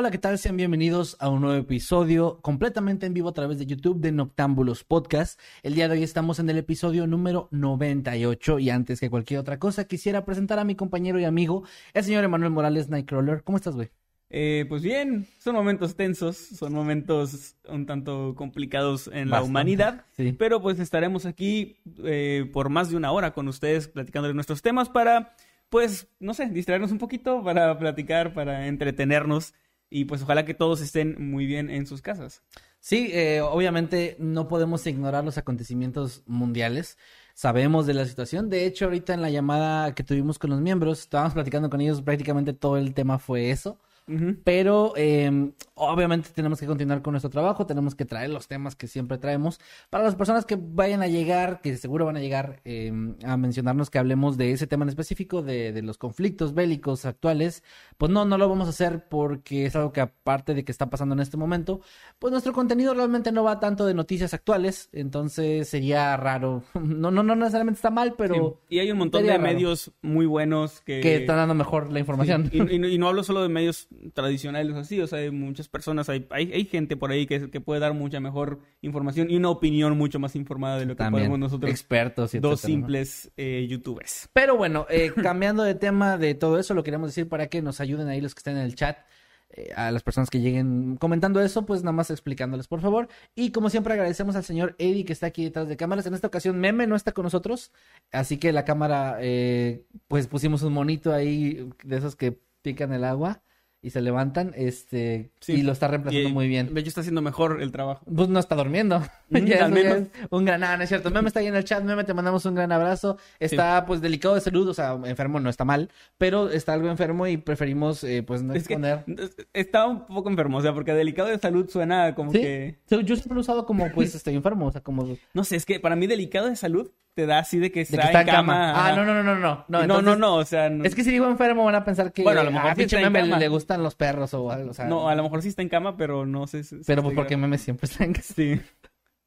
Hola, ¿qué tal? Sean bienvenidos a un nuevo episodio completamente en vivo a través de YouTube de Noctámbulos Podcast. El día de hoy estamos en el episodio número 98 y antes que cualquier otra cosa quisiera presentar a mi compañero y amigo, el señor Emanuel Morales Nightcrawler. ¿Cómo estás, güey? Eh, pues bien, son momentos tensos, son momentos un tanto complicados en la humanidad, sí. pero pues estaremos aquí eh, por más de una hora con ustedes platicando de nuestros temas para, pues, no sé, distraernos un poquito, para platicar, para entretenernos y pues ojalá que todos estén muy bien en sus casas. Sí, eh, obviamente no podemos ignorar los acontecimientos mundiales. Sabemos de la situación. De hecho, ahorita en la llamada que tuvimos con los miembros, estábamos platicando con ellos, prácticamente todo el tema fue eso. Pero eh, obviamente tenemos que continuar con nuestro trabajo, tenemos que traer los temas que siempre traemos. Para las personas que vayan a llegar, que seguro van a llegar eh, a mencionarnos que hablemos de ese tema en específico, de, de los conflictos bélicos actuales, pues no, no lo vamos a hacer porque es algo que aparte de que está pasando en este momento, pues nuestro contenido realmente no va tanto de noticias actuales, entonces sería raro. No, no, no necesariamente está mal, pero Sí, Y hay un montón de raro. medios muy buenos que... que están dando mejor la información. Y, y- y no hablo solo de medios tradicionales así, o sea, hay muchas personas, hay, hay, hay gente por ahí que, que puede dar mucha mejor información y una opinión mucho más informada de lo que También podemos nosotros, expertos y dos etcétera, ¿no? simples eh, youtubers. Pero bueno, eh, cambiando de tema de todo eso, lo queremos decir para que nos ayuden ahí los que estén en el chat. eh, a las personas que lleguen comentando eso, pues nada más explicándoles, por favor. Y como siempre, agradecemos al señor Eddie que está aquí detrás de cámaras. En esta ocasión, Meme no está con nosotros, así que la cámara, eh, pues pusimos un monito ahí de esos que pican el agua y se levantan, este, Sí. y lo está reemplazando Y, muy bien. De hecho, está haciendo mejor el trabajo. Pues no está durmiendo. Mm, Ya al menos. es un gran, ah, no es cierto. Meme está ahí en el chat. Meme, te mandamos un gran abrazo. Está, pues, delicado de salud. O sea, enfermo no está mal. Pero está algo enfermo y preferimos, eh, pues, no Es exponer. es- está un poco enfermo, o sea, porque delicado de salud suena como Sí. que... Yo siempre lo he usado como, pues, estoy enfermo. O sea, como No sé, es que para mí delicado de salud te da así de que está, que está en cama. Ah, no, no, no, no, no. No, No, entonces- no, no, o sea... no- Es que si digo enfermo van a pensar que. Bueno, a lo mejor ah, sí pinche está en meme cama. le gustan los perros o algo. O sea, No, a lo mejor sí está en cama, pero no sé si... Pero pues porque meme siempre está en casa. Sí.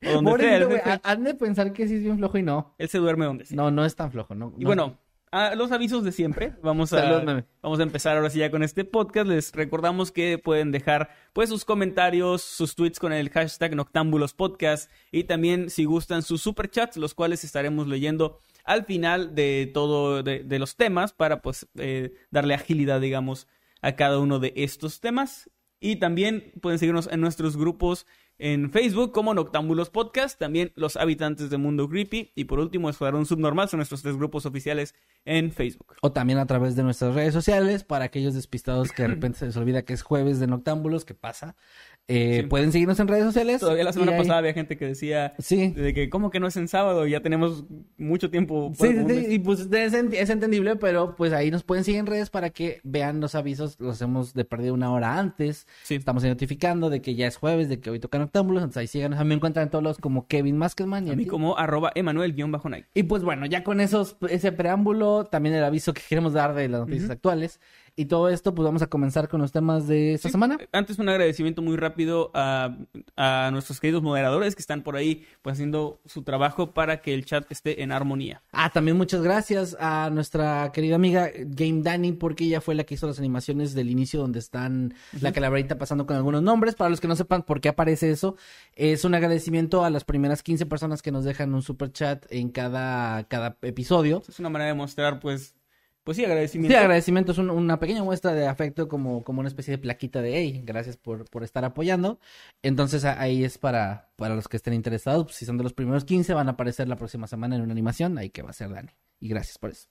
O donde sea, él, se- Han de pensar que sí es bien flojo y no. él se duerme donde sea. No, no es tan flojo. No, Y no. bueno, a los avisos de siempre. Vamos a, vamos a empezar ahora sí ya con este podcast. Les recordamos que pueden dejar pues sus comentarios, sus tweets con el hashtag Noctámbulos Podcast y también si gustan sus superchats, los cuales estaremos leyendo al final de todo de, de los temas para pues eh, darle agilidad, digamos, a cada uno de estos temas. Y también pueden seguirnos en nuestros grupos en Facebook como Noctámbulos Podcast, también los habitantes de Mundo Creepy y por último Escuadrón Subnormal son nuestros tres grupos oficiales en Facebook. O también a través de nuestras redes sociales, para aquellos despistados que de repente se les olvida que es jueves de Noctámbulos, que pasa. Eh, Sí. Pueden seguirnos en redes sociales. Todavía la y semana ahí- pasada había gente que decía Sí. de que ¿cómo que no es en sábado? Ya tenemos mucho tiempo. Sí, sí, sí, y pues es, ent- es entendible, pero pues ahí nos pueden seguir en redes para que vean los avisos, los hemos de perdido una hora antes, Sí. estamos notificando de que ya es jueves, de que hoy tocan Noctámbulos, entonces ahí síganos, a mí me encuentran en todos los como Kevin Maskelman y A mí como arroba Emanuel-Night. Y pues bueno, ya con esos, ese preámbulo, también el aviso que queremos dar de las noticias actuales y todo esto, pues vamos a comenzar con los temas de esta Sí, semana. Antes un agradecimiento muy rápido a, a nuestros queridos moderadores que están por ahí pues haciendo su trabajo para que el chat esté en armonía. Ah, también muchas gracias a nuestra querida amiga Game Dani, porque ella fue la que hizo las animaciones del inicio donde están la calaverita pasando con algunos nombres. Para los que no sepan por qué aparece eso, es un agradecimiento a las primeras 15 personas que nos dejan un super chat en cada, cada episodio. Es una manera de mostrar pues pues sí, agradecimiento. Sí, agradecimiento es un- una pequeña muestra de afecto como, como una especie de plaquita de, hey, gracias por, por estar apoyando. Entonces ahí es para, para los que estén interesados. Pues, si son de los primeros 15, van a aparecer la próxima semana en una animación. Ahí que va a ser Dani. Y gracias por eso.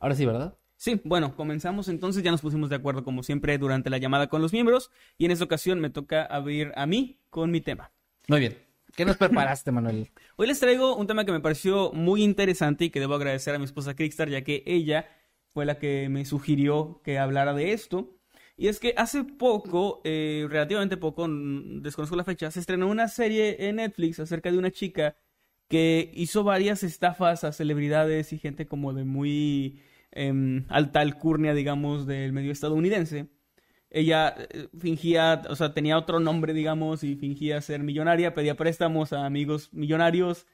Ahora sí, ¿verdad? Sí, bueno, comenzamos entonces, ya nos pusimos de acuerdo como siempre durante la llamada con los miembros y en esta ocasión me toca abrir a mí con mi tema. Muy bien. ¿Qué nos preparaste, Manuel? Hoy les traigo un tema que me pareció muy interesante y que debo agradecer a mi esposa Crickstar ya que ella fue la que me sugirió que hablara de esto. Y es que hace poco, eh, relativamente poco, desconozco la fecha, se estrenó una serie en Netflix acerca de una chica que hizo varias estafas a celebridades y gente como de muy em, alta alcurnia, digamos, del medio estadounidense. Ella eh, fingía, o sea, tenía otro nombre, digamos, y fingía ser millonaria, pedía préstamos a amigos millonarios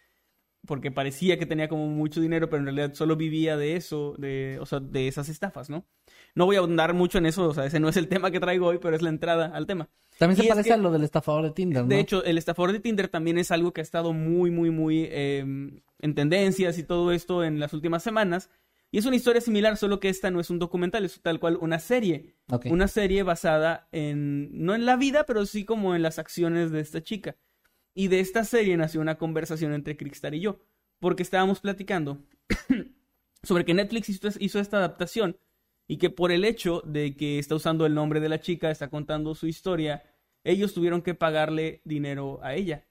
porque parecía que tenía como mucho dinero, pero en realidad solo vivía de eso, de, o sea, de esas estafas, ¿no? No voy a ahondar mucho en eso, o sea, ese no es el tema que traigo hoy, pero es la entrada al tema. También Y se es parece que- a lo del estafador de Tinder, ¿no? De hecho, el estafador de Tinder también es algo que ha estado muy, muy, muy eh, en tendencias y todo esto en las últimas semanas. Y es una historia similar, solo que esta no es un documental, es tal cual una serie. Una serie basada en, no en la vida, pero sí como en las acciones de esta chica. Y de esta serie nació una conversación entre Crickstar y yo, porque estábamos platicando sobre que Netflix hizo, hizo esta adaptación y que por el hecho de que está usando el nombre de la chica, está contando su historia, ellos tuvieron que pagarle dinero a ella.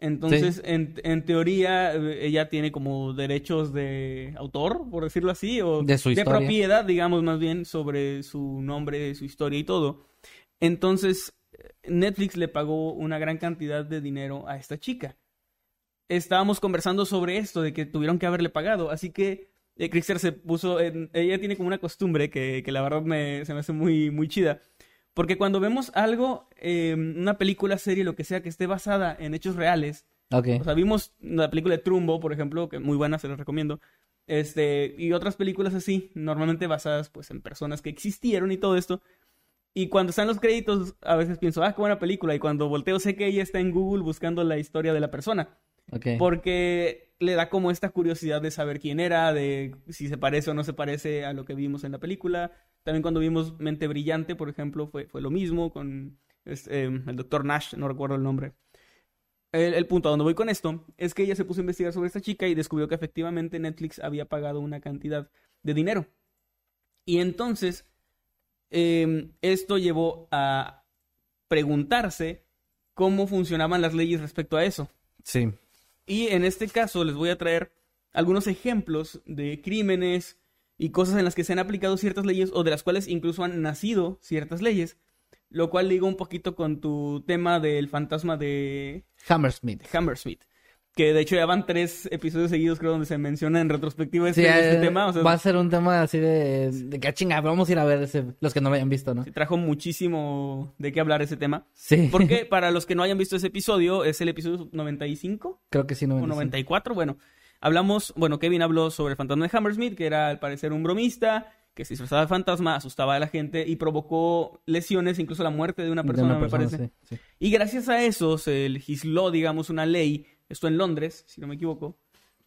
Entonces, en, en teoría, eh, ella tiene como derechos de autor, por decirlo así, o De su historia. propiedad, digamos, más bien, sobre su nombre, su historia y todo. Entonces, Netflix le pagó una gran cantidad de dinero a esta chica. Estábamos conversando sobre esto, de que tuvieron que haberle pagado, así que eh, se puso en... Ella tiene como una costumbre que, que la verdad me, se me hace muy, muy chida. Porque cuando vemos algo, eh, una película, serie, lo que sea, que esté basada en hechos reales, Ok. o sea, vimos la película de Trumbo, por ejemplo, que muy buena, se la recomiendo. Este, y otras películas así, normalmente basadas pues en personas que existieron y todo esto. Y cuando están los créditos, a veces pienso, ah, qué buena película. Y cuando volteo sé que ella está en Google buscando la historia de la persona. Porque le da como esta curiosidad de saber quién era, de si se parece o no se parece a lo que vimos en la película. También cuando vimos Mente Brillante, por ejemplo, fue, fue lo mismo con este, em, el doctor Nash, no recuerdo el nombre. El, el punto a donde voy con esto es que ella se puso a investigar sobre esta chica y descubrió que efectivamente Netflix había pagado una cantidad de dinero. Y entonces, em, esto llevó a preguntarse cómo funcionaban las leyes respecto a eso. Sí. Y en este caso les voy a traer algunos ejemplos de crímenes y cosas en las que se han aplicado ciertas leyes o de las cuales incluso han nacido ciertas leyes, lo cual liga un poquito con tu tema del fantasma de Hammersmith. Hammersmith, que de hecho ya van tres episodios seguidos creo donde se menciona en retrospectiva este, Sí, este eh, tema, o sea, va a ser un tema así de, de que "Ah, chinga, vamos a ir a ver ese, los que no lo hayan visto, ¿no? se trajo muchísimo de qué hablar ese tema. Sí. Porque para los que no hayan visto ese episodio, es el episodio 95 Creo que sí, no o 94, bueno. Hablamos, bueno, Kevin habló sobre el fantasma de Hammersmith, que era al parecer un bromista, que se disfrazaba de fantasma, asustaba a la gente y provocó lesiones, incluso la muerte de una persona, me parece. sí, sí. Y gracias a eso se legisló, digamos, una ley, esto en Londres, si no me equivoco,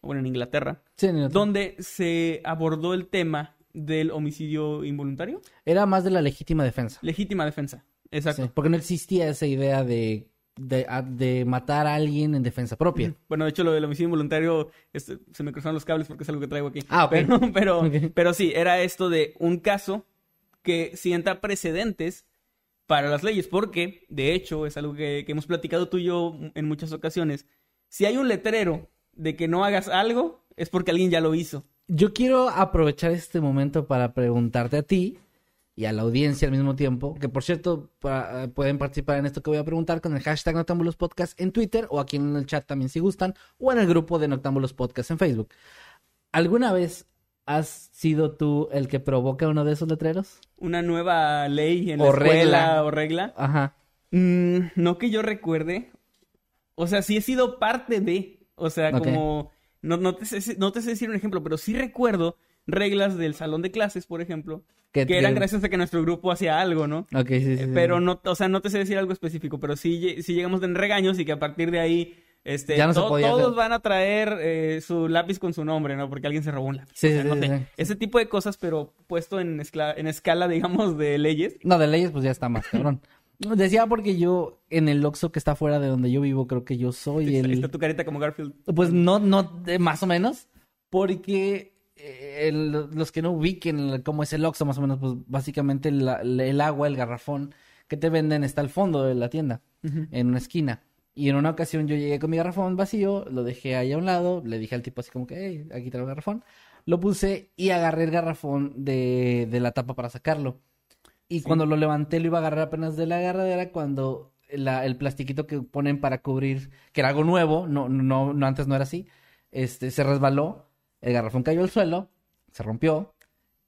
o bueno, en Inglaterra, Sí, en el- donde se abordó el tema del homicidio involuntario, Era más de la legítima defensa. legítima defensa. Exacto. Sí, porque no existía esa idea de, de, matar a alguien en defensa propia. Bueno, de hecho, lo del homicidio involuntario este, se me cruzaron los cables porque es algo que traigo aquí. Ah, ok. Pero, pero sí, era esto de un caso que sienta precedentes para las leyes, porque, de hecho, es algo que, que hemos platicado tú y yo en muchas ocasiones. Si hay un letrero de que no hagas algo, es porque alguien ya lo hizo. Yo quiero aprovechar este momento para preguntarte a ti y a la audiencia al mismo tiempo, que por cierto pa- pueden participar en esto que voy a preguntar con el hashtag Noctámbulos Podcast en Twitter o aquí en el chat también si gustan, o en el grupo de Noctámbulos Podcast en Facebook. ¿Alguna vez has sido tú el que provoca uno de esos letreros? Una nueva ley en la escuela regla. o regla. Ajá. Mm, no que yo recuerde. O sea, sí he sido parte de. O sea, como. No, no, te sé, no te sé decir un ejemplo, pero sí recuerdo reglas del salón de clases, por ejemplo, Que, que eran gracias a que nuestro grupo hacía algo, ¿no? Ok, sí, sí, Eh. Pero no, o sea, no te sé decir algo específico, pero sí, sí llegamos en regaños y que a partir de ahí Este, Ya no to- todos hacer. van a traer eh, su lápiz con su nombre, ¿no? Porque alguien se robó un lápiz. Sí, O sea, sí, no sí. Ese tipo de cosas, pero puesto en, en escala, digamos, de leyes. No, de leyes, pues ya está más cabrón. Decía porque yo, en el Oxxo que está fuera de donde yo vivo, creo que yo soy el... está tu carita como Garfield. Pues no, no, eh, más o menos, porque eh, el- los que no ubiquen cómo es el Oxxo, más o menos, pues básicamente la- el agua, el garrafón que te venden está al fondo de la tienda, en una esquina. Y en una ocasión yo llegué con mi garrafón vacío, lo dejé ahí a un lado, le dije al tipo así como que, hey, aquí traigo el garrafón. Lo puse y agarré el garrafón de, de la tapa para sacarlo. Y cuando lo levanté lo iba a agarrar apenas de la agarradera cuando la- el plastiquito que ponen para cubrir, que era algo nuevo, no, no, no antes no era así, este, se resbaló, el garrafón cayó al suelo, se rompió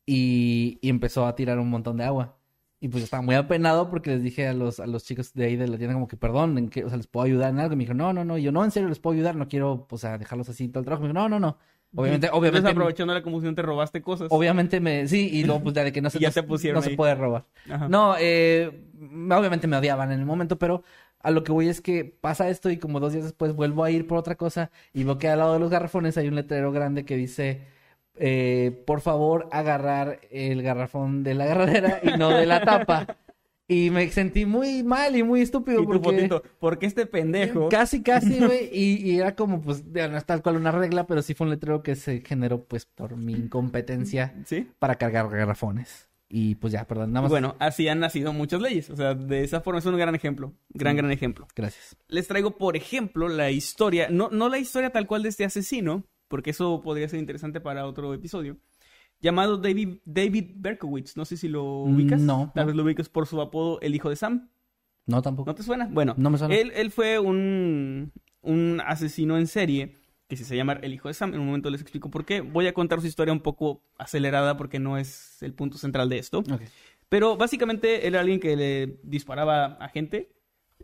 y, y empezó a tirar un montón de agua. Y pues yo estaba muy apenado porque les dije a los, a los chicos de ahí de la tienda como que perdón, ¿en qué? o sea, ¿les puedo ayudar en algo? Y me dijeron, no, no, no, Y yo no, en serio, les puedo ayudar, no quiero, pues, a dejarlos así todo el trabajo. Me dijo, no, no, no. Obviamente, Entonces, obviamente, aprovechando la confusión, te robaste cosas. obviamente me, sí, y luego pues de que no se, ya te pusieron no se puede robar. Ajá. No, eh, obviamente me odiaban en el momento, pero a lo que voy es que pasa esto y como dos días después vuelvo a ir por otra cosa y veo que al lado de los garrafones hay un letrero grande que dice, eh, por favor, agarrar el garrafón de la agarradera y no de la tapa. Y me sentí muy mal y muy estúpido Y tu porque... fotito, porque este pendejo. Casi, casi, güey. Y, y era como, pues, no es tal cual una regla, pero sí fue un letrero que se generó, pues, por mi incompetencia ¿Sí? para cargar garrafones. Y pues ya, perdón, nada más. bueno, así han nacido muchas leyes. O sea, de esa forma es un gran ejemplo. Gran, gran ejemplo. Gracias. Les traigo, por ejemplo, la historia, no, no la historia tal cual de este asesino, porque eso podría ser interesante para otro episodio, llamado David, David Berkowitz. No sé si lo ubicas. No, Tal no. vez lo ubicas por su apodo, el hijo de Sam. No, tampoco. ¿No te suena? Bueno, No me suena. Él, él fue un, un asesino en serie que se llama El Hijo de Sam. En un momento les explico por qué. Voy a contar su historia un poco acelerada porque no es el punto central de esto. Pero básicamente era alguien que le disparaba a gente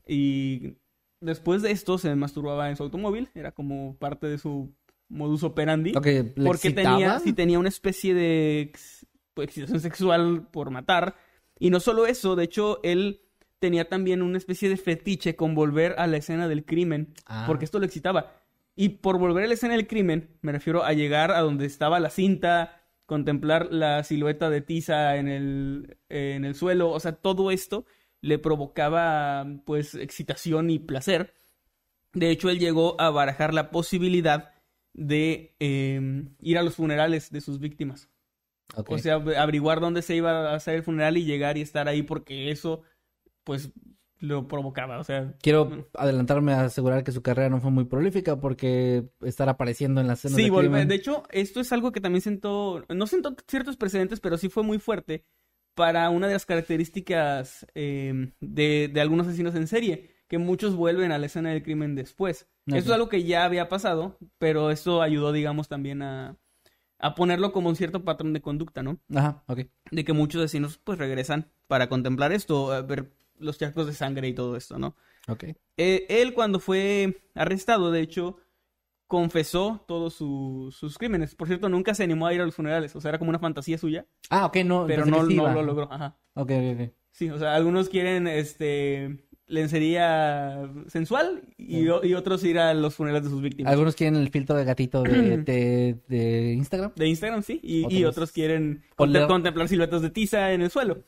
y después de esto se masturbaba en su automóvil. Era como parte de su modus operandi. ¿le Porque excitaba? tenía, sí tenía una especie de ex- pues, excitación sexual por matar. Y no solo eso, de hecho, él tenía también una especie de fetiche con volver a la escena del crimen. Ah. Porque esto lo excitaba. Y por volver a la escena del crimen, me refiero a llegar a donde estaba la cinta, contemplar la silueta de Tiza en el, en el suelo. O sea, todo esto le provocaba, pues, excitación y placer. De hecho, él llegó a barajar la posibilidad de eh, ir a los funerales de sus víctimas. Ok. O sea, averiguar dónde se iba a hacer el funeral y llegar y estar ahí porque eso, pues, lo provocaba. O sea, Quiero adelantarme a asegurar que su carrera no fue muy prolífica porque estar apareciendo en la escena sí, de crimen- de hecho, esto es algo que también sentó, no sentó ciertos precedentes, pero sí fue muy fuerte para una de las características eh, de, de algunos asesinos en serie, que muchos vuelven a la escena del crimen después. Ok. Esto es algo que ya había pasado, pero esto ayudó, digamos, también a, a ponerlo como un cierto patrón de conducta, ¿no? Ajá, ok. De que muchos asesinos pues regresan para contemplar esto, a ver los charcos de sangre y todo esto, ¿no? Ok. Eh, él cuando fue arrestado, de hecho, confesó todos su- sus crímenes. Por cierto, nunca se animó a ir a los funerales, o sea, era como una fantasía suya, Ah, ok, no. pero no, no lo logró. Ajá. Ok, ok, ok. Sí, o sea, algunos quieren este lencería sensual y, otros ir a los funerales de sus víctimas. Algunos quieren el filtro de gatito de, de, de Instagram. De Instagram, sí, y, y Otros- quieren contem- contemplar siluetas de tiza en el suelo.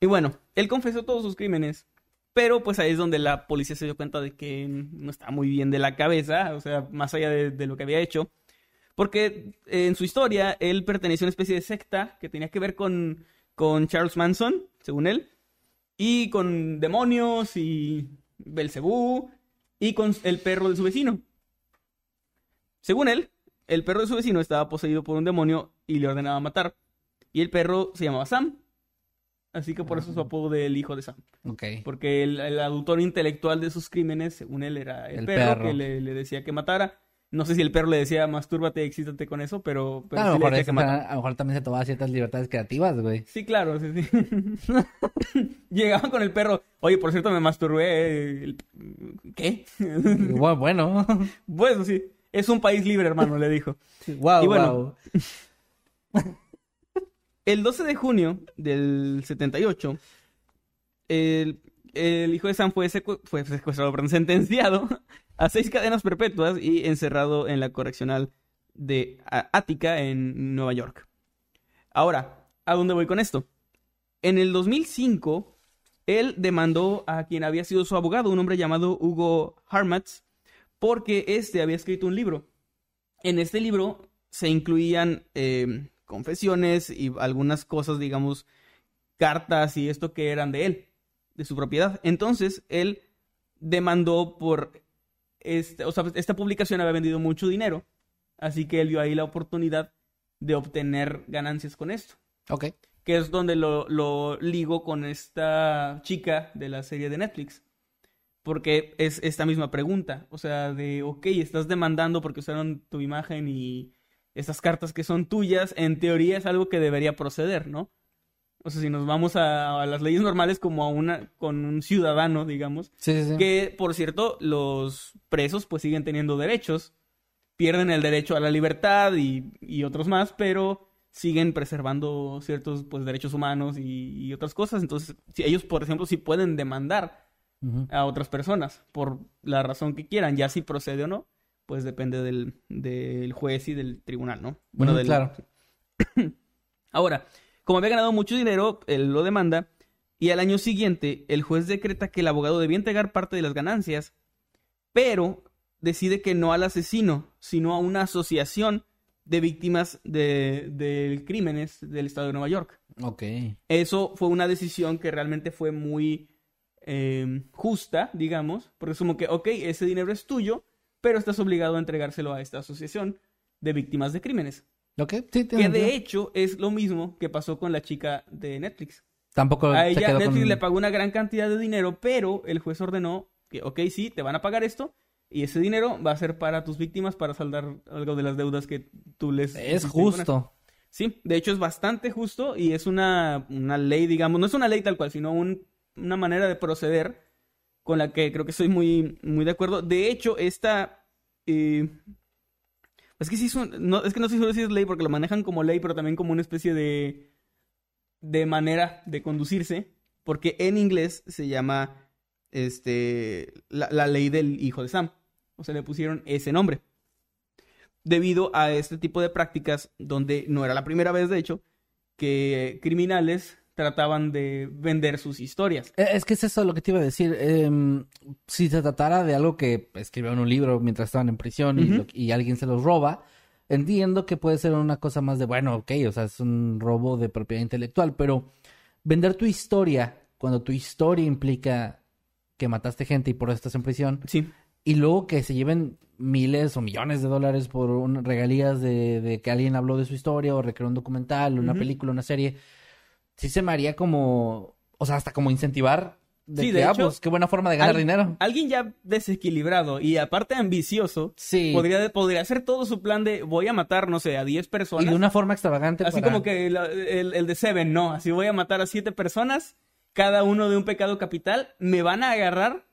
Y bueno, él confesó todos sus crímenes, pero pues ahí es donde la policía se dio cuenta de que no estaba muy bien de la cabeza, o sea, más allá de, de lo que había hecho, porque en su historia él perteneció a una especie de secta que tenía que ver con, con Charles Manson, según él, y con demonios y Belcebú y con el perro de su vecino. Según él, el perro de su vecino estaba poseído por un demonio y le ordenaba matar. Y el perro se llamaba Sam. Así que por eso su apodo del hijo de Sam. Porque el, el autor intelectual de sus crímenes, según él, era el, El perro, perro. que le, le decía que matara. No sé si el perro le decía mastúrbate, excítate con eso, pero, pero a, lo mejor decía es- que matara. a lo mejor también se tomaba ciertas libertades creativas, güey. Sí, claro, sí, sí. Llegaban con el perro. Oye, por cierto, me masturbé. eh, el- ¿Qué? Bueno, bueno. bueno, sí. Es un país libre, hermano, le dijo. wow, Y bueno, wow. El 12 de junio del 78, el- el hijo de Sam fue, secu- fue secuestrado, perdón, sentenciado a seis cadenas perpetuas y encerrado en la correccional de Ática en Nueva York. Ahora, ¿a dónde voy con esto? En el 2005, él demandó a quien había sido su abogado, un hombre llamado Hugo Harmatz, porque este había escrito un libro. En este libro se incluían eh, confesiones y algunas cosas, digamos, cartas y esto que eran de él, de su propiedad. Entonces, él demandó por... Este, o sea, esta publicación había vendido mucho dinero, así que él vio ahí la oportunidad de obtener ganancias con esto Ok. que es donde lo, lo ligo con esta chica de la serie de Netflix. Porque es esta misma pregunta. O sea, de, ok, estás demandando porque usaron tu imagen y estas cartas que son tuyas, en teoría es algo que debería proceder, ¿no? O sea, si nos vamos a, a las leyes normales como a una, con un ciudadano, digamos, Sí, sí, sí. que por cierto, los presos pues siguen teniendo derechos, pierden el derecho a la libertad y, y otros más, pero siguen preservando ciertos pues derechos humanos y, y otras cosas. Entonces, si ellos, por ejemplo, sí pueden demandar a otras personas por la razón que quieran, ya si procede o no, pues depende del, del juez y del tribunal, ¿no? Bueno, del, claro. Ahora, como había ganado mucho dinero, él lo demanda y al año siguiente el juez decreta que el abogado debía entregar parte de las ganancias, pero decide que no al asesino, sino a una asociación de víctimas de, de crímenes del estado de Nueva York. Ok. Eso fue una decisión que realmente fue muy eh, justa, digamos, porque es como que, ok, ese dinero es tuyo, pero estás obligado a entregárselo a esta asociación de víctimas de crímenes. Ok, sí, Que de hecho es lo mismo que pasó con la chica de Netflix. Tampoco A ella quedó Netflix con- le pagó una gran cantidad de dinero, pero el juez ordenó que, ok, sí, te van a pagar esto y ese dinero va a ser para tus víctimas para saldar algo de las deudas que tú les... Es justo. Sí, de hecho es bastante justo y es una, una ley, digamos, no es una ley tal cual, sino un- una manera de proceder con la que creo que estoy muy, muy de acuerdo. De hecho, esta... eh, es que no, es que no es ley porque lo manejan como ley, pero también como una especie de, de manera de conducirse, porque en inglés se llama este, la, la ley del hijo de Sam. O sea, le pusieron ese nombre debido a este tipo de prácticas donde no era la primera vez, de hecho, que criminales trataban de vender sus historias. Eh, Es que es eso lo que te iba a decir. Em, si se tratara de algo que escribieron un libro mientras estaban en prisión y, alguien se los roba, entiendo que puede ser una cosa más de, bueno, ok, o sea, es un robo de propiedad intelectual, pero vender tu historia, cuando tu historia implica que mataste gente y por eso estás en prisión, Sí, y luego que se lleven miles o millones de dólares por un- regalías de, de que alguien habló de su historia o recreó un documental, una película, una serie, sí se me haría como, o sea, hasta como incentivar de Sí, que, de ah, hecho, pues qué buena forma de ganar al- dinero. alguien ya desequilibrado y aparte ambicioso Sí, podría, podría hacer todo su plan de voy a matar, no sé, a 10 y personas. de una forma extravagante Así para- como que el, el de Seven, no. Así voy a matar a siete personas, cada uno de un pecado capital. Me van a agarrar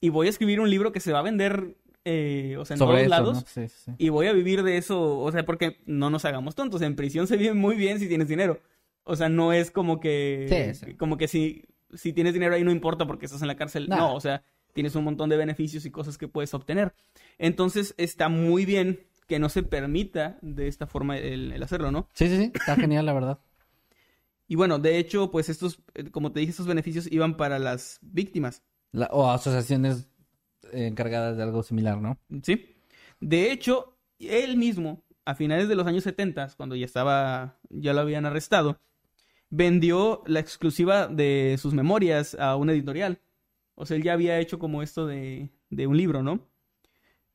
y voy a escribir un libro que se va a vender, eh, o sea, en sobre todos eso, lados. ¿no? Sí, sí, sí. Y voy a vivir de eso, o sea, porque no nos hagamos tontos. En prisión se vive muy bien si tienes dinero. O sea, no es como que. Sí, sí. Como que si, si tienes dinero ahí no importa porque estás en la cárcel. No, o sea, tienes un montón de beneficios y cosas que puedes obtener. Entonces está muy bien que no se permita de esta forma el- el hacerlo, ¿no? Sí, sí, sí, está genial, la verdad. Y bueno, de hecho, pues estos, eh, como te dije, estos beneficios iban para las víctimas, La- o asociaciones encargadas de algo similar, ¿no? ¿sí? De hecho, él mismo, a finales de los años 70, cuando ya estaba, ya lo habían arrestado, vendió la exclusiva de sus memorias a una editorial. O sea, él ya había hecho como esto de, de un libro, ¿no?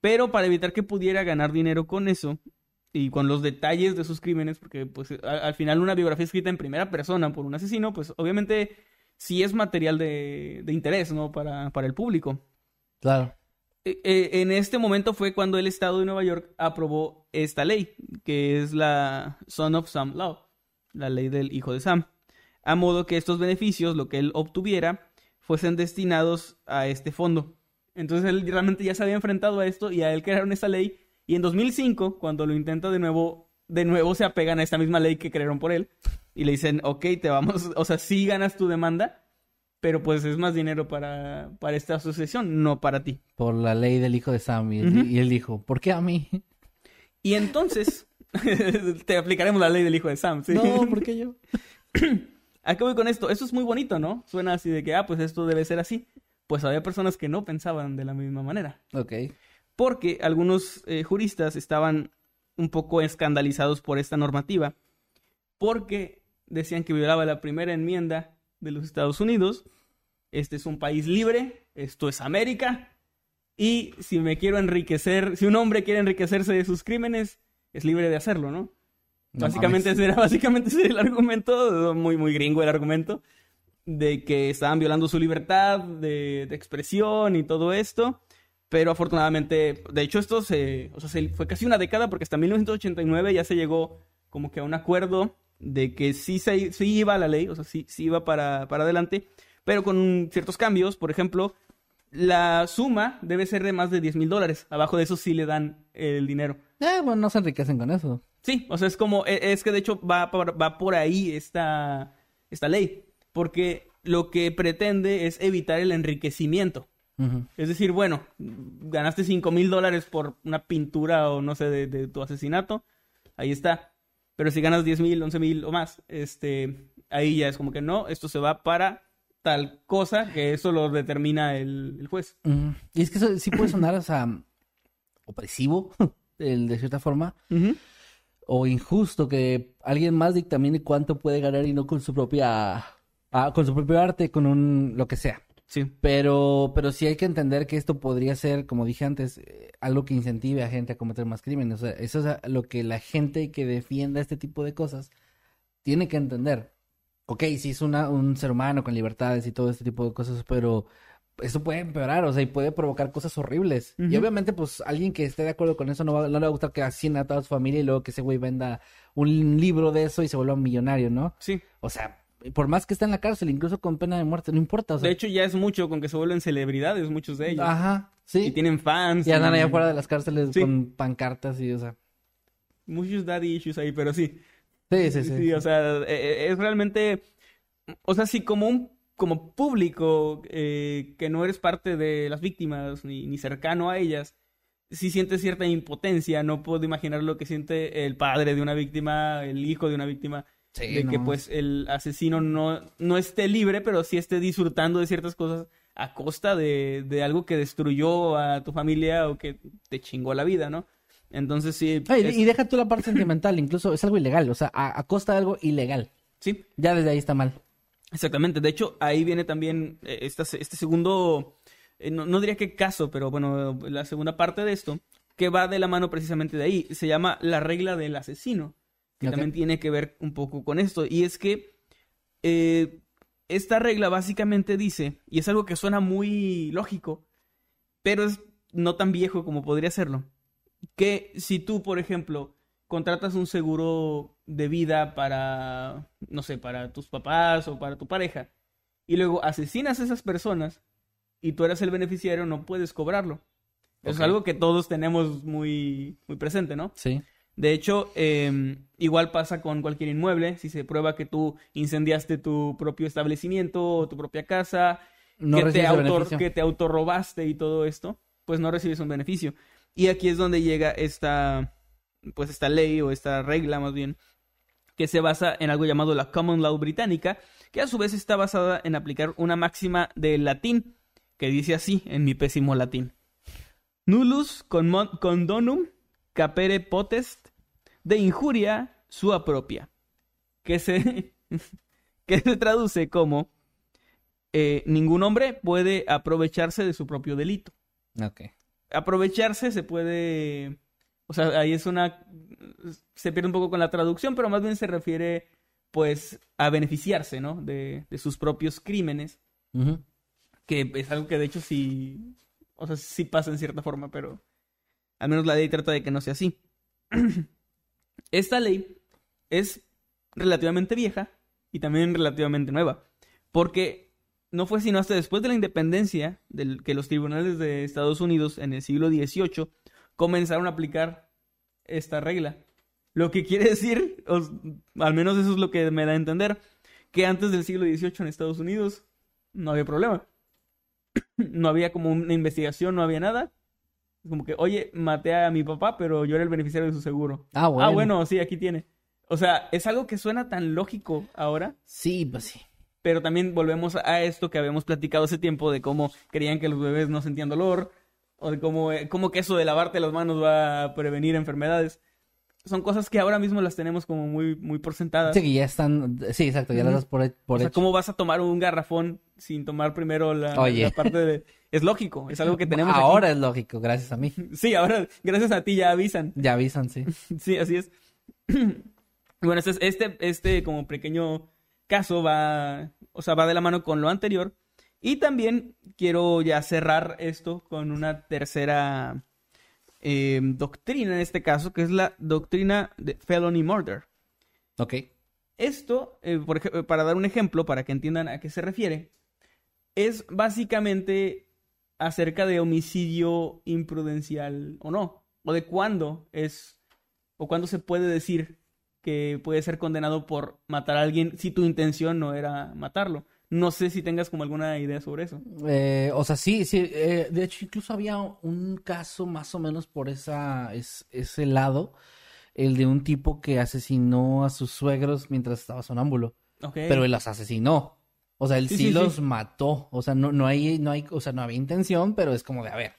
Pero para evitar que pudiera ganar dinero con eso y con los detalles de sus crímenes, porque pues al final una biografía escrita en primera persona por un asesino, pues obviamente sí es material de, de interés, ¿no? Para, para el público. Claro. Eh, eh, en este momento fue cuando el estado de Nueva York aprobó esta ley, que es la Son of Sam Law, la ley del hijo de Sam, a modo que estos beneficios, lo que él obtuviera, fuesen destinados a este fondo. Entonces él realmente ya se había enfrentado a esto y a él crearon esta ley y en 2005, cuando lo intenta de nuevo, de nuevo se apegan a esta misma ley que crearon por él y le dicen, ok, te vamos, o sea, sí ganas tu demanda, pero pues es más dinero para, para esta asociación, no para ti. Por la ley del hijo de Sam. Y, él- Ujú. y él dijo, ¿por qué a mí? Y entonces, te aplicaremos la ley del hijo de Sam, ¿sí? No, ¿por qué yo? ¿A qué voy con esto? Eso es muy bonito, ¿no? Suena así de que, ah, pues esto debe ser así. Pues había personas que no pensaban de la misma manera. Ok. Porque algunos eh, juristas estaban un poco escandalizados por esta normativa. Porque decían que violaba la primera enmienda de los Estados Unidos. Este es un país libre, esto es América. Y si me quiero enriquecer, si un hombre quiere enriquecerse de sus crímenes, es libre de hacerlo, ¿no? No básicamente ese era básicamente ese era el argumento, muy, muy gringo el argumento, de que estaban violando su libertad de, de expresión y todo esto. Pero afortunadamente, de hecho, esto se, o sea, se- fue casi una década porque hasta 1989 ya se llegó como que a un acuerdo de que sí, se, sí iba la ley, o sea, sí, sí iba para, para adelante, pero con ciertos cambios. Por ejemplo, la suma debe ser de más de 10 mil dólares. Abajo de eso sí le dan el dinero. Eh, bueno, no se enriquecen con eso. Sí, o sea, es como, e- es que de hecho va por, va por ahí esta, esta ley, porque lo que pretende es evitar el enriquecimiento. Es decir, bueno, ganaste 5 mil dólares por una pintura o no sé, de, de tu asesinato, ahí está. Pero si ganas 10 mil, 11 mil o más, este, ahí ya es como que no, esto se va para tal cosa que eso lo determina el, el juez. Y es que eso sí puede sonar, o sea, opresivo, de cierta forma, o injusto que alguien más dictamine cuánto puede ganar y no con su propia, ah, con su propio arte, con un, lo que sea. Sí. Pero, pero sí hay que entender que esto podría ser, como dije antes, eh, algo que incentive a gente a cometer más crímenes. O sea, eso es lo que la gente que defienda este tipo de cosas tiene que entender. Ok, sí es una, un ser humano con libertades y todo este tipo de cosas, pero eso puede empeorar, o sea, y puede provocar cosas horribles. Y obviamente, pues, alguien que esté de acuerdo con eso no, va- no le va a gustar que asesine a toda su familia y luego que ese güey venda un libro de eso y se vuelva un millonario, ¿no? Sí. O sea, por más que esté en la cárcel, incluso con pena de muerte, no importa. O sea, De hecho, ya es mucho con que se vuelven celebridades, muchos de ellos. Ajá, sí. Y tienen fans. Y andan y allá afuera de las cárceles Sí. con pancartas y, o sea. Muchos daddy issues ahí, pero sí. Sí, sí, sí. o sea, eh, eh, es realmente. O sea, si como un como público eh, que no eres parte de las víctimas ni, ni cercano a ellas, si sientes cierta impotencia, no puedo imaginar lo que siente el padre de una víctima, el hijo de una víctima, Sí, de que pues el asesino no, no esté libre, pero sí esté disfrutando de ciertas cosas a costa de, de algo que destruyó a tu familia o que te chingó la vida, ¿no? Entonces sí. Ay, es- Y deja tú la parte sentimental, incluso es algo ilegal, o sea, a, a costa de algo ilegal. sí, Ya desde ahí está mal. Exactamente, de hecho ahí viene también eh, esta este segundo, eh, no, no diría que caso, pero bueno, la segunda parte de esto, que va de la mano precisamente de ahí, se llama la regla del asesino, que también tiene que ver un poco con esto, y es que eh, esta regla básicamente dice, y es algo que suena muy lógico, pero es no tan viejo como podría serlo, que si tú, por ejemplo, contratas un seguro de vida para, no sé, para tus papás o para tu pareja, y luego asesinas a esas personas y tú eres el beneficiario, no puedes cobrarlo. Eso es algo que todos tenemos muy, muy presente, ¿no? Sí. De hecho, eh, igual pasa con cualquier inmueble. Si se prueba que tú incendiaste tu propio establecimiento o tu propia casa, No que, te que te autorrobaste y todo esto, pues no recibes un beneficio. Y aquí es donde llega esta, pues esta ley o esta regla más bien, que se basa en algo llamado la Common Law británica, que a su vez está basada en aplicar una máxima del latín, que dice así en mi pésimo latín. Nullus condonum capere potest de injuria sua propia, que se, que se traduce como eh, ningún hombre puede aprovecharse de su propio delito. Ok. Aprovecharse se puede, o sea, ahí es una, se pierde un poco con la traducción, pero más bien se refiere pues a beneficiarse, ¿no? De, de sus propios crímenes, que es algo que de hecho sí, o sea, sí pasa en cierta forma, pero al menos la ley trata de que no sea así. Esta ley es relativamente vieja y también relativamente nueva, porque no fue sino hasta después de la independencia del, que los tribunales de Estados Unidos en el siglo XVIII comenzaron a aplicar esta regla. Lo que quiere decir, o al menos eso es lo que me da a entender, que antes del siglo XVIII en Estados Unidos no había problema. no había como una investigación, no había nada. Como que, oye, maté a mi papá, pero yo era el beneficiario de su seguro. Ah, bueno. Ah, bueno, sí, aquí tiene. O sea, es algo que suena tan lógico ahora, Sí, pues sí. Pero también volvemos a esto que habíamos platicado hace tiempo de cómo creían que los bebés no sentían dolor, o de cómo, eh, cómo que eso de lavarte las manos va a prevenir enfermedades. Son cosas que ahora mismo las tenemos como muy, muy por sentadas. Sí, que ya están. Sí, exacto, ya las das por, por o sea, hecho. ¿cómo vas a tomar un garrafón sin tomar primero la, Oye. la parte de... Es lógico, es algo que tenemos aquí. Ahora es lógico, gracias a mí. Sí, ahora, gracias a ti ya avisan. Ya avisan, sí. Sí, así es. bueno, este, es- este, este como pequeño caso va, o sea, va de la mano con lo anterior. Y también quiero ya cerrar esto con una tercera eh, doctrina en este caso, que es la doctrina de felony murder. Ok. Esto, eh, por ej- para dar un ejemplo, para que entiendan a qué se refiere, es básicamente acerca de homicidio imprudencial o no, o de cuándo es, o cuándo se puede decir que puede ser condenado por matar a alguien si tu intención no era matarlo. No sé si tengas como alguna idea sobre eso. Eh, o sea, sí, sí. eh, de hecho, incluso había un caso más o menos por esa, es- ese lado. El de un tipo que asesinó a sus suegros mientras estaba sonámbulo. Ok. Pero él los asesinó. O sea, él sí, sí. los mató. O sea, no, no hay, no hay, o sea, no había intención, pero es como de, a ver.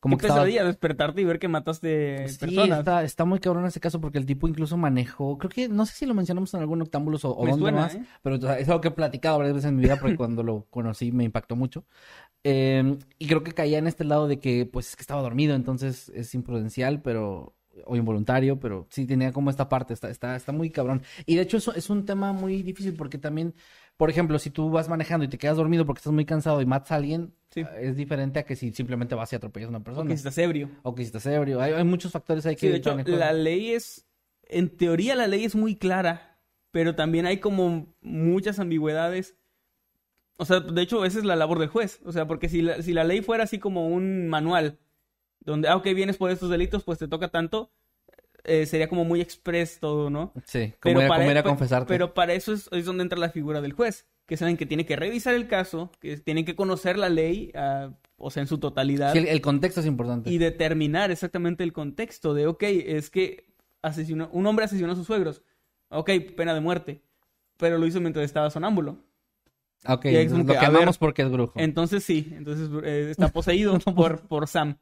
Como Qué que estaba- pesadilla despertarte y ver que mataste Sí, personas. está, está muy cabrón ese caso porque el tipo incluso manejó, creo que, no sé si lo mencionamos en algún octámbulos o, o dónde suena, más, ¿eh? pero o sea, es algo que he platicado varias veces en mi vida porque cuando lo conocí me impactó mucho. Eh, y creo que caía en este lado de que, pues, es que estaba dormido, entonces es imprudencial, pero, o involuntario, pero sí tenía como esta parte, está, está, está muy cabrón. Y de hecho eso es un tema muy difícil porque también, por ejemplo, si tú vas manejando y te quedas dormido porque estás muy cansado y matas a alguien, Sí. es diferente a que si simplemente vas y atropellas a una persona. Porque si estás ebrio. O que si estás ebrio. Hay, hay muchos factores ahí que Sí, de hecho, la ley es, en teoría la ley es muy clara, pero también hay como muchas ambigüedades. O sea, de hecho, esa es la labor del juez. O sea, porque si la, si la ley fuera así como un manual, donde, ah, ok, vienes por estos delitos, pues te toca tanto, eh, sería como muy express todo, ¿no? Sí, como, ir, a- como ir a pe- confesarte. pero para eso es, es donde entra la figura del juez, que saben que tiene que revisar el caso, que tienen que conocer la ley, ah, o sea, en su totalidad Sí, el, el contexto es importante. y determinar exactamente el contexto de, ok, es que asesinó, un hombre asesinó a sus suegros, ok, pena de muerte, pero lo hizo mientras estaba sonámbulo. Ok, es lo que, que a amamos ver, porque es brujo. Entonces sí, entonces eh, está poseído por, por Sam.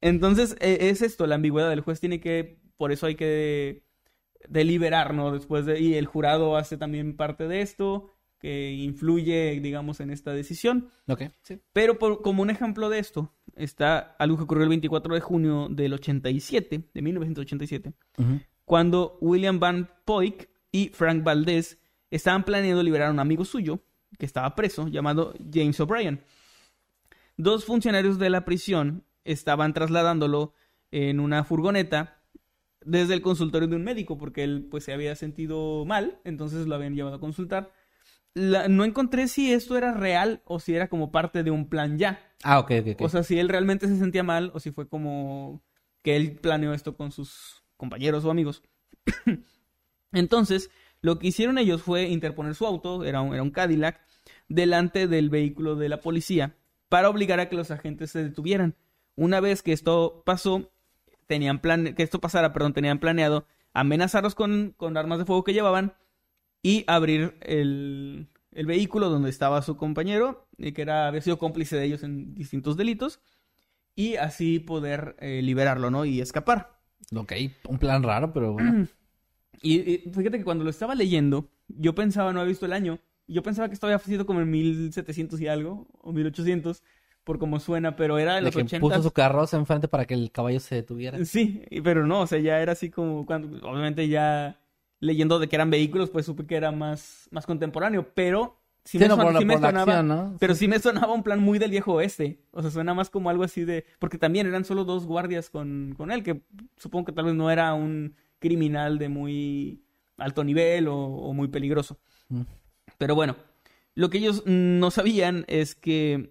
Entonces eh, es esto, la ambigüedad del juez tiene que, por eso hay que deliberar, ¿no? Después de, y el jurado hace también parte de esto, que influye, digamos, en esta decisión. Ok, sí. Pero por- como un ejemplo de esto, está algo que ocurrió el 24 de junio del 87, de 1987, Ujú. cuando William Van Poyck y Frank Valdez estaban planeando liberar a un amigo suyo que estaba preso, llamado James O'Brien. Dos funcionarios de la prisión estaban trasladándolo en una furgoneta desde el consultorio de un médico, porque él pues se había sentido mal, entonces lo habían llevado a consultar. La- no encontré si esto era real o si era como parte de un plan ya. Ah, ok, ok, ok. O sea, si él realmente se sentía mal o si fue como que él planeó esto con sus compañeros o amigos. Entonces, lo que hicieron ellos fue interponer su auto, era un, era un Cadillac, delante del vehículo de la policía para obligar a que los agentes se detuvieran. Una vez que esto pasó, tenían plan que esto pasara, perdón, tenían planeado amenazarlos con, con armas de fuego que llevaban y abrir el, el vehículo donde estaba su compañero, y que era, había sido cómplice de ellos en distintos delitos, y así poder eh, liberarlo, ¿no? Y escapar. Ok, un plan raro, pero bueno. Y, y fíjate que cuando lo estaba leyendo, yo pensaba, no había visto el año, yo pensaba que esto había sido como en 1700 y algo, o 1800, por cómo suena, pero era de de los que 80. puso su carroza enfrente para que el caballo se detuviera. Sí, pero no, o sea, ya era así como cuando, obviamente ya leyendo de que eran vehículos, pues supe que era más, más contemporáneo, pero sí Sí, me, no, sí sonaba, acción, ¿no? pero sí me sonaba un plan muy del viejo oeste, o sea, suena más como algo así de, porque también eran solo dos guardias con, con él, que supongo que tal vez no era un criminal de muy alto nivel o, o muy peligroso. Mm. Pero bueno, lo que ellos no sabían es que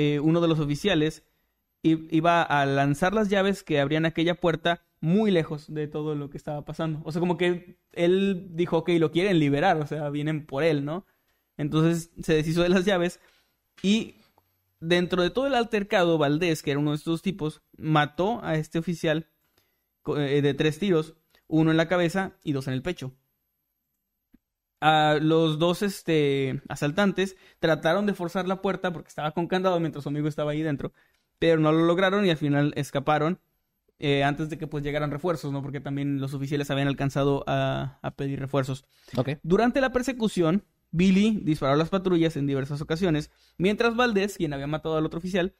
eh, uno de los oficiales iba a lanzar las llaves que abrían aquella puerta muy lejos de todo lo que estaba pasando. O sea, como que él dijo, ok, lo quieren liberar, o sea, vienen por él, ¿no? Entonces se deshizo de las llaves y dentro de todo el altercado, Valdés, que era uno de estos tipos, mató a este oficial eh, de tres tiros, uno en la cabeza y dos en el pecho. A los dos este, asaltantes trataron de forzar la puerta porque estaba con candado mientras su amigo estaba ahí dentro, pero no lo lograron y al final escaparon eh, antes de que pues llegaran refuerzos, ¿no? Porque también los oficiales habían alcanzado a, a pedir refuerzos. Durante la persecución, Billy disparó a las patrullas en diversas ocasiones, mientras Valdés, quien había matado al otro oficial,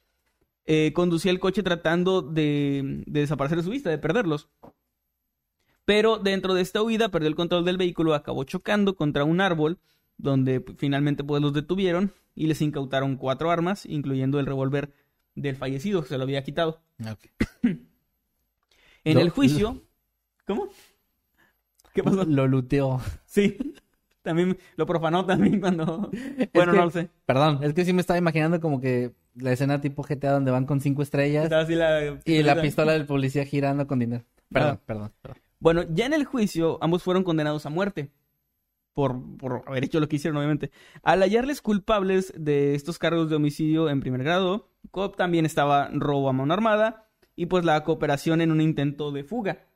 eh, conducía el coche tratando de, de desaparecer de su vista, de perderlos. Pero dentro de esta huida perdió el control del vehículo, acabó chocando contra un árbol, donde pues, finalmente pues, los detuvieron y les incautaron cuatro armas, incluyendo el revólver del fallecido, que se lo había quitado. En Lo- el juicio... ¿Cómo? ¿Qué pasó? Lo luteó. Sí. También lo profanó también cuando... Bueno, que- no lo sé. Perdón, es que sí me estaba imaginando como que la escena tipo GTA donde van con cinco estrellas así la... y la pistola del policía girando con dinero. Perdón, Ah. perdón, perdón. Bueno, ya en el juicio, ambos fueron condenados a muerte. Por, por haber hecho lo que hicieron, obviamente. Al hallarles culpables de estos cargos de homicidio en primer grado, Cobb también estaba robo a mano armada y pues la cooperación en un intento de fuga.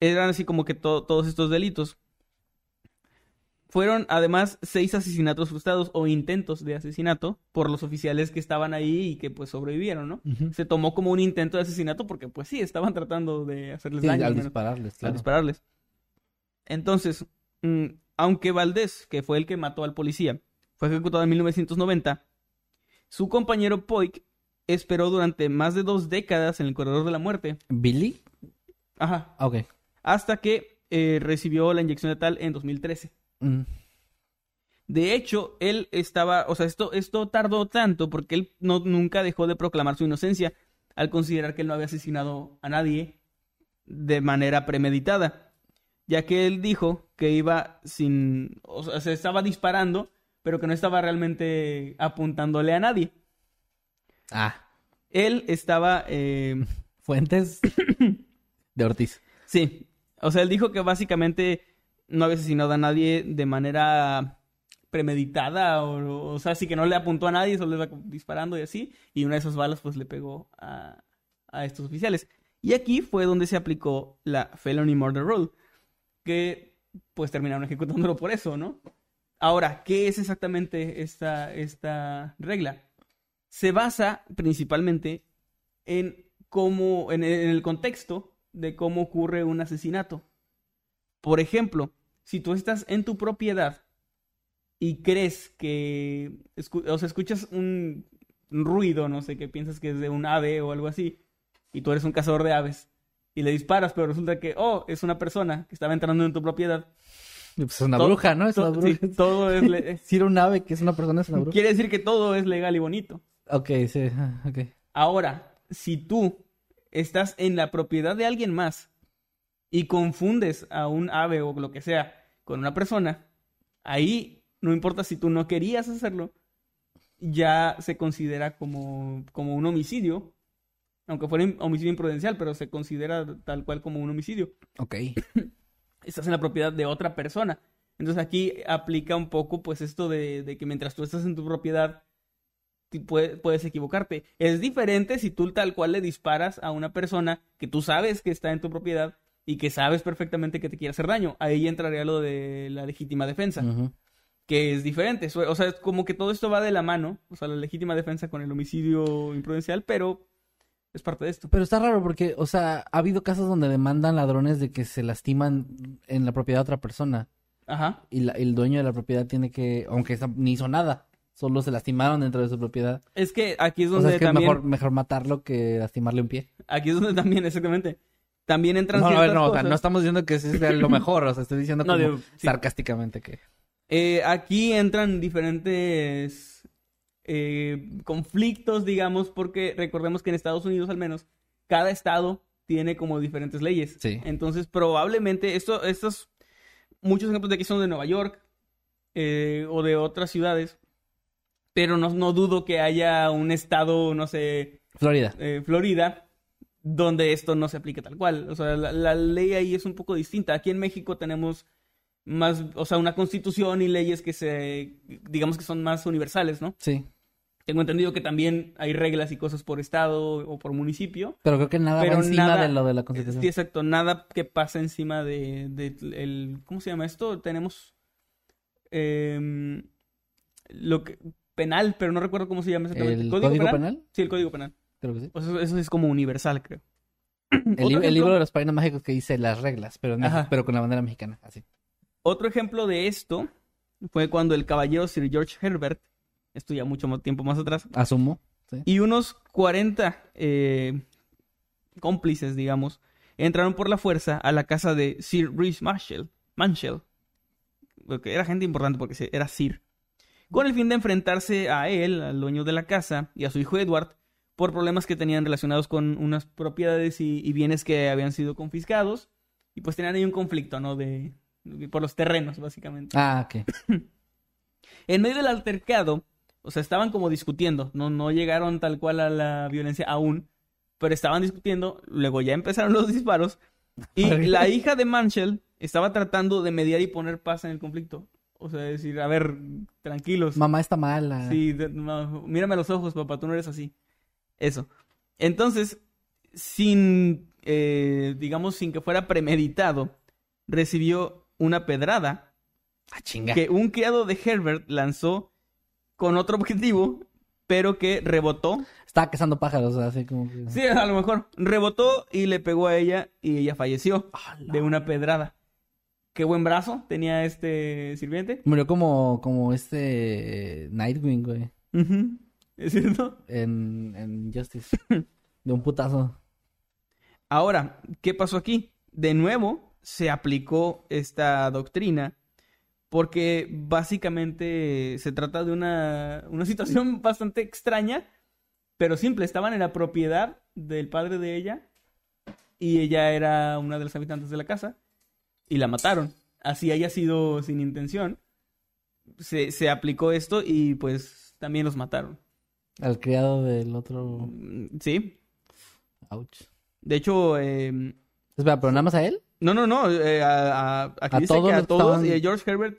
Eran así como que to- todos estos delitos. Fueron además seis asesinatos frustrados o intentos de asesinato por los oficiales que estaban ahí y que pues sobrevivieron, ¿no? Se tomó como un intento de asesinato porque pues sí, estaban tratando de hacerles Sí, daño. al al menos dispararles, al claro. dispararles. Entonces, mm, aunque Valdés, que fue el que mató al policía, fue ejecutado en 1990, su compañero Poik esperó durante más de dos décadas en el corredor de la muerte. ¿Billy? Ajá. Ah, Ok. Hasta que eh, recibió la inyección letal en 2013. Mm. De hecho, él estaba, o sea, esto, esto tardó tanto porque él no, nunca dejó de proclamar su inocencia al considerar que él no había asesinado a nadie de manera premeditada, ya que él dijo que iba sin, o sea, se estaba disparando, pero que no estaba realmente apuntándole a nadie. Ah, Él estaba, eh, Fuentes de Ortiz. Sí, o sea, él dijo que básicamente no había asesinado a nadie de manera premeditada, o, o sea, sí que no le apuntó a nadie, solo le iba disparando y así, y una de esas balas pues le pegó a, a estos oficiales. Y aquí fue donde se aplicó la Felony Murder Rule, que pues terminaron ejecutándolo por eso, ¿no? Ahora, ¿qué es exactamente esta, esta regla? Se basa principalmente en cómo, en el contexto de cómo ocurre un asesinato. Por ejemplo, si tú estás en tu propiedad y crees que, escu- o sea, escuchas un, ruido, no sé, que piensas que es de un ave o algo así, y tú eres un cazador de aves, y le disparas, pero resulta que, oh, es una persona que estaba entrando en tu propiedad. Pues es una Todo- bruja, ¿no? Es una sí, bruja. todo es... le- Si era un ave que es una persona, es una bruja. quiere decir que todo es legal y bonito. Ok, sí, ok. Ahora, si tú estás en la propiedad de alguien más y confundes a un ave o lo que sea con una persona, ahí no importa si tú no querías hacerlo, ya se considera como, como un homicidio, aunque fuera un homicidio imprudencial, pero se considera tal cual como un homicidio. Ok. Estás en la propiedad de otra persona. Entonces aquí aplica un poco pues esto de, de que mientras tú estás en tu propiedad, puedes equivocarte. Es diferente si tú tal cual le disparas a una persona que tú sabes que está en tu propiedad y que sabes perfectamente que te quiere hacer daño. Ahí entraría lo de la legítima defensa, que es diferente. O sea, es como que todo esto va de la mano, o sea, la legítima defensa con el homicidio imprudencial, pero es parte de esto. Pero está raro porque, o sea, ha habido casos donde demandan ladrones de que se lastiman en la propiedad de otra persona. Ajá. Y la- el dueño de la propiedad tiene que, aunque ni hizo nada, solo se lastimaron dentro de su propiedad. Es que aquí es O donde sea, es que también... mejor, mejor matarlo que lastimarle un pie. Aquí es donde también, exactamente. También entran No, ciertas no, o sea, cosas. no estamos diciendo que ese sea lo mejor, o sea, estoy diciendo No, como digo, sí. sarcásticamente que... Eh, aquí entran diferentes eh, conflictos, digamos, porque recordemos que en Estados Unidos al menos, cada estado tiene como diferentes leyes. Sí. Entonces, probablemente, esto, estos, muchos ejemplos de aquí son de Nueva York eh, o de otras ciudades, pero no, no dudo que haya un estado, no sé, Florida. Florida, donde esto no se aplica tal cual. O sea, la, la ley ahí es un poco distinta. Aquí en México tenemos más, o sea, una constitución y leyes que se, digamos que son más universales, ¿no? Sí. Tengo entendido que también hay reglas y cosas por estado o por municipio. Pero creo que nada Pero va encima nada- de lo de la Constitución. Sí, exacto, nada que pasa encima de, de el, ¿cómo se llama esto? Tenemos em, lo que penal, pero no recuerdo cómo se llama exactamente. ¿El Código Penal? Sí, el Código Penal. Creo que sí. O sea, eso es como universal, creo. El, li- libro de los padrinos mágicos que dice las reglas, pero. México- pero con la bandera mexicana, así. Otro ejemplo de esto fue cuando el caballero Sir George Herbert, esto ya mucho más tiempo más atrás, Asumo. Sí. y unos 40 eh, cómplices, digamos, entraron por la fuerza a la casa de Sir Reese Marshall, Manshell, porque era gente importante porque era Sir, con el fin de enfrentarse a él, al dueño de la casa, y a su hijo Edward, por problemas que tenían relacionados con unas propiedades y, y bienes que habían sido confiscados, y pues tenían ahí un conflicto, ¿no? De, de- por los terrenos, básicamente. Ah, ok. En medio del altercado, o sea, estaban como discutiendo, no, no llegaron tal cual a la violencia aún, pero estaban discutiendo, luego ya empezaron los disparos, y la hija de Manchel estaba tratando de mediar y poner paz en el conflicto. O sea, decir, a ver, tranquilos. Mamá está mala. Sí, mírame a los ojos, papá, tú no eres así. Eso. Entonces, sin, eh, digamos, sin que fuera premeditado, recibió una pedrada Ah, chinga. que un criado de Herbert lanzó con otro objetivo, pero que rebotó. Estaba cazando pájaros, así como que... Sí, a lo mejor rebotó y le pegó a ella y ella falleció de una pedrada. Qué buen brazo tenía este sirviente. Murió como, como este eh, Nightwing, güey. Ujú. ¿Es cierto? En, en Justice. De un putazo. Ahora, ¿qué pasó aquí? De nuevo se aplicó esta doctrina porque básicamente se trata de una, una situación bastante extraña, pero simple. Estaban en la propiedad del padre de ella y ella era una de las habitantes de la casa y la mataron. Así haya sido sin intención. Se, se aplicó esto y pues también los mataron. Al criado del otro... Mm, Sí. Ouch. De hecho, eh, Espera, ¿pero nada más a él? No, no, no. eh, a, a- aquí A dice todos que a todos estaban- y a George Herbert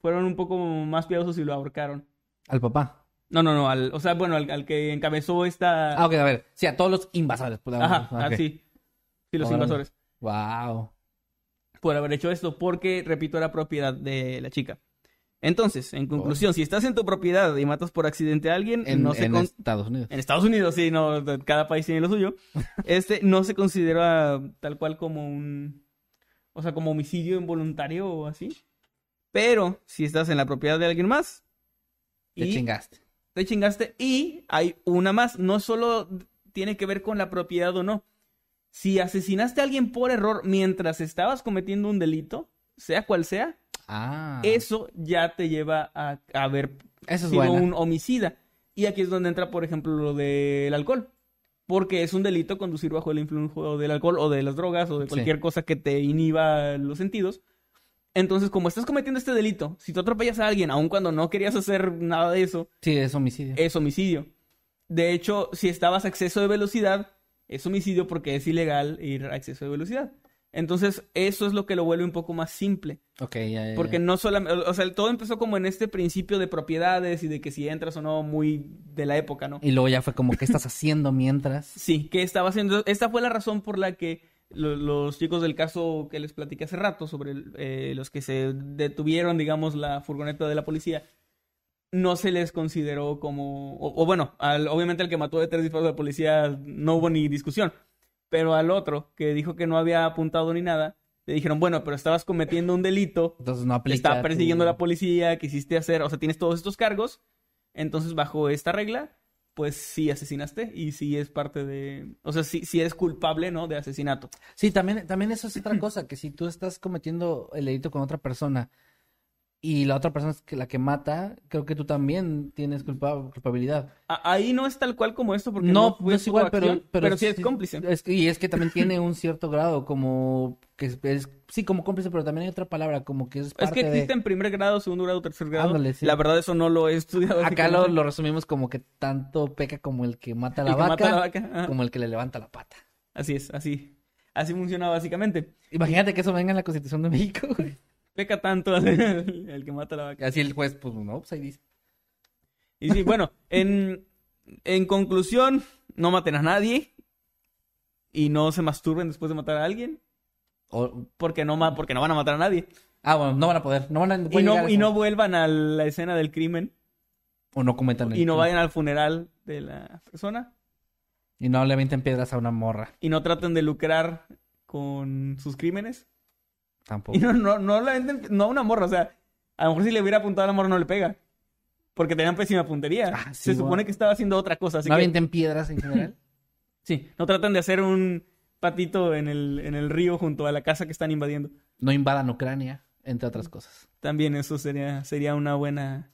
fueron un poco más piadosos y lo ahorcaron. Al papá. No, no, no. Al, o sea, bueno, al, al que encabezó esta. Ah, ok, a ver. Sí, a todos los invasores. pues, Ajá, ah, así. Sí, los Órale. invasores. Wow. Por haber hecho esto, porque, repito, era propiedad de la chica. Entonces, en conclusión, si estás en tu propiedad y matas por accidente a alguien, En, no se en con- Estados Unidos. En Estados Unidos, sí, no, cada país tiene lo suyo. Este no se considera tal cual como un, o sea, como homicidio involuntario o así. Pero si estás en la propiedad de alguien más, Te y chingaste. te chingaste y hay una más, no solo tiene que ver con la propiedad o no. Si asesinaste a alguien por error mientras estabas cometiendo un delito, sea cual sea, Ah. eso ya te lleva a, a haber Eso es sido buena. un homicida. Y aquí es donde entra, por ejemplo, lo del alcohol. Porque es un delito conducir bajo el influjo del alcohol o de las drogas o de Sí. cualquier cosa que te inhiba los sentidos. Entonces, como estás cometiendo este delito, si tú atropellas a alguien, aun cuando no querías hacer nada de eso, Sí, es homicidio. es homicidio. De hecho, si estabas a exceso de velocidad, es homicidio porque es ilegal ir a exceso de velocidad. Entonces, eso es lo que lo vuelve un poco más simple. Ok, ya, ya, ya. Porque no solamente, o sea, todo empezó como en este principio de propiedades y de que si entras o no, muy de la época, ¿no? Y luego ya fue como, ¿qué estás haciendo mientras? Sí, ¿qué estaba haciendo? Esta fue la razón por la que lo- los chicos del caso que les platiqué hace rato, sobre eh, los que se detuvieron, digamos, la furgoneta de la policía, no se les consideró como, o, o bueno, al- obviamente el que mató de tres disparos de la policía no hubo ni discusión, pero al otro que dijo que no había apuntado ni nada, le dijeron, bueno, pero estabas cometiendo un delito Entonces no te estaba persiguiendo tu- la policía, quisiste hacer, o sea, tienes todos estos cargos, entonces bajo esta regla, pues sí asesinaste y sí es parte de, o sea, sí, sí eres culpable, ¿no? De asesinato. Sí, también, también eso es otra cosa, que si tú estás cometiendo el delito con otra persona y la otra persona es que la que mata, creo que tú también tienes culpa- culpabilidad. Ahí no es tal cual como esto porque No, no, no es igual, pero, pero, sí es cómplice. es que- y es que también tiene un cierto grado, como que es, es- sí, como cómplice, pero también hay otra palabra, como que es Es que de... existe en primer grado, segundo grado, tercer grado. Ándale, sí. La verdad eso no lo he estudiado. Acá lo, lo resumimos como que tanto peca como el que mata a la El que vaca, mata la vaca, como el que le levanta la pata. Así es, así. Así funciona básicamente. Imagínate que eso venga en la Constitución de México, güey. Peca tanto el, el que mata a la vaca. Así el juez, pues no, pues ahí dice. Y sí, bueno, en, en conclusión, no maten a nadie y no se masturben después de matar a alguien, O- porque no, porque no van a matar a nadie. ah, bueno, no van a poder. No van a Y no, y no vuelvan a la escena del crimen O no cometan el y no crimen. vayan al funeral de la persona Y no le avienten piedras a una morra. y no traten de lucrar con sus crímenes. Tampoco. Y no, no, no la venden, no a una morra, o sea, a lo mejor si le hubiera apuntado a la morra no le pega. Porque tenían pésima puntería. Ah, sí, Se supone que estaba haciendo otra cosa, así no que avienten piedras en general. sí, no traten de hacer un patito en el, en el río junto a la casa que están invadiendo. no invadan Ucrania, entre otras cosas. También eso sería, sería una buena,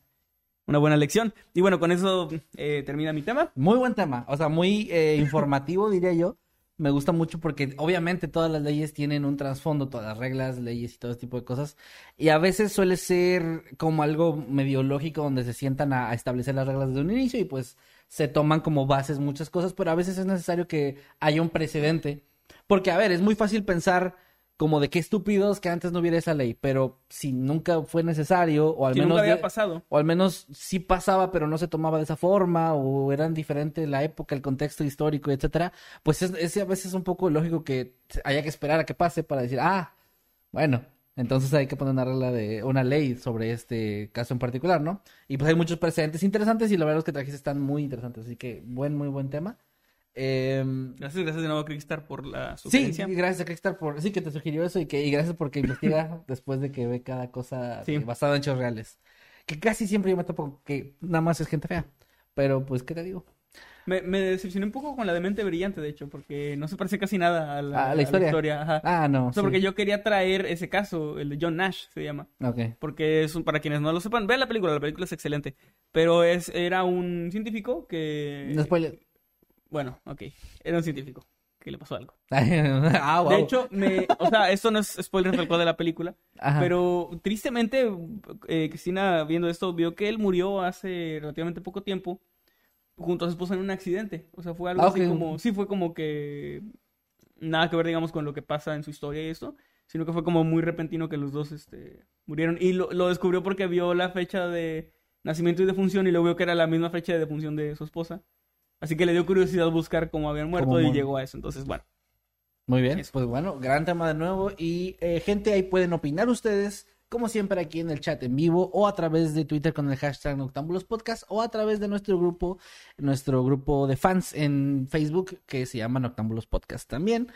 una buena lección. Y bueno, con eso eh, termina mi tema. Muy buen tema, o sea, muy eh, informativo, diría yo. Me gusta mucho porque obviamente todas las leyes tienen un trasfondo, todas las reglas, leyes y todo tipo de cosas. Y a veces suele ser como algo medio lógico donde se sientan a, a establecer las reglas desde un inicio y pues se toman como bases muchas cosas, pero a veces es necesario que haya un precedente. Porque, a ver, es muy fácil pensar como de qué estúpidos que antes no hubiera esa ley, pero si nunca fue necesario, o al Si menos... nunca había de- pasado. o al menos sí pasaba, pero no se tomaba de esa forma, o eran diferentes la época, el contexto histórico, etcétera, pues es, es a veces un poco lógico que haya que esperar a que pase para decir, ah, bueno, entonces hay que poner una regla de, una ley sobre este caso en particular, ¿no? Y pues hay muchos precedentes interesantes y la verdad es que trajiste están muy interesantes, así que buen, muy buen tema. Em, Gracias, gracias de nuevo a Crickstar por la Sí, sugerencia. gracias a Crickstar por, sí que te sugirió eso y que, y gracias porque investiga después de que ve cada cosa Sí. eh, basada en hechos reales. Que casi siempre yo me topo que nada más es gente fea. Pero pues, ¿qué te digo? Me, me decepcioné un poco con la de mente brillante, de hecho, porque no se parece casi nada a la, ¿A la historia? ajá. Ah, no. O sea, sí. porque yo quería traer ese caso, el de John Nash se llama. Ok. Porque es un, para quienes no lo sepan, vean la película, la película es excelente. Pero es, era un científico que. No spoiler. Bueno, ok. Era un científico que le pasó algo. ah, wow. De hecho, me, o sea, esto no es spoiler tal cual de la película. Ajá. Pero tristemente, eh, Cristina, viendo esto, vio que él murió hace relativamente poco tiempo junto a su esposa en un accidente. O sea, fue algo Ah, así como, sí, fue como que nada que ver, digamos, con lo que pasa en su historia y esto, sino que fue como muy repentino que los dos este, murieron. Y lo, lo descubrió porque vio la fecha de nacimiento y defunción y luego vio que era la misma fecha de defunción de su esposa. Así que le dio curiosidad buscar cómo habían muerto Cómo y llegó a eso. Entonces, bueno. Muy bien, Eso. pues bueno, gran tema de nuevo. Y eh, gente, ahí pueden opinar ustedes, como siempre, aquí en el chat en vivo o a través de Twitter con el hashtag Noctámbulos Podcast o a través de nuestro grupo, nuestro grupo de fans en Facebook que se llama Noctámbulos Podcast también.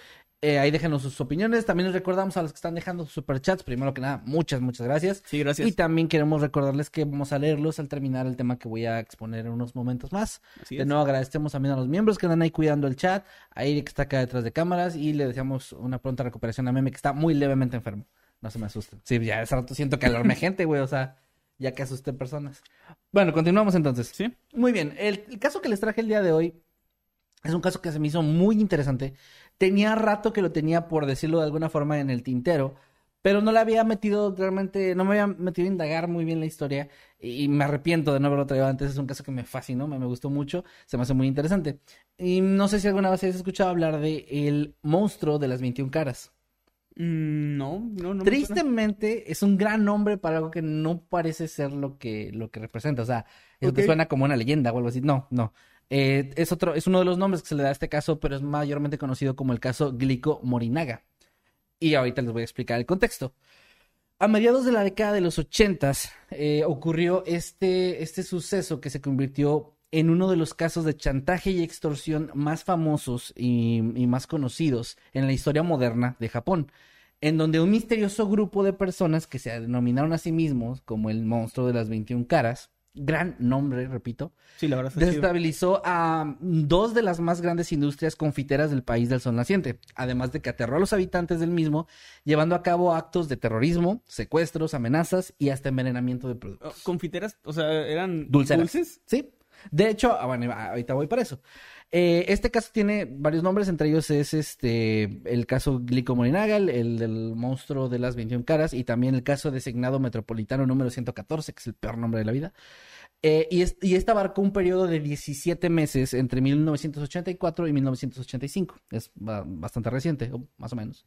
Eh, ahí déjenos sus opiniones. También les recordamos a los que están dejando sus superchats. Primero que nada, muchas, muchas gracias. Sí, gracias. Y también queremos recordarles que vamos a leerlos al terminar el tema que voy a exponer en unos momentos más. Así De es. nuevo agradecemos también a los miembros que andan ahí cuidando el chat, a Eric que está acá detrás de cámaras y le deseamos una pronta recuperación a Meme que está muy levemente enfermo. No se me asusten. Sí, ya hace rato siento que alarmé gente, güey, o sea, ya que asusté personas. Bueno, continuamos entonces. Sí. Muy bien, el, el caso que les traje el día de hoy es un caso que se me hizo muy interesante. Tenía rato que lo tenía, por decirlo de alguna forma, en el tintero, pero no le había metido realmente, no me había metido a indagar muy bien la historia y me arrepiento de no haberlo traído antes. Es un caso que me fascinó, me, me gustó mucho, se me hace muy interesante. Y no sé si alguna vez has escuchado hablar de el monstruo de las 21 caras. Mm, no, no, no. Tristemente, es un gran nombre para algo que no parece ser lo que, lo que representa. O sea, eso te suena como una leyenda o algo así. No, no. Eh, es otro, es uno de los nombres que se le da a este caso, pero es mayormente conocido como el caso Glico Morinaga. Y ahorita les voy a explicar el contexto. A mediados de la década de los ochentas eh, ocurrió este, este suceso que se convirtió en uno de los casos de chantaje y extorsión más famosos y más conocidos en la historia moderna de Japón, en donde un misterioso grupo de personas que se denominaron a sí mismos como el monstruo de las 21 caras, gran nombre, repito, Sí, la verdad es que sí. desestabilizó a dos de las más grandes industrias confiteras del país del sol naciente, además de que aterró a los habitantes del mismo, llevando a cabo actos de terrorismo, secuestros, amenazas y hasta envenenamiento de productos. Oh, Confiteras, o sea, eran Dulceras. dulces. Sí. De hecho, ah, bueno, ahorita voy para eso. Eh, este caso tiene varios nombres, entre ellos es este el caso Glico Morinaga, el, el del monstruo de las 21 caras, y también el caso designado metropolitano número 114, que es el peor nombre de la vida. Eh, y, es- y este abarcó un periodo de 17 meses entre 1984 y 1985. Es ba- bastante reciente, más o menos.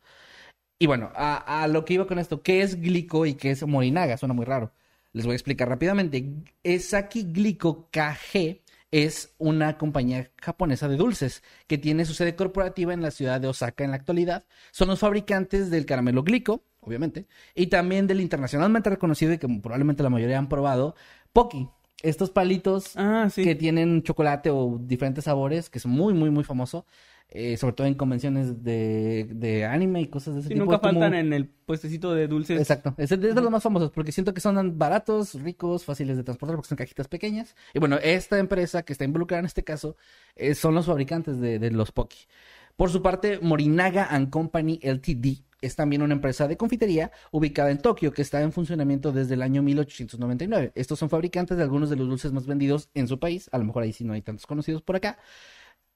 Y bueno, a, a lo que iba con esto, ¿qué es Glico y qué es Morinaga? Suena muy raro. Les voy a explicar rápidamente. Esaki Glico KG es una compañía japonesa de dulces que tiene su sede corporativa en la ciudad de Osaka en la actualidad. Son los fabricantes del caramelo Glico, obviamente, y también del internacionalmente reconocido y que probablemente la mayoría han probado, Pocky. Estos palitos Ah, sí. que tienen chocolate o diferentes sabores, que es muy, muy, muy famoso, eh, sobre todo en convenciones de, de anime y cosas de ese Sí, tipo. nunca como- faltan en el puestecito de dulces. Exacto, es de, es de los más famosos porque siento que son baratos, ricos, fáciles de transportar porque son cajitas pequeñas. Y bueno, esta empresa que está involucrada en este caso eh, son los fabricantes de, de los Pocky. Por su parte, Morinaga and Company Ltd es también una empresa de confitería ubicada en Tokio que está en funcionamiento desde el año 1899. Estos son fabricantes de algunos de los dulces más vendidos en su país, a lo mejor ahí sí no hay tantos conocidos por acá.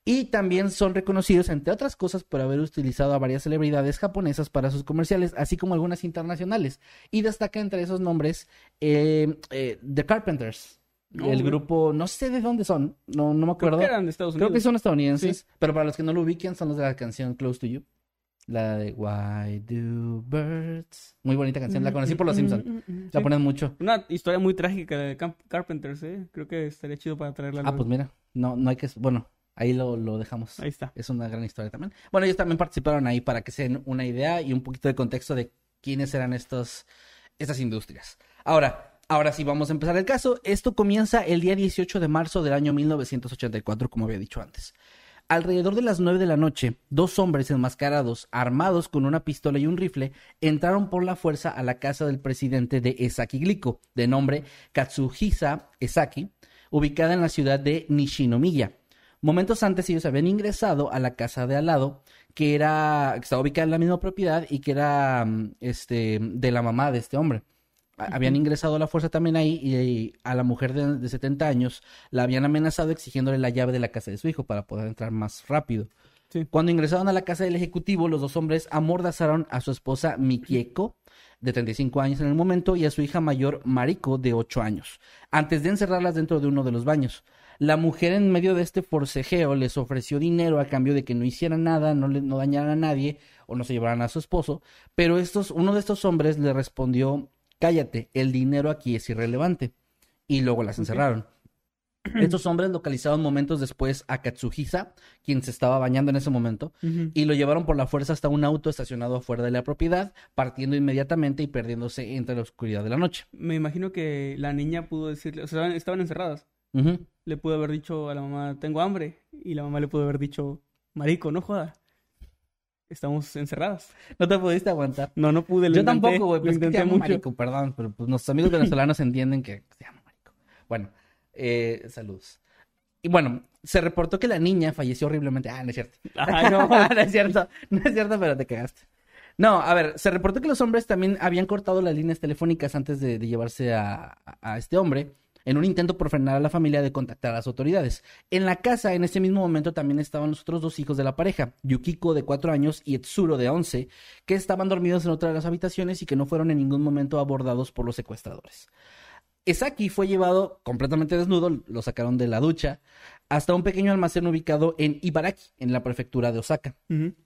Y también son reconocidos, entre otras cosas, por haber utilizado a varias celebridades japonesas para sus comerciales, así como algunas internacionales. Y destaca entre esos nombres eh, eh, The Carpenters, el grupo, no sé de dónde son, no, no me Creo acuerdo. que eran de Estados Unidos. Creo que son estadounidenses, pero para los que no lo ubiquen, son los de la canción Close to You. La de Why Do Birds. Muy bonita canción, la conocí por los Simpsons. La Sí. ponen mucho. Una historia muy trágica de Carpenters, ¿eh? Creo que estaría chido para traerla. Ah, luego. pues mira, no, no hay que. Bueno, ahí lo, lo dejamos. Ahí está. Es una gran historia también. Bueno, ellos también participaron ahí para que se den una idea y un poquito de contexto de quiénes eran estos, estas industrias. Ahora, ahora sí vamos a empezar el caso. Esto comienza el día 18 de marzo del año 1984, como había dicho antes. Alrededor de las 9 de la noche, dos hombres enmascarados, armados con una pistola y un rifle, entraron por la fuerza a la casa del presidente de Esaki Glico, de nombre Katsuhisa Esaki, ubicada en la ciudad de Nishinomiya. Momentos antes ellos habían ingresado a la casa de al lado, que era, que estaba ubicada en la misma propiedad y que era mm, este de la mamá de este hombre. Habían ingresado a la fuerza también ahí y, y a la mujer de, de 70 años la habían amenazado exigiéndole la llave de la casa de su hijo para poder entrar más rápido. Sí. Cuando ingresaron a la casa del ejecutivo, los dos hombres amordazaron a su esposa Mikieko, de 35 años en el momento, y a su hija mayor Mariko, de 8 años, antes de encerrarlas dentro de uno de los baños. La mujer en medio de este forcejeo les ofreció dinero a cambio de que no hicieran nada, no, le, no dañaran a nadie o no se llevaran a su esposo, pero estos, uno de estos hombres le respondió, cállate, el dinero aquí es irrelevante. Y luego las encerraron. Estos hombres localizaron momentos después a Katsuhisa, quien se estaba bañando en ese momento, y lo llevaron por la fuerza hasta un auto estacionado afuera de la propiedad, partiendo inmediatamente y perdiéndose entre la oscuridad de la noche. Me imagino que la niña pudo decirle, o sea, estaban- estaban Le pudo haber dicho a la mamá, tengo hambre. Y la mamá le pudo haber dicho, marico, no joda. Estamos encerradas. No te pudiste aguantar. No, no pude. lo Yo intenté, tampoco, güey, Lo pero es que te intenté llamo mucho. marico, perdón, pero pues nuestros amigos venezolanos entienden que se llama marico. Bueno, eh, saludos. Y bueno, se reportó que la niña falleció horriblemente. Ah, no es cierto. Ay, no. no es cierto, no es cierto, pero te cagaste. No, a ver, se reportó que los hombres también habían cortado las líneas telefónicas antes de, de llevarse a, a este hombre en un intento por frenar a la familia de contactar a las autoridades. En la casa, en ese mismo momento, también estaban los otros dos hijos de la pareja, Yukiko de 4 años y Etsuro de 11, que estaban dormidos en otra de las habitaciones y que no fueron en ningún momento abordados por los secuestradores. Esaki fue llevado completamente desnudo, lo sacaron de la ducha, hasta un pequeño almacén ubicado en Ibaraki, en la prefectura de Osaka.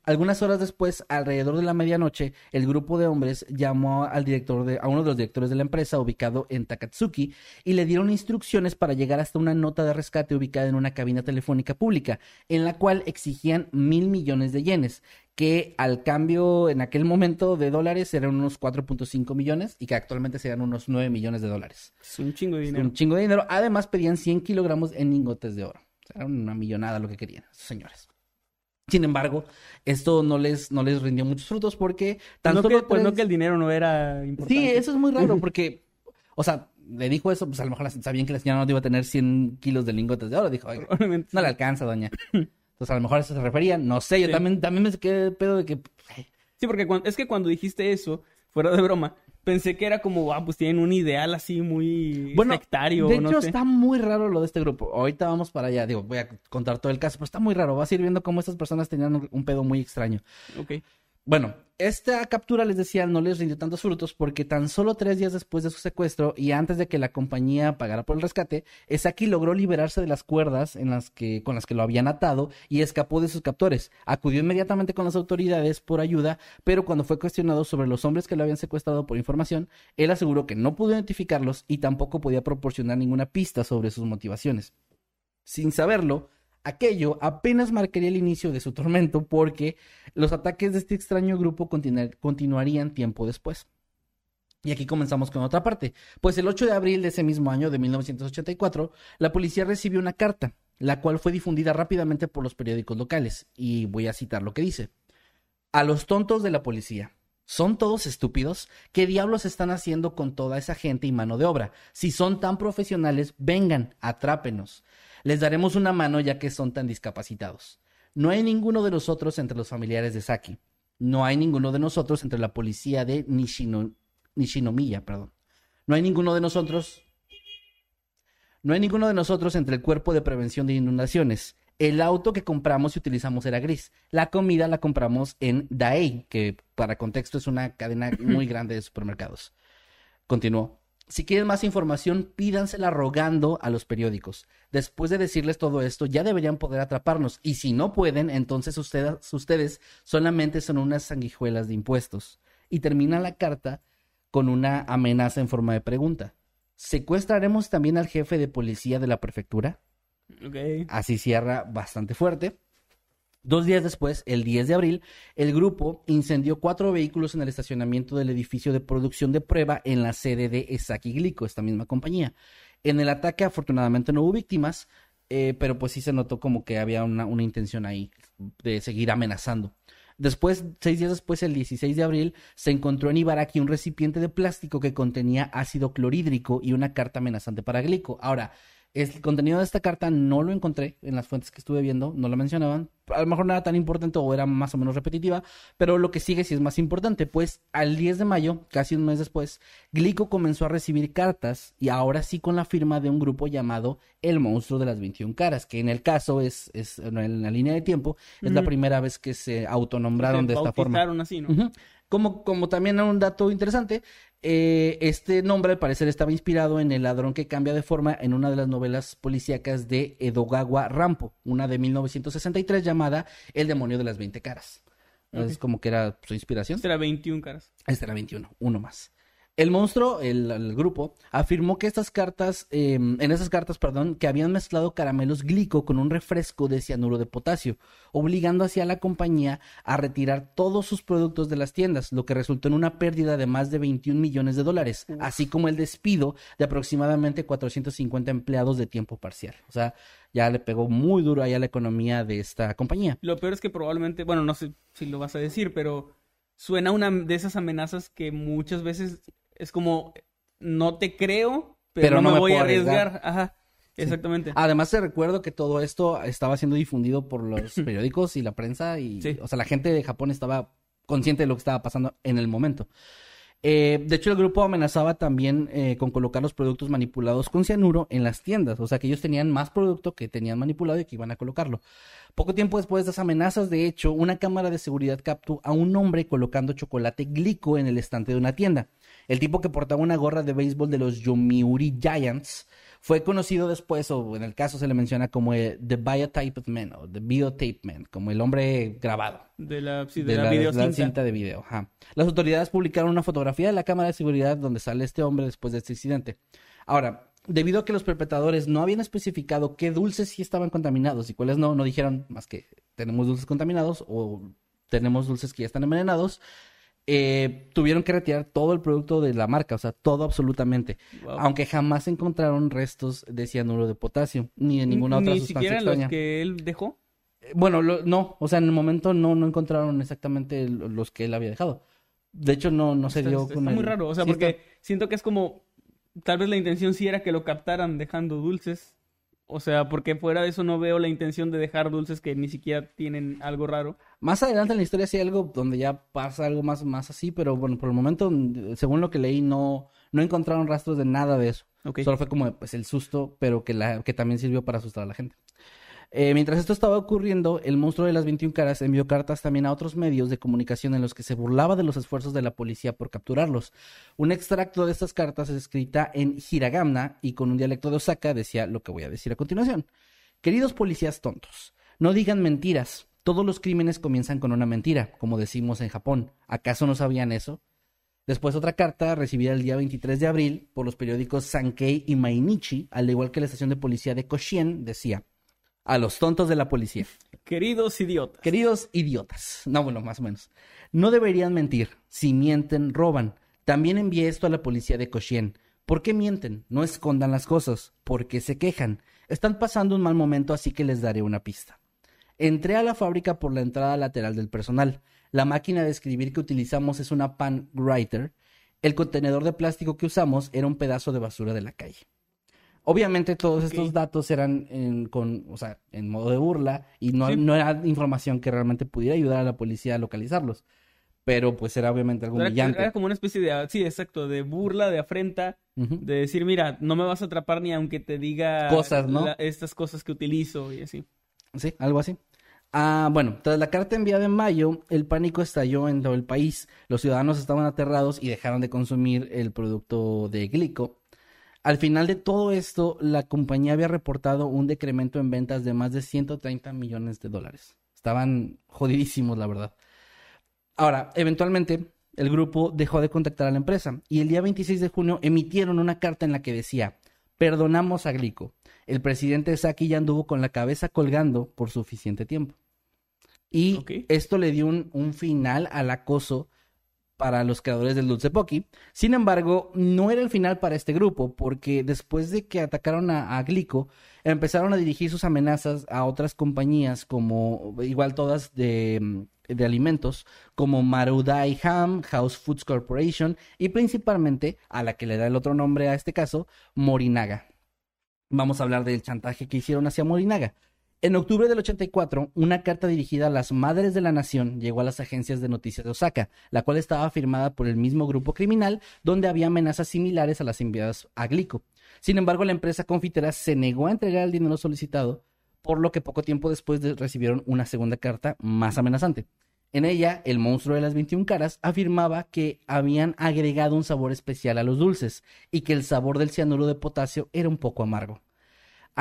Algunas horas después, alrededor de la medianoche, el grupo de hombres llamó al director de, a uno de los directores de la empresa ubicado en Takatsuki y le dieron instrucciones para llegar hasta una nota de rescate ubicada en una cabina telefónica pública, en la cual exigían mil millones de yenes, que al cambio en aquel momento de dólares eran unos 4.5 millones y que actualmente serían unos 9 millones de dólares. Es un chingo de Es dinero. Un chingo de dinero. Además, pedían 100 kilogramos en lingotes de oro. Era una millonada lo que querían, señores. Sin embargo, esto no les, no les rindió muchos frutos porque tan no solo que, pues no que el dinero no era importante. Sí, eso es muy raro porque, o sea, le dijo eso, pues a lo mejor sabían que la señora no iba a tener 100 kilos de lingotes de oro. Dijo, "Oiga, Probablemente. no le alcanza, doña. Entonces, a lo mejor a eso se referían. No sé, yo Sí. también, también me quedé pedo de que... Sí, porque es que cuando dijiste eso, fuera de broma, pensé que era como, ah, pues tienen un ideal así muy Bueno, sectario, de no hecho, sé. está muy raro lo de este grupo. Ahorita vamos para allá. Digo, voy a contar todo el caso, pero está muy raro. Vas a ir viendo cómo estas personas tenían un- un pedo muy extraño. Ok. Bueno, esta captura, les decía, no les rindió tantos frutos porque tan solo tres días después de su secuestro y antes de que la compañía pagara por el rescate, Esaki logró liberarse de las cuerdas en las que, con las que lo habían atado y escapó de sus captores. Acudió inmediatamente con las autoridades por ayuda, pero cuando fue cuestionado sobre los hombres que lo habían secuestrado por información, él aseguró que no pudo identificarlos y tampoco podía proporcionar ninguna pista sobre sus motivaciones. Sin saberlo, Aquello apenas marcaría el inicio de su tormento porque los ataques de este extraño grupo continuarían tiempo después. Y aquí comenzamos con otra parte. Pues el 8 de abril de ese mismo año de 1984, la policía recibió una carta, la cual fue difundida rápidamente por los periódicos locales. Y voy a citar lo que dice. A los tontos de la policía. ¿Son todos estúpidos? ¿Qué diablos están haciendo con toda esa gente y mano de obra? Si son tan profesionales, vengan, atrápenos. Les daremos una mano ya que son tan discapacitados. No hay ninguno de nosotros entre los familiares de Saki. No hay ninguno de nosotros entre la policía de Nishinomiya, perdón. No hay ninguno de nosotros. No hay ninguno de nosotros entre el cuerpo de prevención de inundaciones. El auto que compramos y utilizamos era gris. La comida la compramos en Daei, que para contexto es una cadena muy grande de supermercados. Continuó. Si quieren más información, pídansela rogando a los periódicos. Después de decirles todo esto, ya deberían poder atraparnos. Y si no pueden, entonces ustedes, ustedes solamente son unas sanguijuelas de impuestos. Y termina la carta con una amenaza en forma de pregunta. ¿Secuestraremos también al jefe de policía de la prefectura? Así cierra bastante fuerte. Dos días después, el 10 de abril, el grupo incendió cuatro vehículos en el estacionamiento del edificio de producción de prueba en la sede de Esaki Glico, esta misma compañía. En el ataque, afortunadamente, no hubo víctimas, eh, pero pues sí se notó como que había una, una intención ahí de seguir amenazando. Después, seis días después, el 16 de abril, se encontró en Ibaraki un recipiente de plástico que contenía ácido clorhídrico y una carta amenazante para Glico. Ahora, el contenido de esta carta no lo encontré en las fuentes que estuve viendo, no lo mencionaban. A lo mejor no era tan importante o era más o menos repetitiva, pero lo que sigue sí es más importante, pues al 10 de mayo, casi un mes después, Glico comenzó a recibir cartas y ahora sí con la firma de un grupo llamado El Monstruo de las 21 Caras, que en el caso es, es en la línea de tiempo, es la primera vez que se autonombraron de esta forma. así, ¿no? Como, como también un dato interesante, eh, este nombre al parecer estaba inspirado en el ladrón que cambia de forma en una de las novelas policíacas de Edogawa Rampo, una de 1963 llamada El demonio de las 20 caras. Es como que era su inspiración. Este era 21 caras. Este era 21, uno más. El monstruo, el, grupo, afirmó que estas cartas, em, en esas cartas, perdón, que habían mezclado caramelos glico con un refresco de cianuro de potasio, obligando así a la compañía a retirar todos sus productos de las tiendas, lo que resultó en una pérdida de más de 21 millones de dólares, así como el despido de aproximadamente 450 empleados de tiempo parcial. O sea, ya le pegó muy duro ahí a la economía de esta compañía. Lo peor es que probablemente, bueno, no sé si lo vas a decir, pero suena una de esas amenazas que muchas veces es como, no te creo, pero, no, me, voy a arriesgar. Ajá. Exactamente. Además, te recuerdo que todo esto estaba siendo difundido por los periódicos y la prensa y, o sea, la gente de Japón estaba consciente de lo que estaba pasando en el momento. Eh, de hecho, el grupo amenazaba también eh, con colocar los productos manipulados con cianuro en las tiendas. O sea, que ellos tenían más producto que tenían manipulado y que iban a colocarlo. Poco tiempo después de esas amenazas, de hecho, una cámara de seguridad captó a un hombre colocando chocolate glico en el estante de una tienda. El tipo que portaba una gorra de béisbol de los Yomiuri Giants fue conocido después, o en el caso se le menciona como el, The Biotype Man, o The Videotape Man, como el hombre grabado. De la, de, la, cinta de video. Las autoridades publicaron una fotografía de la cámara de seguridad donde sale este hombre después de este incidente. Ahora, debido a que los perpetradores no habían especificado qué dulces sí estaban contaminados y cuáles no, no dijeron más que tenemos dulces contaminados o tenemos dulces que ya están envenenados, eh, tuvieron que retirar todo el producto de la marca, o sea, todo absolutamente. Aunque jamás encontraron restos de cianuro de potasio, ni de ninguna otra sustancia extraña. los que él dejó? Eh, bueno, no, o sea, en el momento no, no encontraron exactamente los que él había dejado. De hecho, no, no se dio con muy raro, o sea, porque siento que es como, tal vez la intención sí era que lo captaran dejando dulces, o sea, porque fuera de eso no veo la intención de dejar dulces que ni siquiera tienen algo raro. Más adelante en la historia sí hay algo donde ya pasa algo más, más así, pero bueno, por el momento, según lo que leí, no, no encontraron rastros de nada de eso. Solo fue como pues el susto, pero que, la, que también sirvió para asustar a la gente. Eh, mientras esto estaba ocurriendo, el monstruo de las 21 caras envió cartas también a otros medios de comunicación en los que se burlaba de los esfuerzos de la policía por capturarlos. Un extracto de estas cartas escrita en hiragana y con un dialecto de Osaka decía lo que voy a decir a continuación. Queridos policías tontos, no digan mentiras. Todos los crímenes comienzan con una mentira, como decimos en Japón. ¿Acaso no sabían eso? Después otra carta recibida el día 23 de abril por los periódicos Sankei y Mainichi, al igual que la estación de policía de Koshien, decía a los tontos de la policía. Queridos idiotas. Queridos idiotas. No, bueno, más o menos. No deberían mentir. Si mienten, roban. También envié esto a la policía de Koshien. ¿Por qué mienten? No escondan las cosas. ¿Por qué se quejan? Están pasando un mal momento, así que les daré una pista. Entré a la fábrica por la entrada lateral del personal. La máquina de escribir que utilizamos es una pan writer. El contenedor de plástico que usamos era un pedazo de basura de la calle. Obviamente todos estos datos eran en, con, o sea, en modo de burla y no, no era información que realmente pudiera ayudar a la policía a localizarlos. Pero pues era obviamente algo Era, brillante. era como una especie de, sí, exacto, de burla, de afrenta, de decir, mira, no me vas a atrapar ni aunque te diga Cosas, ¿no? la- estas cosas que utilizo y así. Sí, algo así. Ah, bueno, tras la carta enviada en mayo, el pánico estalló en todo el país. Los ciudadanos estaban aterrados y dejaron de consumir el producto de Glico. Al final de todo esto, la compañía había reportado un decremento en ventas de más de 130 millones de dólares. Estaban jodidísimos, la verdad. Ahora, eventualmente, el grupo dejó de contactar a la empresa y el día 26 de junio emitieron una carta en la que decía, perdonamos a Glico. El presidente Saki ya anduvo con la cabeza colgando por suficiente tiempo. Y esto le dio un, un final al acoso para los creadores del Dulce Pocky. Sin embargo, no era el final para este grupo, porque después de que atacaron a, Glico, empezaron a dirigir sus amenazas a otras compañías, como igual todas de alimentos, como Marudai Ham, House Foods Corporation y principalmente a la que le da el otro nombre a este caso, Morinaga. Vamos a hablar del chantaje que hicieron hacia Morinaga. En octubre del 84, una carta dirigida a las Madres de la Nación llegó a las agencias de noticias de Osaka, la cual estaba firmada por el mismo grupo criminal, donde había amenazas similares a las enviadas a Glico. Sin embargo, la empresa confitera se negó a entregar el dinero solicitado, por lo que poco tiempo después de- recibieron una segunda carta más amenazante. En ella, el monstruo de las 21 caras afirmaba que habían agregado un sabor especial a los dulces y que el sabor del cianuro de potasio era un poco amargo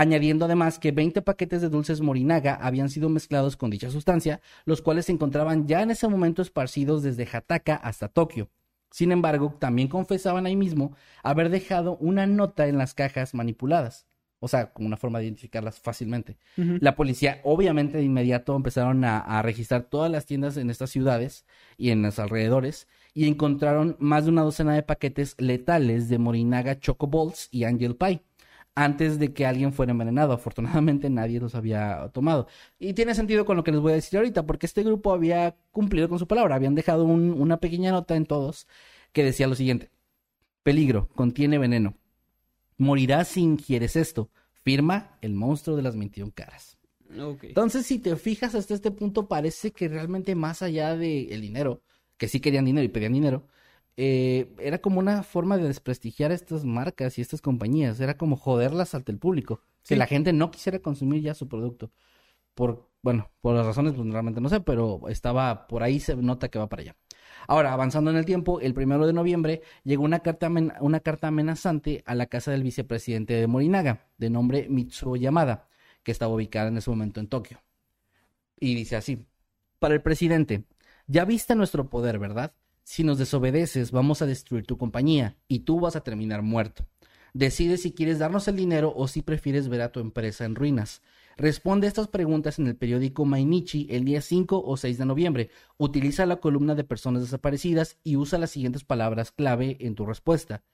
añadiendo además que 20 paquetes de dulces Morinaga habían sido mezclados con dicha sustancia, los cuales se encontraban ya en ese momento esparcidos desde Hataka hasta Tokio. Sin embargo, también confesaban ahí mismo haber dejado una nota en las cajas manipuladas, o sea, como una forma de identificarlas fácilmente. La policía, obviamente, de inmediato empezaron a, a registrar todas las tiendas en estas ciudades y en los alrededores y encontraron más de una docena de paquetes letales de Morinaga Choco Balls y Angel Pie antes de que alguien fuera envenenado. Afortunadamente nadie los había tomado. Y tiene sentido con lo que les voy a decir ahorita, porque este grupo había cumplido con su palabra. Habían dejado un- una pequeña nota en todos que decía lo siguiente. Peligro, contiene veneno. Morirás si ingieres esto. Firma el monstruo de las 21 caras. Entonces, si te fijas hasta este punto, parece que realmente más allá del dinero, que sí querían dinero y pedían dinero, eh, era como una forma de desprestigiar estas marcas y estas compañías. Era como joderlas ante el público. Que la gente no quisiera consumir ya su producto. Por, bueno, por las razones, pues realmente no sé, pero estaba por ahí, se nota que va para allá. Ahora, avanzando en el tiempo, el primero de noviembre llegó una carta, una carta amenazante a la casa del vicepresidente de Morinaga, de nombre Mitsuo Yamada, que estaba ubicada en ese momento en Tokio. Y dice así, para el presidente, ya viste nuestro poder, ¿verdad? Si nos desobedeces, vamos a destruir tu compañía y tú vas a terminar muerto. Decide si quieres darnos el dinero o si prefieres ver a tu empresa en ruinas. Responde estas preguntas en el periódico Mainichi el día 5 o 6 de noviembre. Utiliza la columna de personas desaparecidas y usa las siguientes palabras clave en tu respuesta.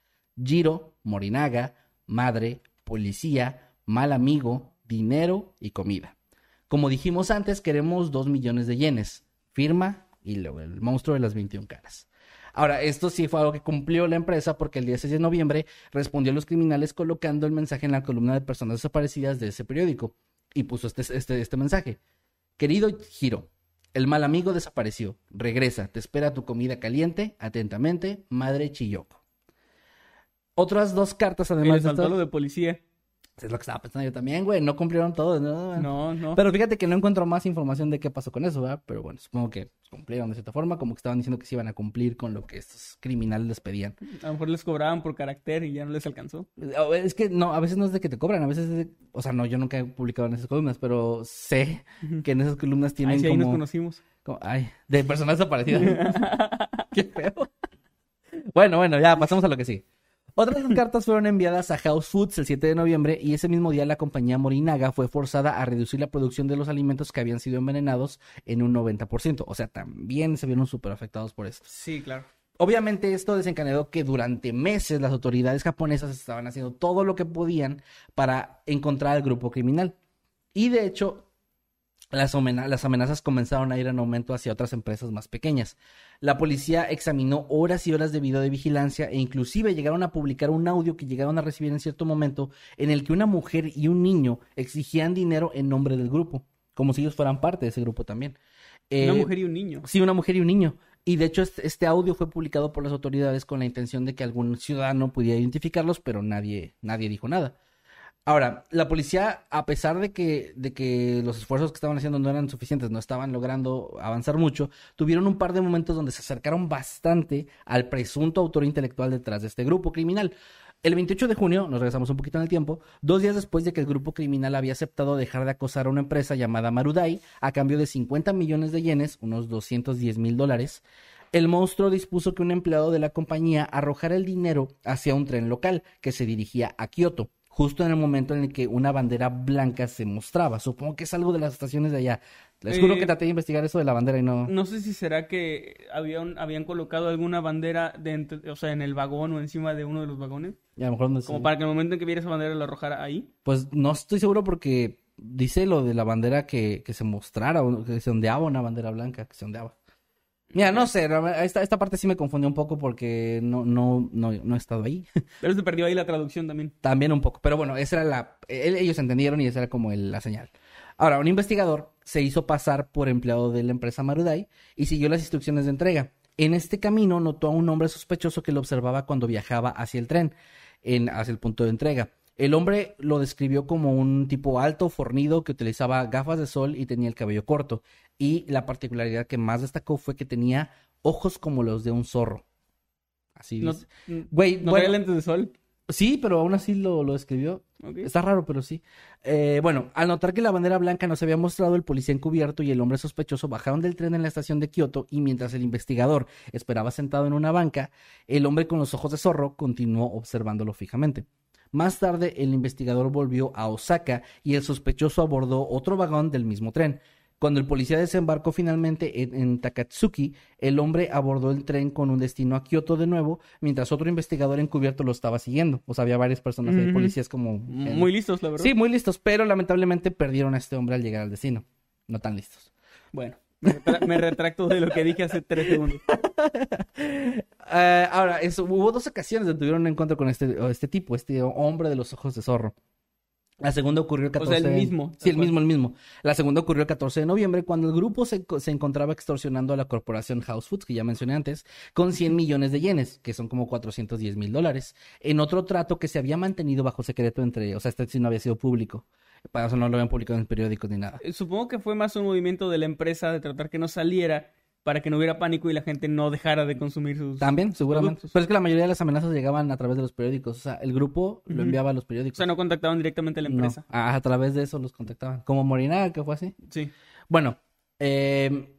Giro, Morinaga, madre, policía, mal amigo, dinero y comida. Como dijimos antes, queremos 2 millones de yenes. Firma y luego el monstruo de las 21 caras. Ahora, esto sí fue algo que cumplió la empresa porque el día 6 de noviembre respondió a los criminales colocando el mensaje en la columna de personas desaparecidas de ese periódico y puso este, este, este mensaje. Querido Giro, el mal amigo desapareció. Regresa, te espera tu comida caliente. Atentamente, Madre Chiyoko. Otras dos cartas además le de lo de policía. Es lo que estaba pensando yo también, güey. No cumplieron todo, ¿no? No, no. Pero fíjate que no encuentro más información de qué pasó con eso, ¿verdad? Pero bueno, supongo que cumplieron de cierta forma, como que estaban diciendo que se iban a cumplir con lo que estos criminales les pedían. A lo mejor les cobraban por carácter y ya no les alcanzó. Es que no, a veces no es de que te cobran, a veces es de... O sea, no, yo nunca he publicado en esas columnas, pero sé que en esas columnas tienen Ay, sí, ahí como... nos conocimos. como- Ay, de personas desaparecidas. qué feo. Bueno, bueno, ya, pasamos a lo que sí. Otras cartas fueron enviadas a House Foods el 7 de noviembre y ese mismo día la compañía Morinaga fue forzada a reducir la producción de los alimentos que habían sido envenenados en un 90%. O sea, también se vieron súper afectados por esto. Sí, claro. Obviamente esto desencadenó que durante meses las autoridades japonesas estaban haciendo todo lo que podían para encontrar al grupo criminal. Y de hecho, las, amenazas comenzaron a ir en aumento hacia otras empresas más pequeñas. La policía examinó horas y horas de video de vigilancia e inclusive llegaron a publicar un audio que llegaron a recibir en cierto momento en el que una mujer y un niño exigían dinero en nombre del grupo, como si ellos fueran parte de ese grupo también. Una Eh, mujer y un niño. Sí, una mujer y un niño. Y de hecho este, este audio fue publicado por las autoridades con la intención de que algún ciudadano pudiera identificarlos, pero nadie, nadie dijo nada. Ahora, la policía, a pesar de que, de que los esfuerzos que estaban haciendo no eran suficientes, no estaban logrando avanzar mucho, tuvieron un par de momentos donde se acercaron bastante al presunto autor intelectual detrás de este grupo criminal. El 28 de junio, nos regresamos un poquito en el tiempo, dos días después de que el grupo criminal había aceptado dejar de acosar a una empresa llamada Marudai a cambio de 50 millones de yenes, unos 210 mil dólares, el monstruo dispuso que un empleado de la compañía arrojara el dinero hacia un tren local que se dirigía a Kioto, justo en el momento en el que una bandera blanca se mostraba. Supongo que es algo de las estaciones de allá. Les juro Eh, que traté de investigar eso de la bandera y no... No sé si será que habían, habían colocado alguna bandera dentro, o sea, en el vagón o encima de uno de los vagones. Y a lo mejor no sé. Como para que el momento en que viera esa bandera la arrojara ahí. Pues no estoy seguro porque dice lo de la bandera que, que se mostrara, que se ondeaba una bandera blanca, que se ondeaba. Mira, no sé, esta, esta parte sí me confundió un poco porque no, no, no, no he estado ahí. Pero se perdió ahí la traducción también. También un poco, pero bueno, esa era la... el- ellos entendieron y esa era como el- la señal. Ahora, un investigador se hizo pasar por empleado de la empresa Marudai y siguió las instrucciones de entrega. En este camino notó a un hombre sospechoso que lo observaba cuando viajaba hacia el tren, en, hacia el punto de entrega. El hombre lo describió como un tipo alto, fornido, que utilizaba gafas de sol y tenía el cabello corto. Y la particularidad que más destacó fue que tenía ojos como los de un zorro. Así No, dice. mm, Güey, ¿no bueno, traía lentes de sol. sí, pero aún así lo, lo describió. Ok. Está raro, pero sí. Eh, bueno, al notar que la bandera blanca no se había mostrado, el policía encubierto y el hombre sospechoso bajaron del tren en la estación de Kioto y mientras el investigador esperaba sentado en una banca, el hombre con los ojos de zorro continuó observándolo fijamente. Más tarde, el investigador volvió a Osaka y el sospechoso abordó otro vagón del mismo tren. Cuando el policía desembarcó finalmente en, en Takatsuki, el hombre abordó el tren con un destino a Kioto de nuevo, mientras otro investigador encubierto lo estaba siguiendo. O sea, había varias personas ahí, Ujú. policías como... Muy listos, la verdad. Sí, muy listos, pero lamentablemente perdieron a este hombre al llegar al destino. No tan listos. Bueno, me, retra- me retracto de lo que dije hace tres segundos. Eh, ahora, eso, hubo dos ocasiones donde tuvieron un encuentro con este, este tipo, este hombre de los ojos de zorro. La segunda ocurrió el O 14 sea, el mismo, Sí, el mismo, el mismo. La segunda ocurrió el 14 de noviembre cuando el grupo se, se encontraba extorsionando a la corporación House Foods, que ya mencioné antes, con 100 millones de yenes, que son como 410 mil dólares, en otro trato que se había mantenido bajo secreto entre, o sea, este sí no había sido público. Para eso no lo habían publicado en periódicos ni nada. Eh, Supongo que fue más un movimiento de la empresa de tratar que no saliera para que no hubiera pánico y la gente no dejara de consumir sus... También, seguramente. productos. Pero es que la mayoría de las amenazas llegaban a través de los periódicos. O sea, el grupo lo enviaba a los O periódicos. sea, no contactaban directamente a la No, empresa. a, a través de eso los contactaban. Como Morinaga, que fue así. Sí. Bueno, eh,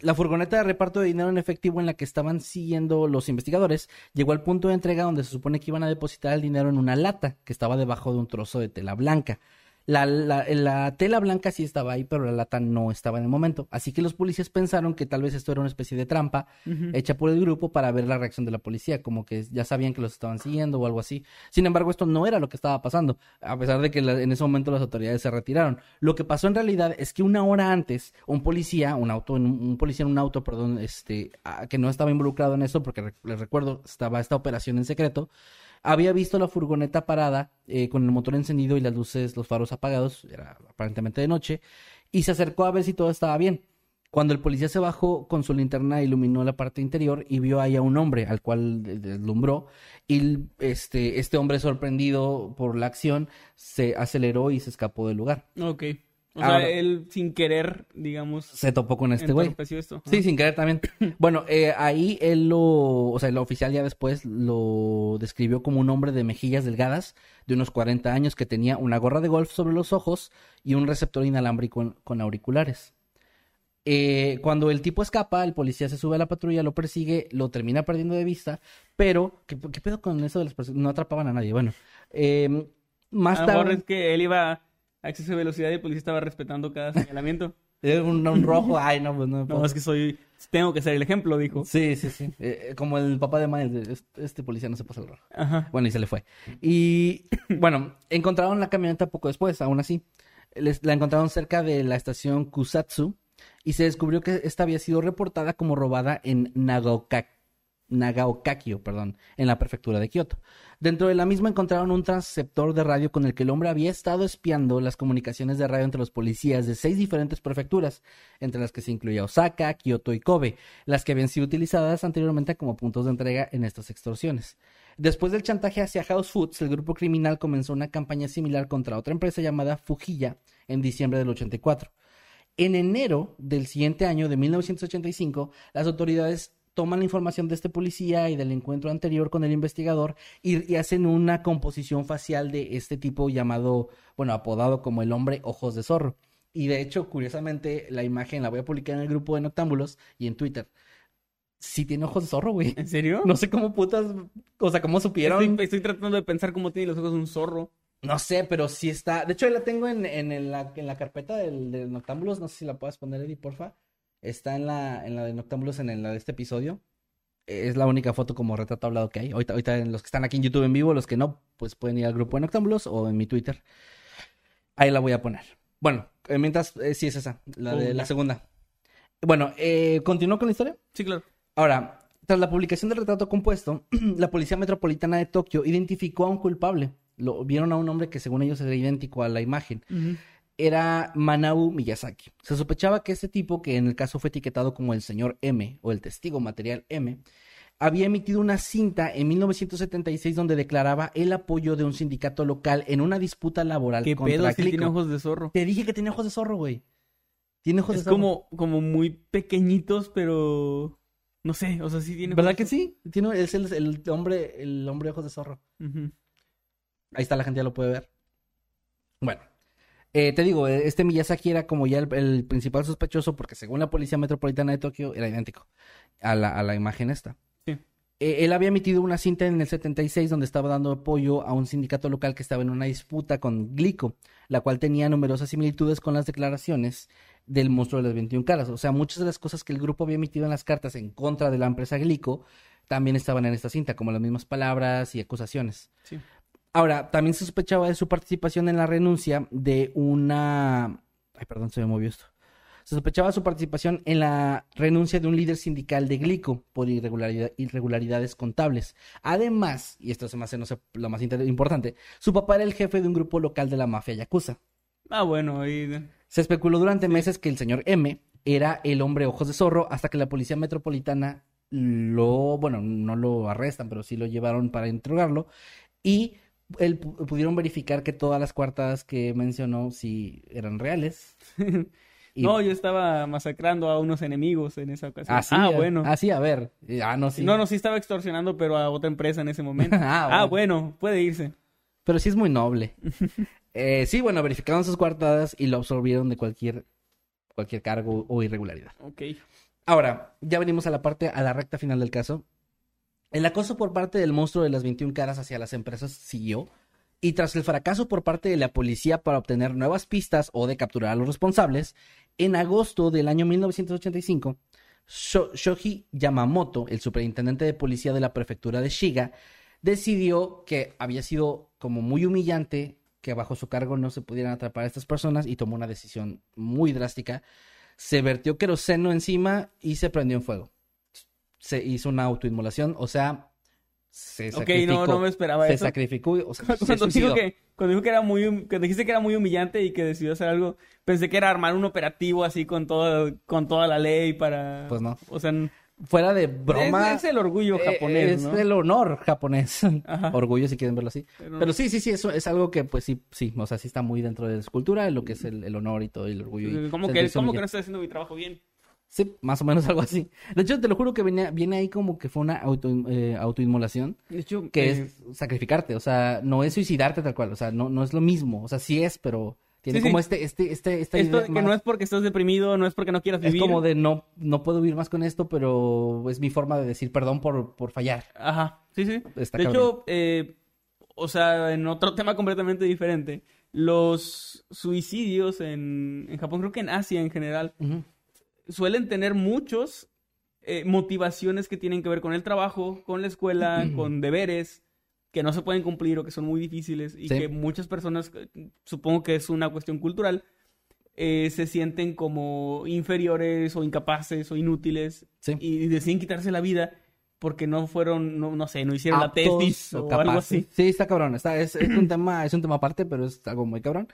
la furgoneta de reparto de dinero en efectivo en la que estaban siguiendo los investigadores llegó al punto de entrega donde se supone que iban a depositar el dinero en una lata que estaba debajo de un trozo de tela blanca. La, la- la tela blanca sí estaba ahí, pero la lata no estaba en el momento. Así que los policías pensaron que tal vez esto era una especie de trampa hecha por el grupo para ver la reacción de la policía, como que ya sabían que los estaban siguiendo o algo así. Sin embargo, esto no era lo que estaba pasando, a pesar de que la- en ese momento las autoridades se retiraron. Lo que pasó en realidad es que una hora antes, un policía, un auto, un, un policía en un auto, perdón, este, que no estaba involucrado en eso, porque les recuerdo, estaba esta operación en secreto, había visto la furgoneta parada eh, con el motor encendido y las luces, los faros apagados, era aparentemente de noche, y se acercó a ver si todo estaba bien. Cuando el policía se bajó con su linterna, iluminó la parte interior y vio ahí a un hombre al cual de- deslumbró. Y este, este hombre, sorprendido por la acción, se aceleró y se escapó del lugar. Ok. O Ahora- sea, él sin querer, digamos, Se topó con este güey. esto. Sí, sin querer también. Bueno, eh, ahí él lo, o sea, el oficial ya después lo describió como un hombre de mejillas delgadas, de unos 40 años, que tenía una gorra de golf sobre los ojos y un receptor inalámbrico con auriculares. Eh, cuando el tipo escapa, el policía se sube a la patrulla, lo persigue, lo termina perdiendo de vista, pero, ¿qué, qué pedo con eso de las personas? No atrapaban a nadie. Bueno, eh, más A lo mejor tarde... es que él iba a exceso de velocidad y el policía estaba respetando cada señalamiento. Un, un rojo, ay, no, pues no. No, es que soy, tengo que ser el ejemplo, dijo. Sí, sí, sí. Eh, eh, como el papá de Miles, de, este, este policía no se pasa el rojo. Ajá. Bueno, y se le fue. Y bueno, encontraron la camioneta poco después, aún así. Les- la encontraron cerca de la estación Kusatsu y se descubrió que esta había sido reportada como robada en Nagaoka- Nagaokakyo, perdón, en la prefectura de Kioto. Dentro de la misma encontraron un transceptor de radio con el que el hombre había estado espiando las comunicaciones de radio entre los policías de seis diferentes prefecturas, entre las que se incluía Osaka, Kioto y Kobe, las que habían sido utilizadas anteriormente como puntos de entrega en estas extorsiones. Después del chantaje hacia House Foods, el grupo criminal comenzó una campaña similar contra otra empresa llamada Fujilla en diciembre del 84. En enero del siguiente año, de 1985, las autoridades toman la información de este policía y del encuentro anterior con el investigador y, y hacen una composición facial de este tipo llamado, bueno, apodado como el hombre ojos de zorro. Y de hecho, curiosamente, la imagen la voy a publicar en el grupo de Noctámbulos y en Twitter. Sí tiene ojos de zorro, güey. ¿En serio? No sé cómo putas, o sea, cómo supieron. Estoy, estoy tratando de pensar cómo tiene los ojos un zorro. No sé, pero sí está. De hecho, ahí la tengo en, en, en la, en la carpeta del, del Noctámbulos. No sé si la puedes poner, Eddie, porfa. Está en la, en la de Noctámbulos, en el- la de este episodio. Es la única foto como retrato hablado que hay. Ahorita, ahorita en los que están aquí en YouTube en vivo, los que no, pues pueden ir al grupo de Noctámbulos o en mi Twitter. Ahí la voy a poner. Bueno, eh, mientras, eh, sí es esa, la de la segunda. Bueno, eh, ¿continúo con la historia? Sí, claro. Ahora, tras la publicación del retrato compuesto, la Policía Metropolitana de Tokio identificó a un culpable. Lo, vieron a un hombre que según ellos era idéntico a la imagen. Era Manau Miyazaki. Se sospechaba que este tipo, que en el caso fue etiquetado como el señor M o el testigo material M, había emitido una cinta en 1976 donde declaraba el apoyo de un sindicato local en una disputa laboral ¿Qué contra pedo si tiene ojos de zorro? Te dije que tenía ojos de zorro, güey. Tiene ojos Es de zorro. como, como muy pequeñitos, pero... No sé, o sea, sí tiene... ¿Verdad ojos que sí? Tiene, es el, el hombre, el hombre de ojos de zorro. Ahí está, la gente ya lo puede ver. Bueno, eh, te digo, eh, este Miyazaki era como ya el, el principal sospechoso porque según la Policía Metropolitana de Tokio era idéntico a la, a la imagen esta. Sí. Eh, él había emitido una cinta en el 76 donde estaba dando apoyo a un sindicato local que estaba en una disputa con Glico, la cual tenía numerosas similitudes con las declaraciones del monstruo de las 21 caras. O sea, muchas de las cosas que el grupo había emitido en las cartas en contra de la empresa Glico también estaban en esta cinta, como las mismas palabras y acusaciones. Sí. Ahora, también se sospechaba de su participación en la renuncia de una... Ay, perdón, se me movió esto. Se sospechaba su participación en la renuncia de un líder sindical de Glico por irregularidad- irregularidades contables. Además, y esto se me hace, no sé, lo más importante, su papá era el jefe de un grupo local de la mafia yakuza. Ah, bueno, ahí... Se especuló durante meses que el señor M era el hombre ojos de zorro hasta que la policía metropolitana lo, bueno, no lo arrestan, pero sí lo llevaron para interrogarlo y él, pu- pudieron verificar que todas las cuartas que mencionó sí eran reales. Y- No, yo estaba masacrando a unos enemigos en esa ocasión. Ah, sí, ah, a- bueno. Ah, sí, a ver. Eh, Ah, no, sí. No, no, sí estaba extorsionando, pero a otra empresa en ese momento. Ah, ah, bueno. bueno, puede irse. Pero sí es muy noble. Eh, sí, bueno, verificaron sus cuartadas y lo absorbieron de cualquier, cualquier cargo o irregularidad. Ok. Ahora, ya venimos a la parte, a la recta final del caso. El acoso por parte del monstruo de las 21 caras hacia las empresas siguió. Y tras el fracaso por parte de la policía para obtener nuevas pistas o de capturar a los responsables, en agosto del año 1985, Sho- Shoji Yamamoto, el superintendente de policía de la prefectura de Shiga, decidió que había sido como muy humillante que bajo su cargo no se pudieran atrapar a estas personas y tomó una decisión muy drástica. Se vertió queroseno encima y se prendió en fuego. Se hizo una autoinmolación, o sea, se Ok, sacrificó. no, no me esperaba se eso. sacrificó, o sea, se Cuando dijo, suicidó. que, cuando dijo que era muy, que dijiste que era muy humillante y que decidió hacer algo, pensé que era armar un operativo así con toda, con toda la ley para... Pues no. O sea, Fuera de broma. es, es el orgullo eh, japonés, es ¿no? el honor japonés. Ajá. Orgullo, si quieren verlo así. Pero- Pero, sí, sí, sí, eso es algo que, pues sí, sí, o sea, sí está muy dentro de su cultura, lo que es el, el honor y todo, y el orgullo. y ¿Cómo que, ¿Cómo que no estoy haciendo mi trabajo bien? Sí, más o menos algo así. De hecho, te lo juro que viene, viene ahí como que fue una auto, eh, autoinmolación, De hecho, que eh, es sacrificarte, o sea, no es suicidarte tal cual, o sea, no, no es lo mismo, o sea, sí es, pero tiene Sí, como sí. este, este, este, esta esto idea de que más- no es porque estás deprimido, no es porque no quieras es vivir. como de no, no puedo vivir más con esto, pero es mi forma de decir perdón por, por fallar. Ajá, sí, sí. Está de cabrón. hecho, eh, o sea, en otro tema completamente diferente, los suicidios en, en Japón, creo que en Asia en general. Suelen tener muchos eh, motivaciones que tienen que ver con el trabajo, con la escuela, con deberes que no se pueden cumplir o que son muy difíciles y Sí. que muchas personas, eh, supongo que es una cuestión cultural, eh, se sienten como inferiores o incapaces o inútiles Sí. y deciden quitarse la vida porque no fueron, no, no sé, no hicieron la Aptos tesis o, algo capaces. así. Sí, está cabrón. Está, es, es un tema, es un tema aparte, pero es algo muy cabrón.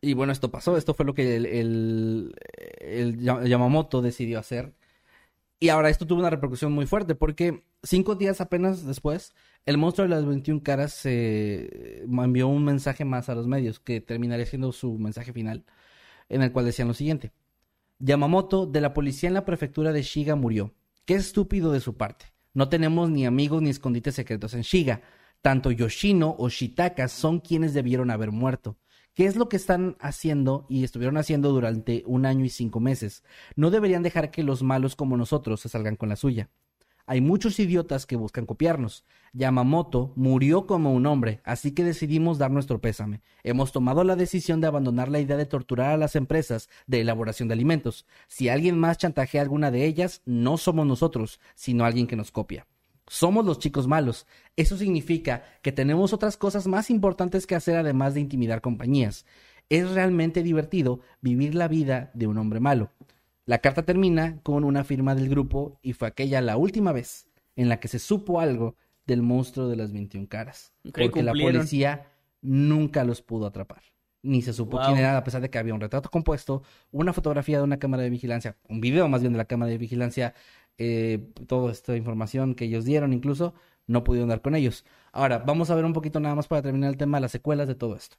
Y bueno, esto pasó. Esto fue lo que el, el, el Ya- Yamamoto decidió hacer. Y ahora esto tuvo una repercusión muy fuerte porque cinco días apenas después, el monstruo de las 21 caras eh, envió un mensaje más a los medios que terminaría siendo su mensaje final, en el cual decían lo siguiente. Yamamoto de la policía en la prefectura de Shiga murió. Qué estúpido de su parte. No tenemos ni amigos ni escondites secretos en Shiga. Tanto Yoshino o Shitaka son quienes debieron haber muerto. ¿Qué es lo que están haciendo y estuvieron haciendo durante un año y cinco meses? No deberían dejar que los malos como nosotros se salgan con la suya. Hay muchos idiotas que buscan copiarnos. Yamamoto murió como un hombre, así que decidimos dar nuestro pésame. Hemos tomado la decisión de abandonar la idea de torturar a las empresas de elaboración de alimentos. Si alguien más chantajea alguna de ellas, no somos nosotros, sino alguien que nos copia. Somos los chicos malos. Eso significa que tenemos otras cosas más importantes que hacer además de intimidar compañías. Es realmente divertido vivir la vida de un hombre malo. La carta termina con una firma del grupo y fue aquella la última vez en la que se supo algo del monstruo de las 21 caras. Porque la policía nunca los pudo atrapar. Ni se supo Wow. quién era, a pesar de que había un retrato compuesto, una fotografía de una cámara de vigilancia, un video más bien de la cámara de vigilancia, eh, toda esta información que ellos dieron incluso, no pudieron dar con ellos. Ahora, vamos a ver un poquito nada más para terminar el tema, las secuelas de todo esto.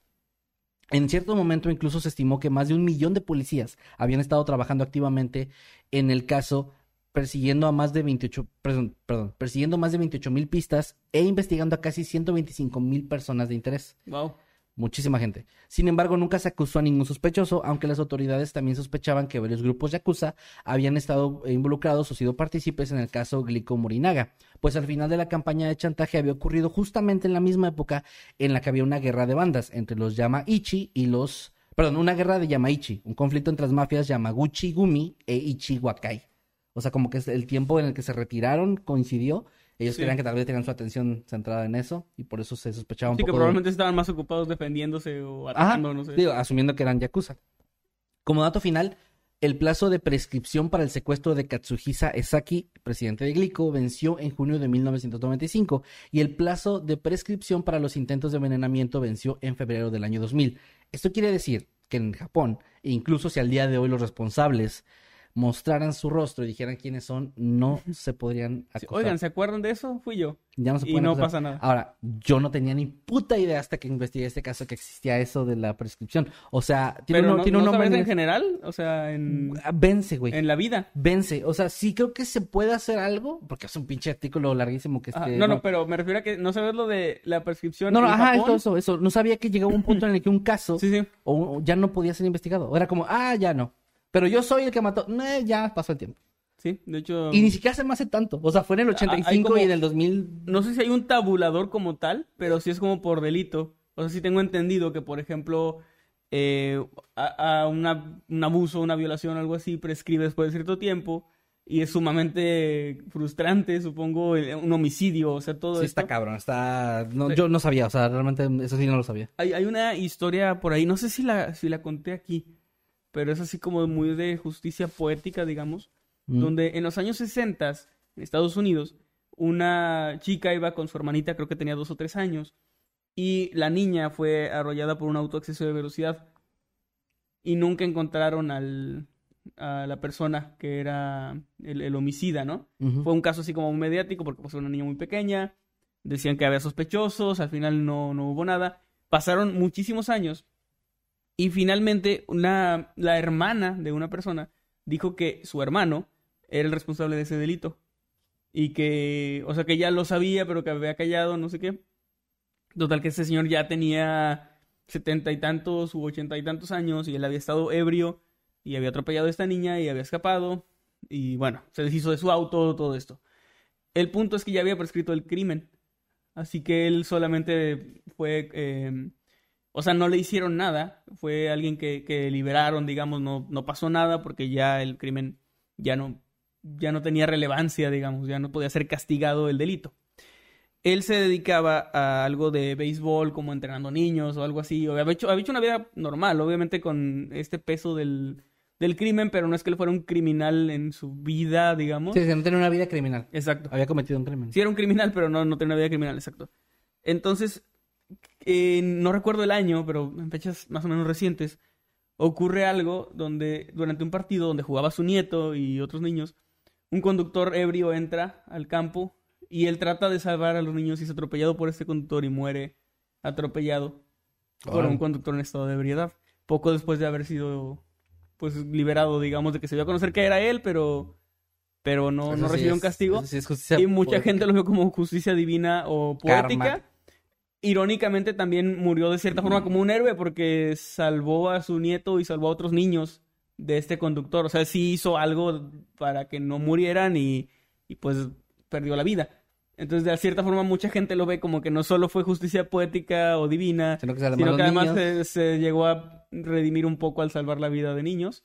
En cierto momento incluso se estimó que más de un millón de policías habían estado trabajando activamente en el caso persiguiendo a más de 28, perdón, perdón, persiguiendo más de 28 mil pistas e investigando a casi 125 mil personas de interés. Wow. Muchísima gente. Sin embargo, nunca se acusó a ningún sospechoso, aunque las autoridades también sospechaban que varios grupos yakuza habían estado involucrados o sido partícipes en el caso Glico Morinaga, pues al final de la campaña de chantaje había ocurrido justamente en la misma época en la que había una guerra de bandas entre los Yamaichi y los... Perdón, una guerra de Yamaichi, un conflicto entre las mafias Yamaguchi Gumi e Ichi Wakai. O sea, como que es el tiempo en el que se retiraron coincidió. Ellos Sí. creían que tal vez tenían su atención centrada en eso y por eso se sospechaba un Sí, que poco de- probablemente estaban más ocupados defendiéndose o Ajá, atacando, no sé. digo, asumiendo que eran yakuza. Como dato final, el plazo de prescripción para el secuestro de Katsuhisa Esaki, presidente de Glico, venció en junio de 1995 y el plazo de prescripción para los intentos de envenenamiento venció en febrero del año 2000. Esto quiere decir que en Japón, e incluso si al día de hoy los responsables mostraran su rostro y dijeran quiénes son, no se podrían Sí, acusar. Oigan, ¿se acuerdan de eso? Fui yo. Ya no se y pueden no acusar. pasa nada. Ahora, yo no tenía ni puta idea hasta que investigué este caso que existía eso de la prescripción. O sea, tiene, Pero un, no, tiene un ¿no nombre en en- general, o sea, en, Ah, Vence, güey. en la vida. Vence. O sea, sí creo que se puede hacer algo, porque es un pinche artículo larguísimo que Ajá, este, no, no, pero me refiero a que no sabes lo de la prescripción No, no, en ajá, Japón. eso, eso, eso. No sabía que llegaba un punto en el que un caso Sí, sí. o, o ya no podía ser investigado. Era como, ah, ya no. Pero yo soy el que mató. No, ya pasó el tiempo. Sí, de hecho, Y ni siquiera se me hace tanto. O sea, fue en el Ah, hay 85 como- y en el 2000. no sé si hay un tabulador como tal, pero sí es como por delito. O sea, sí tengo entendido que, por ejemplo, eh, a, a una- un abuso, una violación, algo así, prescribe después de cierto tiempo y es sumamente frustrante, supongo, un homicidio, o sea, todo Sí, esto. está cabrón. Está. no, Sí. yo no sabía. O sea, realmente eso sí no lo sabía. Hay, hay una historia por ahí, no sé si la, si la conté aquí, pero es así como muy de justicia poética, digamos, Mm. donde en los años 60 en Estados Unidos una chica iba con su hermanita, creo que tenía dos o tres años, y la niña fue arrollada por un auto exceso de velocidad y nunca encontraron al, a la persona que era el, el homicida, ¿no? Fue un caso así como muy mediático porque pues, era una niña muy pequeña, decían que había sospechosos, al final no, no hubo nada. Pasaron muchísimos años y finalmente una, la hermana de una persona dijo que su hermano era el responsable de ese delito y que, o sea, que ya lo sabía pero que había callado, no sé qué. Total que ese señor ya tenía setenta y tantos u ochenta y tantos años y él había estado ebrio y había atropellado a esta niña y había escapado y bueno, se deshizo de su auto, todo esto. El punto es que ya había prescrito el crimen, así que él solamente fue, eh, o sea, no le hicieron nada, fue alguien que, que liberaron, digamos, no, no pasó nada porque ya el crimen ya no, ya no tenía relevancia, digamos, ya no podía ser castigado el delito él se dedicaba a algo de béisbol, como entrenando niños o algo así. O había, hecho, había hecho una vida normal, obviamente con este peso del, del crimen, pero no es que él fuera un criminal en su vida, digamos. Sí, sí, no tenía una vida criminal. Exacto. Había cometido un crimen. Sí era un criminal, pero no, no tenía una vida criminal, exacto. Entonces, eh, no recuerdo el año, pero en fechas más o menos recientes, ocurre algo donde durante un partido donde jugaba su nieto y otros niños, un conductor ebrio entra al campo y él trata de salvar a los niños y es atropellado por este conductor y muere atropellado por un conductor en estado de ebriedad. Poco después de haber sido pues liberado, digamos, de que se dio a conocer que era él, pero pero no, Eso no sí recibió un castigo. sí es justicia Y mucha gente lo vio como justicia divina o poética. Karma. Irónicamente también murió de cierta forma como un héroe porque salvó a su nieto y salvó a otros niños de este conductor. O sea, sí hizo algo para que no murieran y, y pues perdió la vida. Entonces, de cierta forma, mucha gente lo ve como que no solo fue justicia poética o divina, Sino que sino además se, se llegó a redimir un poco al salvar la vida de niños.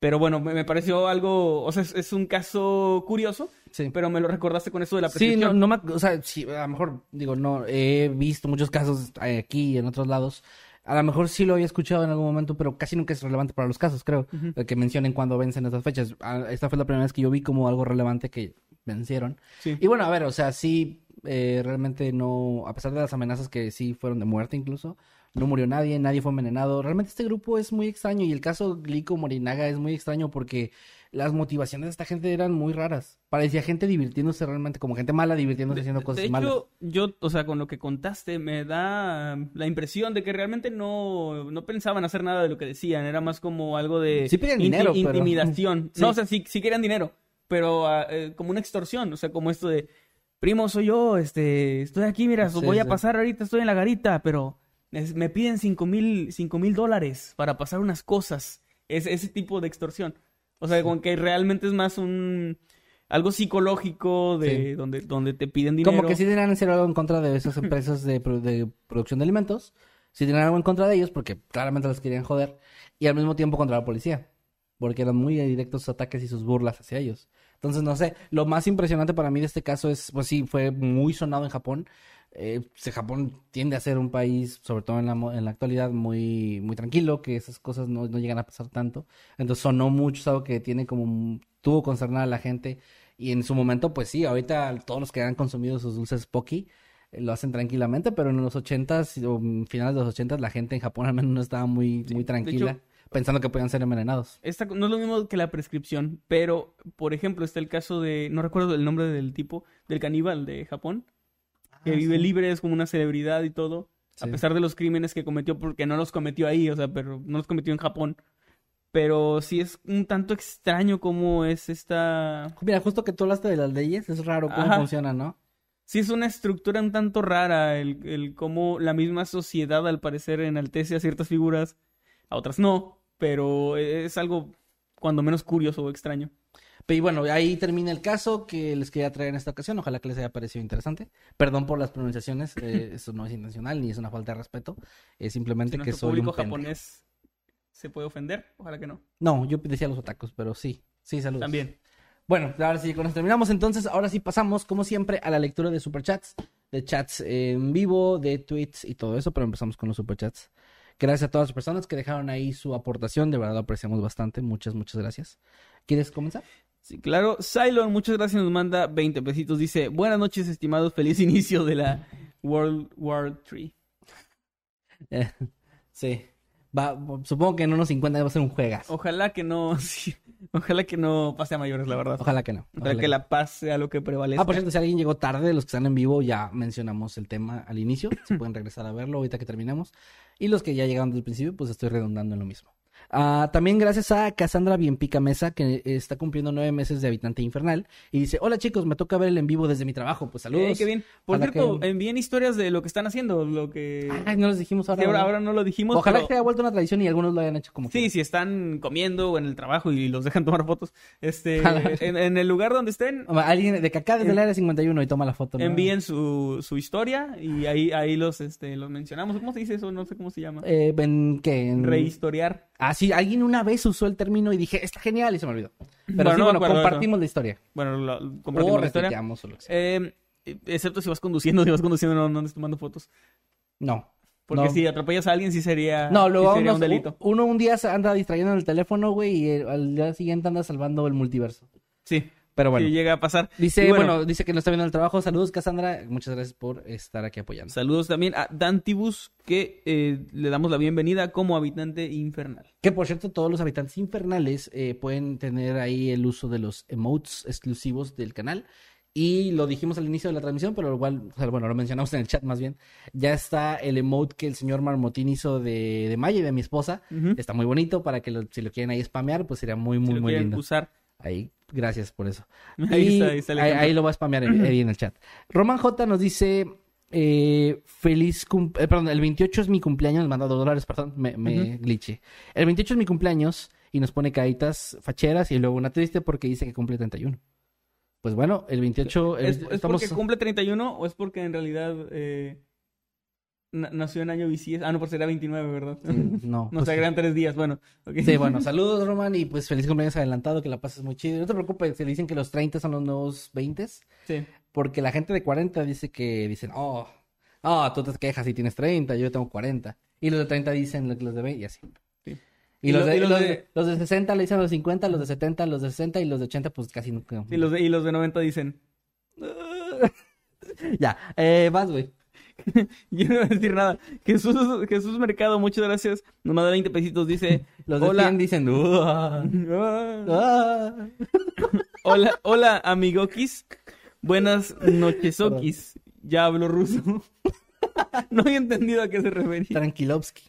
Pero bueno, me, me pareció algo, o sea, es, es un caso curioso, Sí. pero me lo recordaste con eso de la Sí, prescripción. no, no me, o sea, sí, a lo mejor, digo, no, he visto muchos casos aquí y en otros lados. A lo mejor sí lo había escuchado en algún momento, pero casi nunca es relevante para los casos, creo. Que mencionen cuando vencen estas fechas. Ah, Esta fue la primera vez que yo vi como algo relevante que vencieron. Sí. Y bueno, a ver, o sea, sí, eh, realmente no, a pesar de las amenazas que sí fueron de muerte incluso, no murió nadie, nadie fue envenenado. Realmente este grupo es muy extraño y el caso Glico Morinaga es muy extraño porque las motivaciones de esta gente eran muy raras. Parecía gente divirtiéndose realmente, como gente mala divirtiéndose haciendo cosas de malas. hecho, yo, o sea, con lo que contaste, me da la impresión de que realmente no, no pensaban hacer nada de lo que decían. Era más como algo de Sí pedían dinero, pero- intimidación. Sí. No, o sea, sí, sí querían dinero, pero ah, eh, como una extorsión. O sea, como esto de, primo, soy yo, este, estoy aquí, mira, Sí, voy a pasar ahorita, estoy en la garita, pero me piden cinco mil, cinco mil dólares para pasar unas cosas. Es ese tipo de extorsión. O sea, como que realmente es más un... Algo psicológico de Sí. donde, donde te piden dinero. Como que sí tenían hacer algo en contra de esas empresas de producción de alimentos. Sí tenían algo en contra de ellos porque claramente los querían joder. Y al mismo tiempo contra la policía. Porque eran muy directos sus ataques y sus burlas hacia ellos. Entonces, no sé, lo más impresionante para mí de este caso es, pues sí, fue muy sonado en Japón. Eh, Japón tiende a ser un país, sobre todo en la, en la actualidad, muy, muy tranquilo, que esas cosas no, no llegan a pasar tanto. Entonces sonó mucho, es algo que tiene como, tuvo concernada a la gente. Y en su momento, pues sí, ahorita todos los que han consumido sus dulces Pocky eh, lo hacen tranquilamente, pero en los ochentas o finales de los ochentas la gente en Japón al menos no estaba muy, Sí, muy tranquila, hecho- pensando que podían ser envenenados. Esta no es lo mismo que la prescripción, pero, por ejemplo, está el caso de, no recuerdo el nombre del tipo, del caníbal de Japón, que Ah, vive sí. libre, es como una celebridad y todo, a pesar de los crímenes que cometió, porque no los cometió ahí, o sea, pero no los cometió en Japón. Pero sí es un tanto extraño cómo es esta... Mira, justo que tú hablaste de las leyes, es raro cómo Ajá. funciona, ¿no? Sí es una estructura un tanto rara, el, el cómo la misma sociedad al parecer enaltece a ciertas figuras, a otras no, pero es algo cuando menos curioso o extraño. Pero y bueno, ahí termina el caso que les quería traer en esta ocasión. Ojalá que les haya parecido interesante. Perdón por las pronunciaciones, eh, eso no es intencional ni es una falta de respeto. Es simplemente Si que soy un público pendejo. japonés se puede ofender, ojalá que no. No, yo decía los otacos, pero sí, sí, saludos. También. Bueno, ahora sí, con esto terminamos. Entonces, ahora sí pasamos, como siempre, a la lectura de superchats, de chats en vivo, de tweets y todo eso, pero empezamos con los superchats. Gracias a todas las personas que dejaron ahí su aportación, de verdad lo apreciamos bastante. Muchas, muchas gracias. ¿Quieres comenzar? Sí, claro. Cylon, muchas gracias, nos manda 20 pesitos. Dice, buenas noches, estimados, feliz inicio de la World War 3. Eh, sí. Va, supongo que en unos 50 va a ser un juegas. Ojalá que no, sí, ojalá que no pase a mayores, la verdad. Ojalá que no. Ojalá ojalá que que la paz sea lo que prevalezca. Ah, por cierto, si alguien llegó tarde, de los que están en vivo, ya mencionamos el tema al inicio. Se pueden regresar a verlo ahorita que terminemos. Y los que ya llegaron desde el principio, pues estoy redundando en lo mismo. Ah, también gracias a Cassandra Bienpica Mesa, que está cumpliendo nueve meses de habitante infernal. Y dice, hola chicos, me toca ver el en vivo desde mi trabajo. Pues saludos. Eh, qué bien. Por cierto, que- envíen historias de lo que están haciendo, lo que... Ay, no les dijimos ahora. Sí, ahora, no lo dijimos, Ojalá pero- que haya vuelto una tradición y algunos lo hayan hecho como Sí, si están comiendo o en el trabajo y los dejan tomar fotos, este, en, en el lugar donde estén, Alguien de que acá desde el área 51 y toma la foto. ¿no? envíen su, su historia y ahí, ahí los, este, los mencionamos. ¿Cómo se dice eso? No sé cómo se llama. Eh, ¿en qué? En- Rehistoriar. Ah, sí, alguien una vez usó el término y dije, está genial y se me olvidó. Pero Bueno, sí, no bueno, acuerdo compartimos la historia. Bueno, lo, O compartimos la historia. retuiteamos o lo que sea. Eh, excepto si vas conduciendo, si vas conduciendo no, no andes tomando fotos. No. Porque No. si atropellas a alguien sí sería, No, luego sí sería unos- un delito. uno un día anda distrayendo en el teléfono, güey, y el- al día siguiente anda salvando el multiverso. Sí, Pero bueno. llega a pasar. Dice, bueno, dice que no está viendo el trabajo. Saludos, Cassandra. Muchas gracias por estar aquí apoyando. Saludos también a Dantibus, que eh, le damos la bienvenida como habitante infernal. Que por cierto, todos los habitantes infernales eh, pueden tener ahí el uso de los emotes exclusivos del canal. Y lo dijimos al inicio de la transmisión, pero igual, o sea, bueno, lo mencionamos en el chat más bien. Ya está el emote que el señor Marmotín hizo de, de Maya y de mi esposa. Está muy bonito para que lo- si lo quieren ahí spamear, pues sería muy, muy, si lo muy quieren lindo. usar. Ahí, gracias por eso. Ahí Y está, ahí lo voy a spamear Eddie en el chat. Roman J nos dice, eh, feliz cum- eh, perdón, el 28 es mi cumpleaños, nos manda dos dólares, perdón, me, me glitché. El 28 es mi cumpleaños y nos pone caritas facheras y luego una triste porque dice que cumple 31. Pues bueno, el 28 el- ¿Es, es estamos... porque cumple 31 o es porque en realidad eh, nació en año bisiesto? Ah, no, pues será 29, ¿verdad? Sí, no, No, pues agregan tres días, bueno. ok. Sí, bueno, saludos Roman y pues feliz cumpleaños adelantado, que la pases muy chido. No te preocupes, se dicen que los 30 son los nuevos 20 Sí. Porque la gente de 40 dice que dicen, oh, oh, tú te quejas si tienes 30, yo tengo 40. Y los de 30 dicen los de 20 y así. Sí. Y, Y los, lo- de, y los los, de- de- los de 60 le dicen los 50, los de 70, los de 60 y los de 80 pues casi nunca. Y los de, y los de 90 dicen, ya, eh, vas, güey. yo no voy a decir nada. Jesús, Jesús Mercado, muchas gracias. Nos manda 20 pesitos, dice, Los de hola. 100 dicen, "Uah, Ah. ah". hola, hola, amigokis. Buenas nochesokis. Ya hablo ruso. no había entendido a qué se refería. Tranquilovsky.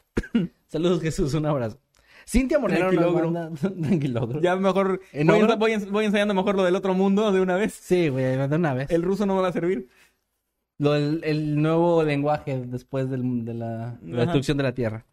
Saludos, Jesús, un abrazo. Cintia Moreno Tranquilogro. Ya mejor ¿En voy, voy, voy ensayando mejor lo del otro mundo de una vez. Sí, güey, de una vez. El ruso no me va a servir. Lo del- el nuevo lenguaje después del- de, la, destrucción de la Tierra.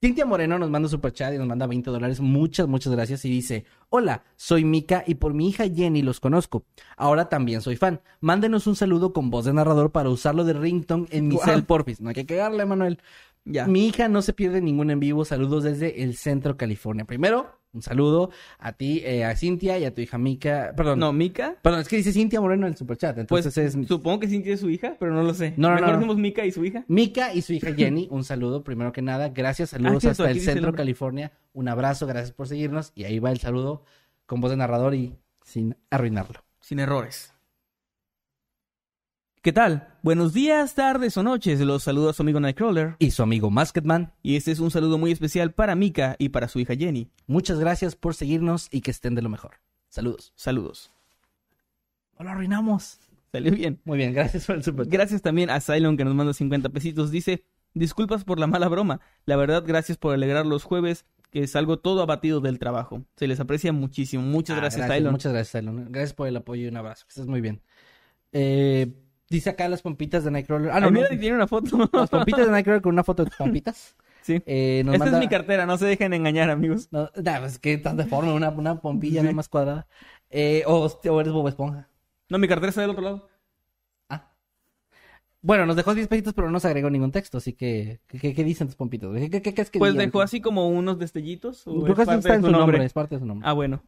Cintia Moreno nos manda un super chat y nos manda 20 dólares. Muchas, muchas gracias. Y dice: Hola, soy Mika y por mi hija Jenny los conozco. Ahora también soy fan. Mándenos un saludo con voz de narrador para usarlo de ringtone en mi cel porfis. No hay que cagarle, Manuel. Ya. Mi hija no se pierde ningún en vivo. Saludos desde el centro California. Primero, un saludo a ti, eh, a Cintia y a tu hija Mika. Perdón, No, Mika. perdón, es que dice Cintia Moreno en el superchat. Pues Entonces es supongo que Cintia es su hija, pero no lo sé. No, no, Mejor no, decimos Mika y su hija. Mika y su hija Jenny, un saludo primero que nada. Gracias, saludos cierto, hasta el el centro nombre. California. Un abrazo, gracias por seguirnos. Y ahí va el saludo con voz de narrador y sin arruinarlo. Sin errores. ¿Qué tal? Buenos días, tardes o noches. Los saluda su amigo Nightcrawler. Y su amigo Masketman, Y este es un saludo muy especial para Mika y para su hija Jenny. muchas gracias por seguirnos y que estén de lo mejor. Saludos. Saludos. No lo arruinamos. Salió bien. Muy bien, gracias por el super. Gracias también a Cylon que nos manda 50 pesitos. Dice, disculpas por la mala broma. La verdad, gracias por alegrar los jueves, que salgo todo abatido del trabajo. Se les aprecia muchísimo. Muchas Ah, gracias, Cylon. Muchas gracias, Cylon. Gracias por el apoyo y un abrazo. Que estés muy bien. Eh, dice acá las pompitas de Nightcrawler. Ah, no, Ay, no. mira, tiene una foto. Las pompitas de Nightcrawler con una foto de tus pompitas. sí. Eh, nos Esta manda- es mi cartera, no se dejen engañar, amigos. No, nah, pues que estás deforme, una, una pompilla Sí. nada más cuadrada. Eh, o, o eres Bob Esponja. No, mi cartera está del otro lado. Ah. Bueno, nos dejó 10 pesitos, pero no nos agregó ningún texto, así que... ¿Qué, dicen tus pompitos? ¿Qué, qué, qué, es que Pues dejó así como unos destellitos. ¿o Creo es que parte está en su nombre? es parte de su nombre. Ah, bueno.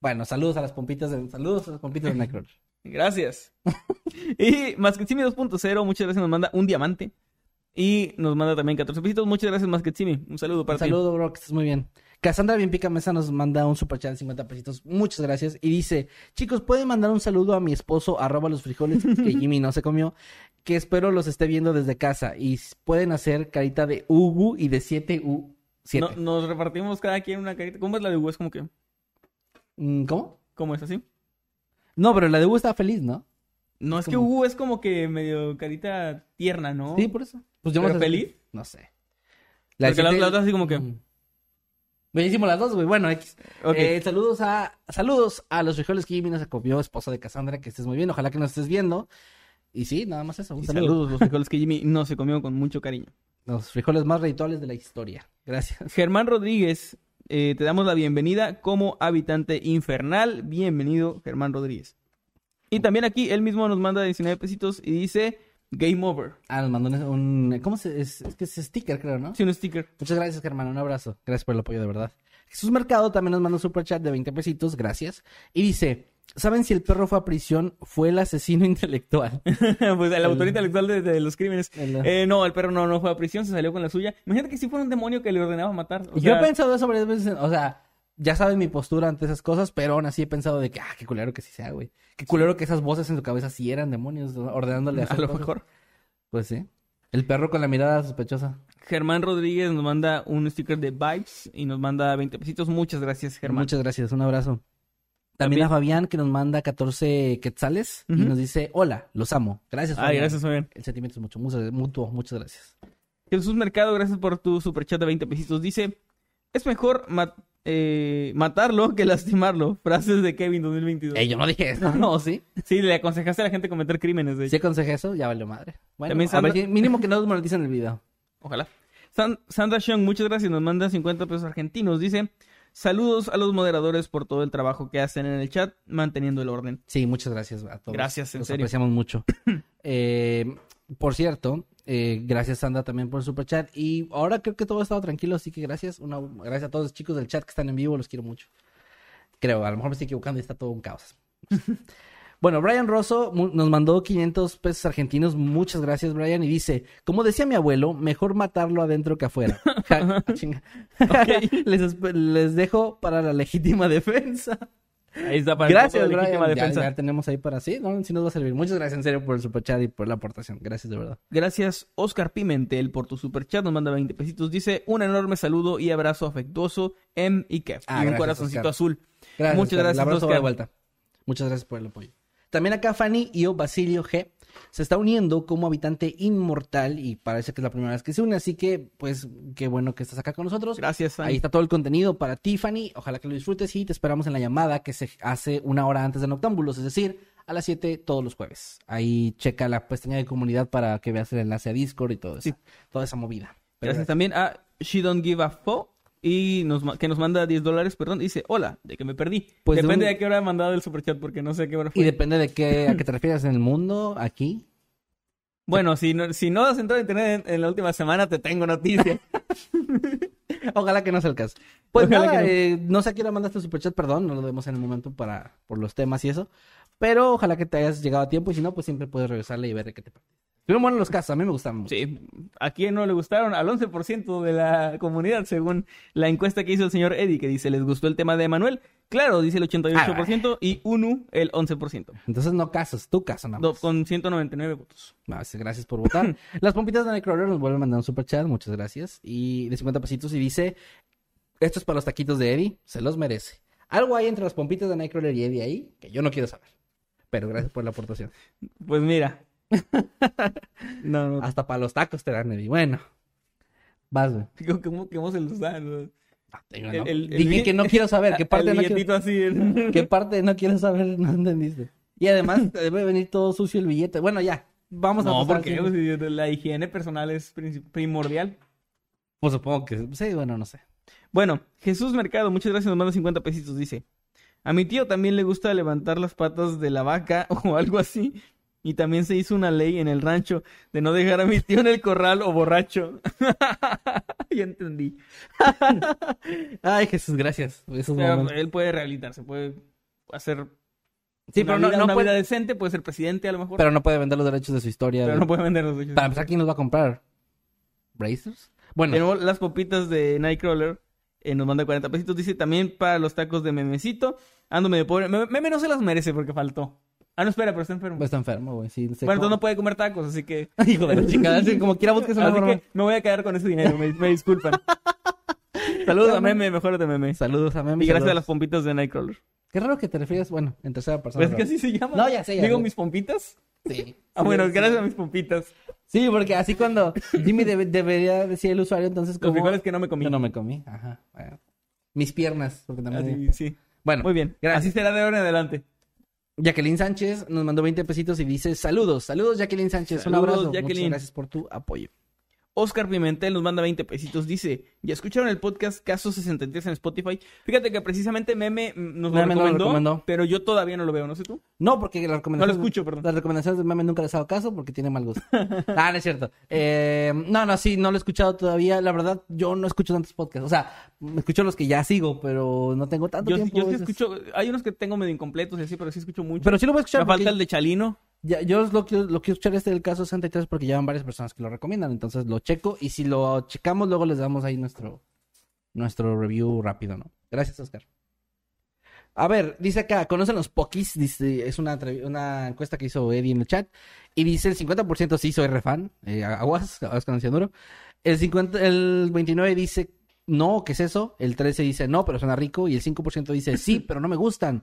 Bueno, saludos a las pompitas de... Saludos a las pompitas de Nightcrawler. Gracias. y Masquetsimi 2.0, muchas gracias, nos manda un diamante. Y nos manda también 14 pesitos. Muchas gracias, Masquetsimi. Un saludo para Un saludo, bro, que estés muy bien. Cassandra Bien Pica Mesa nos manda un super chat de 50 pesitos. Muchas gracias. Y dice, chicos, ¿pueden mandar un saludo a mi esposo, arroba los frijoles que Jimmy no se comió? Que espero los esté viendo desde casa. Y pueden hacer carita de Ugu y de 7U. 7. No- nos repartimos cada quien una carita. ¿Cómo es la de Hugo? Es como que... Mm, ¿Cómo? ¿Cómo es así? No, pero la de Ugu está feliz, ¿no? No, es que como- Hugo es como que medio carita tierna, ¿no? Sí, por eso. Pues yo ¿Pero feliz? No sé. Porque la, siete- la otra así como que... Mm. Hicimos las dos, güey. Bueno, X. Ok. Eh, saludos a saludos a los frijoles que Jimmy nos copió, esposa de Cassandra, que estés muy bien. Ojalá que nos estés viendo. Y sí, nada más eso. Un Y saludo. saludos los frijoles que Jimmy no se comió con mucho cariño. Los frijoles más rituales de la historia. Gracias. Germán Rodríguez, eh, te damos la bienvenida como habitante infernal. Bienvenido, Germán Rodríguez. Y también aquí él mismo nos manda 19 pesitos y dice Game Over. Ah, nos mandó un, ¿cómo se es? Es que es sticker, creo, ¿no? Sí, un sticker. Muchas gracias, hermano. Un abrazo. Gracias por el apoyo, de verdad. Jesús Mercado también nos manda un super chat de 20 pesitos. Gracias. Y dice, ¿saben si el perro fue a prisión? Fue el asesino intelectual. pues el autor intelectual de, de los crímenes. El- Eh, no, el perro no, no fue a prisión, se salió con la suya. Imagínate que si fuera un demonio que le ordenaba matar. O Yo sea, he pensado eso varias veces. O sea, ya sabes mi postura ante esas cosas, pero aún así he pensado de que, ah, qué culero que sí sea, güey. Qué culero que esas voces en tu cabeza sí eran demonios ordenándole a a hacer lo cosas. mejor. Pues sí. El perro con la mirada sospechosa. Germán Rodríguez nos manda un sticker de Vibes y nos manda 20 pesitos. Muchas gracias, Germán. Muchas gracias, un abrazo. También, También- a Fabián que nos manda 14 quetzales y nos dice, hola, los amo. Gracias, Ay, gracias, Fabián. El sentimiento es mucho, mutuo, muchas gracias. Jesús Mercado, gracias por tu superchat de 20 pesitos. Dice, es mejor ma- eh, matarlo que lastimarlo. Frases de Kevin 2022. Ey, yo no dije eso, no, ¿sí? Sí, le aconsejaste a la gente cometer crímenes, de Si aconsejé eso, ya valió madre. Bueno, También a ver, Sandra- mínimo que no el video. Ojalá. San- Sandra Sean, muchas gracias. Nos manda 50 pesos argentinos. Dice, saludos a los moderadores por todo el trabajo que hacen en el chat, manteniendo el orden. Sí, muchas gracias a todos. Gracias, en Los serio. apreciamos mucho. Eh, por cierto, eh, gracias Sandra también por el super chat. Y ahora creo que todo ha estado tranquilo, así que gracias. Una, gracias a todos los chicos del chat que están en vivo, los quiero mucho. Creo, a lo mejor me estoy equivocando y está todo un caos. Bueno, Brian Rosso nos mandó 500 pesos argentinos. Muchas gracias, Brian. Y dice, como decía mi abuelo, mejor matarlo adentro que afuera. Ja, chinga. les, les dejo para la legítima defensa. Ahí está para el Gracias, poco de Brian. legítima Ya- defensa. Ya, tenemos ahí para sí, ¿no? Sí nos va a servir. Muchas gracias en serio por el superchat y por la aportación. Gracias de verdad. Gracias, Oscar Pimentel, por tu superchat. Nos manda 20 pesitos. Dice, un enorme saludo y abrazo afectuoso, M y Kev. Ah, y un gracias, corazoncito Oscar. azul. Gracias. Muchas Oscar. gracias, El abrazo va Oscar. de vuelta. Muchas gracias por el apoyo. También acá Fanny y o Basilio G se está uniendo como habitante inmortal y parece que es la primera vez que se une, así que pues qué bueno que estás acá con nosotros. Gracias, Fanny. Ahí está todo el contenido para ti, Fanny. Ojalá que lo disfrutes y te esperamos en la llamada que se hace una hora antes de Noctámbulos, es decir, a las 7 todos los jueves. Ahí checa la pestaña de comunidad para que veas el enlace a Discord y todo eso. Sí. Toda esa movida. Pero Gracias también a She Don't Give a Fo y nos, que nos manda 10 dólares, perdón. Dice, hola, de que me perdí. Pues de Depende un- de, qué hora ha mandado el superchat porque no sé a qué hora fue. Y depende de qué, a qué te refieres en el mundo, aquí. Bueno, si no, si no has entrado a internet en, en la última semana, te tengo noticia. Ojalá que no sea el caso. Pues Ojalá nada, que no. eh, no sé a qué hora mandaste el superchat, perdón, no lo vemos en el momento para, por los temas y eso. Pero ojalá que te hayas llegado a tiempo y si no, pues siempre puedes regresarle y ver de qué te perdiste. Estuvieron buenos los casos, a mí me gustaron mucho. sí, a quién no le gustaron, al 11% de la comunidad, según la encuesta que hizo el señor Eddie, que dice, ¿les gustó el tema de Manuel? Claro, dice el 88% y UNU el 11%. Entonces no casos, tu caso nada más. con 199 votos. Sí, gracias por votar. Las pompitas de Nightcrawler nos vuelven a mandar un superchat, muchas gracias. Y de 50 pesitos y dice, esto es para los taquitos de Eddie, se los merece. Algo hay entre las pompitas de Nightcrawler y Eddie ahí que yo no quiero saber. Pero gracias por la aportación. Pues mira. no, no. Hasta para los tacos te dan, Eddie. Bueno, vas, güey. Digo, ¿Cómo, cómo se los dan? no? Digo, El- ¿no? el- el Dije que no quiero saber. ¿Qué parte, el no quiero, así. en- ¿Qué parte no quiero saber? No entendiste. Y además debe venir todo sucio el billete. Bueno, ya. Vamos a No, porque siguiente. pues, la higiene personal es primordial. Pues supongo que sí, bueno, no sé. Bueno, Jesús Mercado, muchas gracias, nos manda 50 pesitos, dice. A mi tío también le gusta levantar las patas de la vaca o algo así. Y también se hizo una ley en el rancho de no dejar a mi tío en el corral o borracho. ya entendí. Ay, Jesús, gracias. Esos Pero momentos. él puede rehabilitarse, puede hacer Sí, una pero no, vida, no una puede, vida decente, puede ser presidente a lo mejor. pero no puede vender los derechos de su historia. pero de- no puede vender los derechos. Para empezar, ¿quién los va a comprar? ¿Brazers? Bueno, Tenemos las popitas de Nightcrawler. eh, nos manda 40 pesitos. Dice también para los tacos de memecito. Ando medio pobre. Me- Meme no se las merece porque faltó. Ah, no, espera, pero está enfermo. Está enfermo, güey. Sí, bueno, entonces no puede comer tacos, así que... Hijo de la chingada. sí, como quiera busques una Así forma. que me voy a quedar con ese dinero, me, me disculpan. Saludos a Meme, mejor de Meme. Saludos a Meme. Y gracias saludos. a las pompitas de Nightcrawler. Qué raro que te refieras, bueno, en tercera persona. ¿Ves que pero- así se llama? No, ya sé, ya Digo sé. mis pompitas. Sí. Ah, bueno, Sí, gracias a mis pompitas. Sí, porque así cuando Jimmy debe- debería decir el usuario, entonces como... frijoles que no me comí. Yo no me comí, ajá. bueno. Mis piernas, porque también... Así, sí. Bueno, Muy bien. gracias. Así será de ahora en adelante. Jacqueline Sánchez nos mandó 20 pesitos y dice, saludos, saludos Jacqueline Sánchez, Saludos, un abrazo. Jacqueline. Muchas gracias por tu apoyo. Oscar Pimentel nos manda 20 pesitos. Dice, ¿ya escucharon el podcast Caso 63 en Spotify? Fíjate que precisamente Meme nos lo Meme nos lo recomendó, pero yo todavía no lo veo, no sé tú. No, porque las No lo recomendaciones... escucho, perdón. Las recomendaciones de Meme nunca les hago caso porque tiene mal gusto. ah, no es cierto. Eh, no, no, sí, no lo he escuchado todavía. La verdad, yo no escucho tantos podcasts. O sea, escucho los que ya sigo, pero no tengo tanto Yo, tiempo. yo sí escucho, hay unos que tengo medio incompletos y así, pero sí escucho mucho. Pero sí lo voy a escuchar. Me falta el de Chalino. Ya- yo lo quiero, lo quiero escuchar este del caso 63 porque ya van varias personas que lo recomiendan. Entonces lo checo y si lo checamos, luego les damos ahí nuestro, nuestro review rápido, ¿no? Gracias, Oscar. A ver, dice acá, ¿conocen los Pokis? Dice, es una, una encuesta que hizo Eddie en el chat. Y dice el 50% sí, soy refan. Eh, aguas, aguas con el cianuro. El, 50, el 29 dice no, ¿qué es eso? El 13 dice no, pero suena rico. Y el 5% dice sí, pero no me gustan.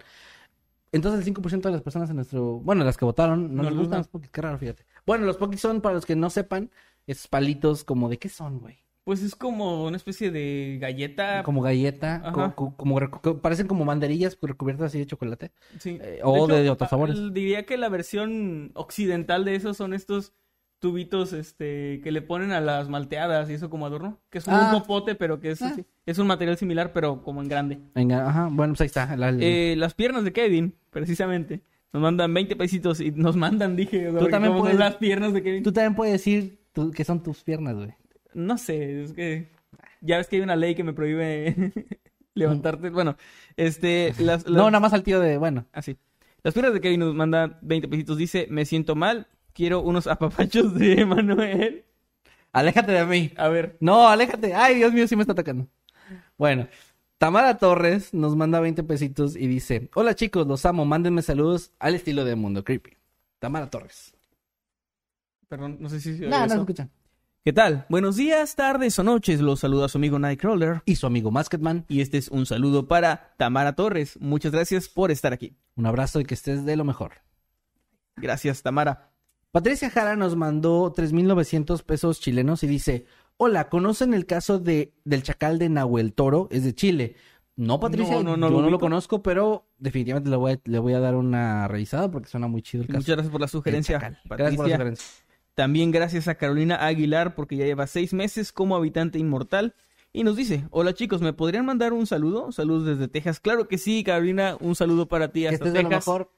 Entonces el 5% de las personas en nuestro... Bueno, las que votaron, no, No les gustan los Pokis. Qué raro, fíjate. Bueno, los Pokis son, para los que no sepan, esos palitos como de qué son, güey. Pues es como una especie de galleta. Como galleta, Ajá. co- co- como, parecen como banderillas recubiertas así de chocolate. Sí. Eh, o de otros sabores. al- Diría que la versión occidental de esos son estos tubitos este que le ponen a las malteadas y eso como adorno, que es un Ah. pero que es Ah. así. es un material similar, pero como en grande. Venga, ajá, bueno, pues ahí está. la- Eh, las piernas de Kevin, precisamente, nos mandan 20 pesitos y nos mandan, dije, Tú también ¿cómo son puedes- las piernas de Kevin. Tú también puedes decir tu- que son tus piernas, güey. No sé, es que ya ves que hay una ley que me prohíbe levantarte. Bueno, este, las, las- No, nada más al tío de, bueno. Así. Las piernas de Kevin nos manda 20 pesitos. Dice, me siento mal, quiero unos apapachos de Manuel. Aléjate de mí. A ver, No, aléjate. Ay, Dios mío, sí me está atacando. Bueno, Tamara Torres nos manda 20 pesitos y dice, hola chicos, los amo, mándenme saludos al estilo de Mundo Creepy. Tamara Torres. perdón, no sé si... No, no escuchan. ¿Qué tal? Buenos días, tardes o noches. Los saluda su amigo Nightcrawler. Y su amigo Masketman, Y este es un saludo para Tamara Torres. Muchas gracias por estar aquí. un abrazo y que estés de lo mejor. Gracias, Tamara. Patricia Jara nos mandó 3.900 pesos chilenos y dice, hola, ¿conocen el caso de, del chacal de Nahuel Toro? Es de Chile. No, Patricia, No, no, no yo lo no lo ubico. conozco, pero definitivamente le voy, a, le voy a dar una revisada porque suena muy chido el caso. Muchas gracias por la sugerencia. Gracias por la sugerencia. También gracias a Carolina Aguilar porque ya lleva seis meses como habitante inmortal. Y nos dice, hola chicos, ¿me podrían mandar un saludo? Saludos desde Texas. Claro que sí, Carolina, un saludo para ti Que hasta estés de lo Texas. mejor.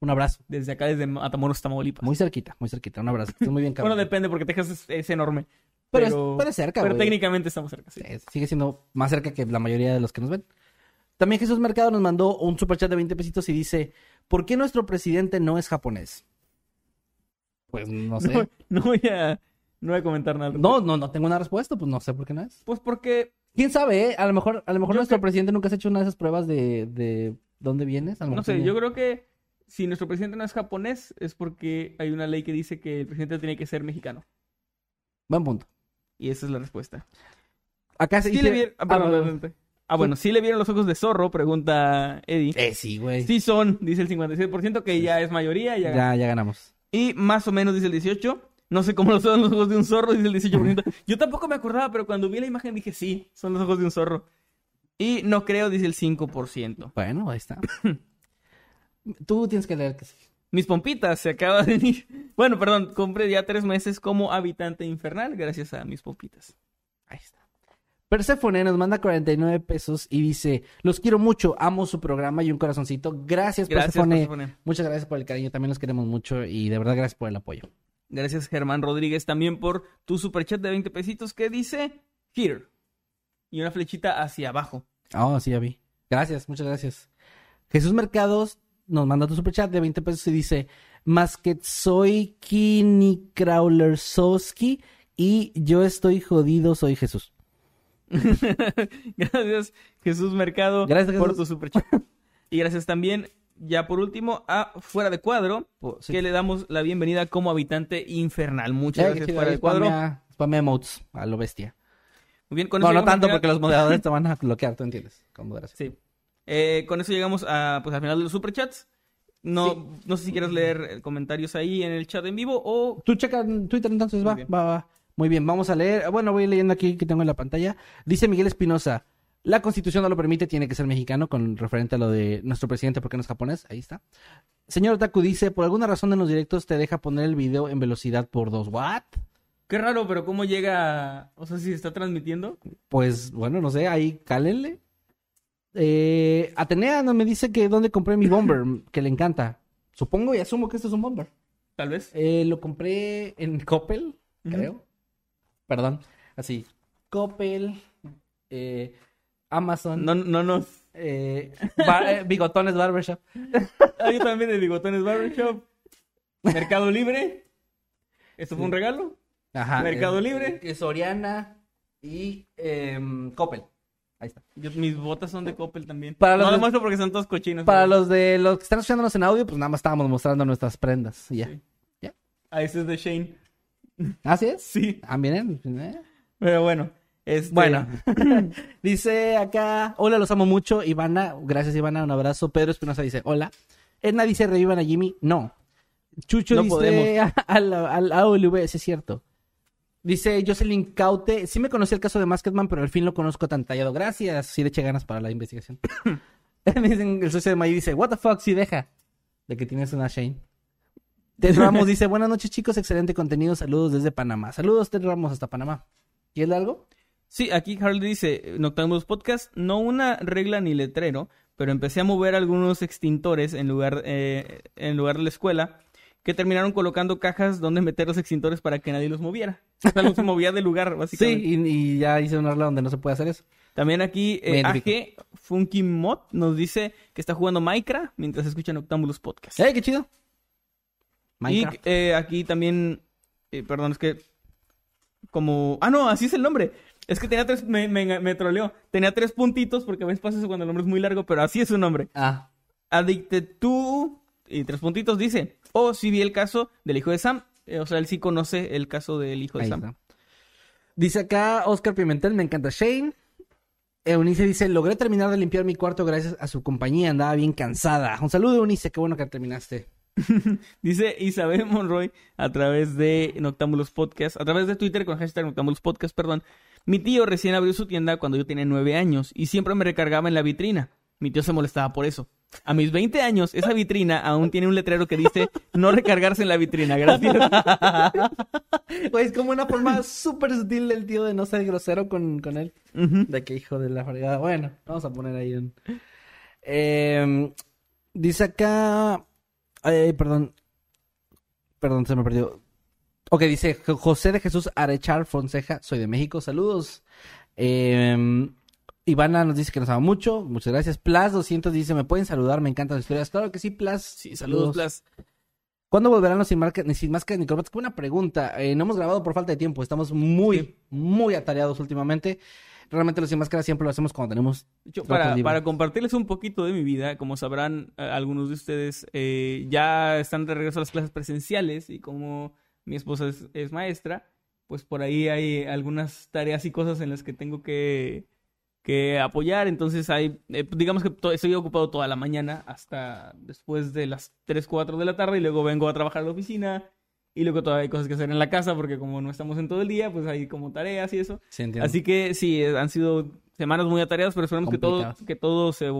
Un abrazo. Desde acá, desde Matamoros, Tamaulipas. Muy cerquita, muy cerquita. Un abrazo. Estés muy bien, bueno, cabrón. depende porque Texas es, es enorme. Pero, Pero, es, pero es cerca, pero güey. técnicamente estamos cerca, sí. Sí, Sigue siendo más cerca que la mayoría de los que nos ven. También Jesús Mercado nos mandó un superchat de 20 pesitos y dice, ¿por qué nuestro presidente no es japonés? Pues no sé. No, no voy a, no voy a comentar nada. No, no, no tengo una respuesta, pues no sé por qué no es. Pues porque ¿Quién sabe, eh? A lo mejor, a lo mejor Yo nuestro presidente nunca se ha hecho una de esas pruebas de, de dónde vienes. A lo No sé, tiene- yo creo que si nuestro presidente no es japonés es porque hay una ley que dice que el presidente tiene que ser mexicano. Buen punto. Y esa es la respuesta. Acá se Sí dice... le. Ah, perdón, perdón, perdón. Ah, bueno, ¿sí le vieron los ojos de zorro? Pregunta Eddie. Eh, sí, güey. Sí son, dice el 57%, que ya es mayoría. Ya... Ya, ya ganamos. Y más o menos dice el 18%. No sé cómo son los ojos de un zorro, dice el 18%. Yo tampoco me acordaba, pero cuando vi la imagen dije, sí, son los ojos de un zorro. Y no creo, dice el 5%. Bueno, ahí está. Tú tienes que leer que sí. Mis pompitas se acaba de venir. Bueno, perdón, compré ya tres meses como habitante infernal gracias a mis pompitas. Ahí está. Persephone nos manda 49 pesos y dice, los quiero mucho, amo su programa y un corazoncito. Gracias, Gracias, Persephone. Persephone. Muchas gracias por el cariño, también los queremos mucho y de verdad gracias por el apoyo. Gracias, Germán Rodríguez, también por tu superchat de 20 pesitos que dice Here. Y una flechita hacia abajo. Oh, sí, ya vi. Gracias, muchas gracias. Jesús Mercados nos manda tu superchat de 20 pesos y dice, más que soy Kini Crawler Soski y yo estoy jodido, soy Jesús. gracias, Jesús Mercado, Gracias, por tu superchat. y gracias también, ya por último, a Fuera de Cuadro, sí. que le damos la bienvenida como habitante infernal. Muchas Eh, gracias, chido, Fuera de Cuadro. spamea- spamea emotes a lo bestia. Muy bien, con No, eso no tanto porque los moderadores te van a bloquear, tú entiendes. Con moderación. Sí. Eh, con eso llegamos a, pues, al final de los superchats. No, no sé si quieres leer eh, comentarios ahí en el chat en vivo o... Tú checa en Twitter entonces, Muy va, bien. va, va. Muy bien, vamos a leer. Bueno, voy leyendo aquí que tengo en la pantalla. Dice Miguel Espinosa, la constitución no lo permite, tiene que ser mexicano, con referente a lo de nuestro presidente, porque no es japonés. Ahí está. Señor Otaku dice, por alguna razón en los directos te deja poner el video en velocidad por dos. ¿What? Qué raro, pero ¿cómo llega? O sea, si se está transmitiendo. Pues, bueno, no sé, ahí cálenle. Eh, Atenea no me dice que dónde compré mi bomber, que le encanta. Supongo y asumo que este es un bomber. Tal vez. Eh, lo compré en Coppel, creo. Perdón, así. Coppel, eh, Amazon, No, no nos... eh, Bar- Bigotones Barbershop. Ah, yo también de Bigotones Barbershop. Mercado Libre. ¿Esto fue un regalo? Ajá. Mercado Libre. Soriana y em, Coppel. Ahí está. Yo- mis botas son de Coppel también. Para no lo de- muestro porque son todos cochinos. Para pero- los de los que están escuchándonos en audio, pues nada más estábamos mostrando nuestras prendas. y Ya. Sí. Ah, ese es de Shane. ¿Así es? Sí. Ah, miren. eh. Pero bueno. Este... Bueno, dice acá, hola, los amo mucho, Ivana, gracias Ivana, un abrazo. Pedro Espinosa dice, hola. Edna dice, revivan a Jimmy, no. Chucho No dice, podemos. al, al AOLV, sí es cierto. Dice Jocelyn Caute, sí me conocí el caso de Masketman, pero al fin lo conozco tan tallado. Gracias, sí le eché ganas para la investigación. Dicen, el socio de May dice, what the fuck, sí deja. De que tienes una Shane. Ted Ramos dice, buenas noches chicos, excelente contenido, saludos desde Panamá. Saludos Ted Ramos hasta Panamá. ¿Quieres algo? Sí, aquí Harley dice, Noctambulus Podcast, no una regla ni letrero, pero empecé a mover algunos extintores en lugar, eh, en lugar de la escuela, que terminaron colocando cajas donde meter los extintores para que nadie los moviera. O sea, los movía del lugar, Sí, básicamente. y, y ya hice una regla donde no se puede hacer eso. También aquí eh. AG Funky Mod nos dice que está jugando Minecraft mientras escucha Noctambulus Podcast. ¡Eh, qué chido! Y Minecraft. eh, aquí también, eh, perdón, es que como... Ah, no, así es el nombre. Es que tenía tres, me, me, me troleó. Tenía tres puntitos porque a veces pasa eso cuando el nombre es muy largo, pero así es su nombre. Ah, Addicted to... Y tres puntitos dice, oh, sí vi el caso del hijo de Sam. Eh, o sea, él sí conoce el caso del hijo de ahí Sam. está. Dice acá Oscar Pimentel, me encanta Shane. Eunice dice, logré terminar de limpiar mi cuarto gracias a su compañía, andaba bien cansada. Un saludo, Eunice, qué bueno que terminaste. Dice Isabel Monroy a través de Noctámbulos Podcast, a través de Twitter con hashtag Noctámbulos Podcast, perdón. Mi tío recién abrió su tienda cuando yo tenía nueve años y siempre me recargaba en la vitrina. Mi tío se molestaba por eso. A mis 20 años, esa vitrina aún tiene un letrero que dice no recargarse en la vitrina. Gracias. Güey, es como una forma súper sutil del tío de no ser grosero con, con él. De que hijo de la fregada. Bueno, vamos a poner ahí un... Eh, dice acá... eh, perdón. Perdón, se me perdió. Ok, dice Jo- José de Jesús Arechar Fonseja. Soy de México. Saludos. Eh, Ivana nos dice que nos ama mucho. Muchas gracias. Plus 200 dice, ¿me pueden saludar? Me encantan las historias. Claro que sí, Plus. Sí, saludos, Blas. ¿Cuándo volverán los sin, marca, sin máscaras ni corbatas? Buena pregunta. Eh, no hemos grabado por falta de tiempo. Estamos muy, Sí. muy atareados últimamente. Realmente los sin máscaras siempre lo hacemos cuando tenemos... Para, compartirles un poquito de mi vida, como sabrán eh, algunos de ustedes, eh, ya están de regreso a las clases presenciales y como mi esposa es, es maestra, pues por ahí hay algunas tareas y cosas en las que tengo que, que apoyar. Entonces hay, eh, digamos que to- estoy ocupado toda la mañana hasta después de las 3, 4 de la tarde y luego vengo a trabajar a la oficina y luego todavía hay cosas que hacer en la casa porque como no estamos en todo el día, pues hay como tareas y eso. Sí. Así que sí, eh, han sido semanas muy atareadas, pero esperemos que todo, que todo se,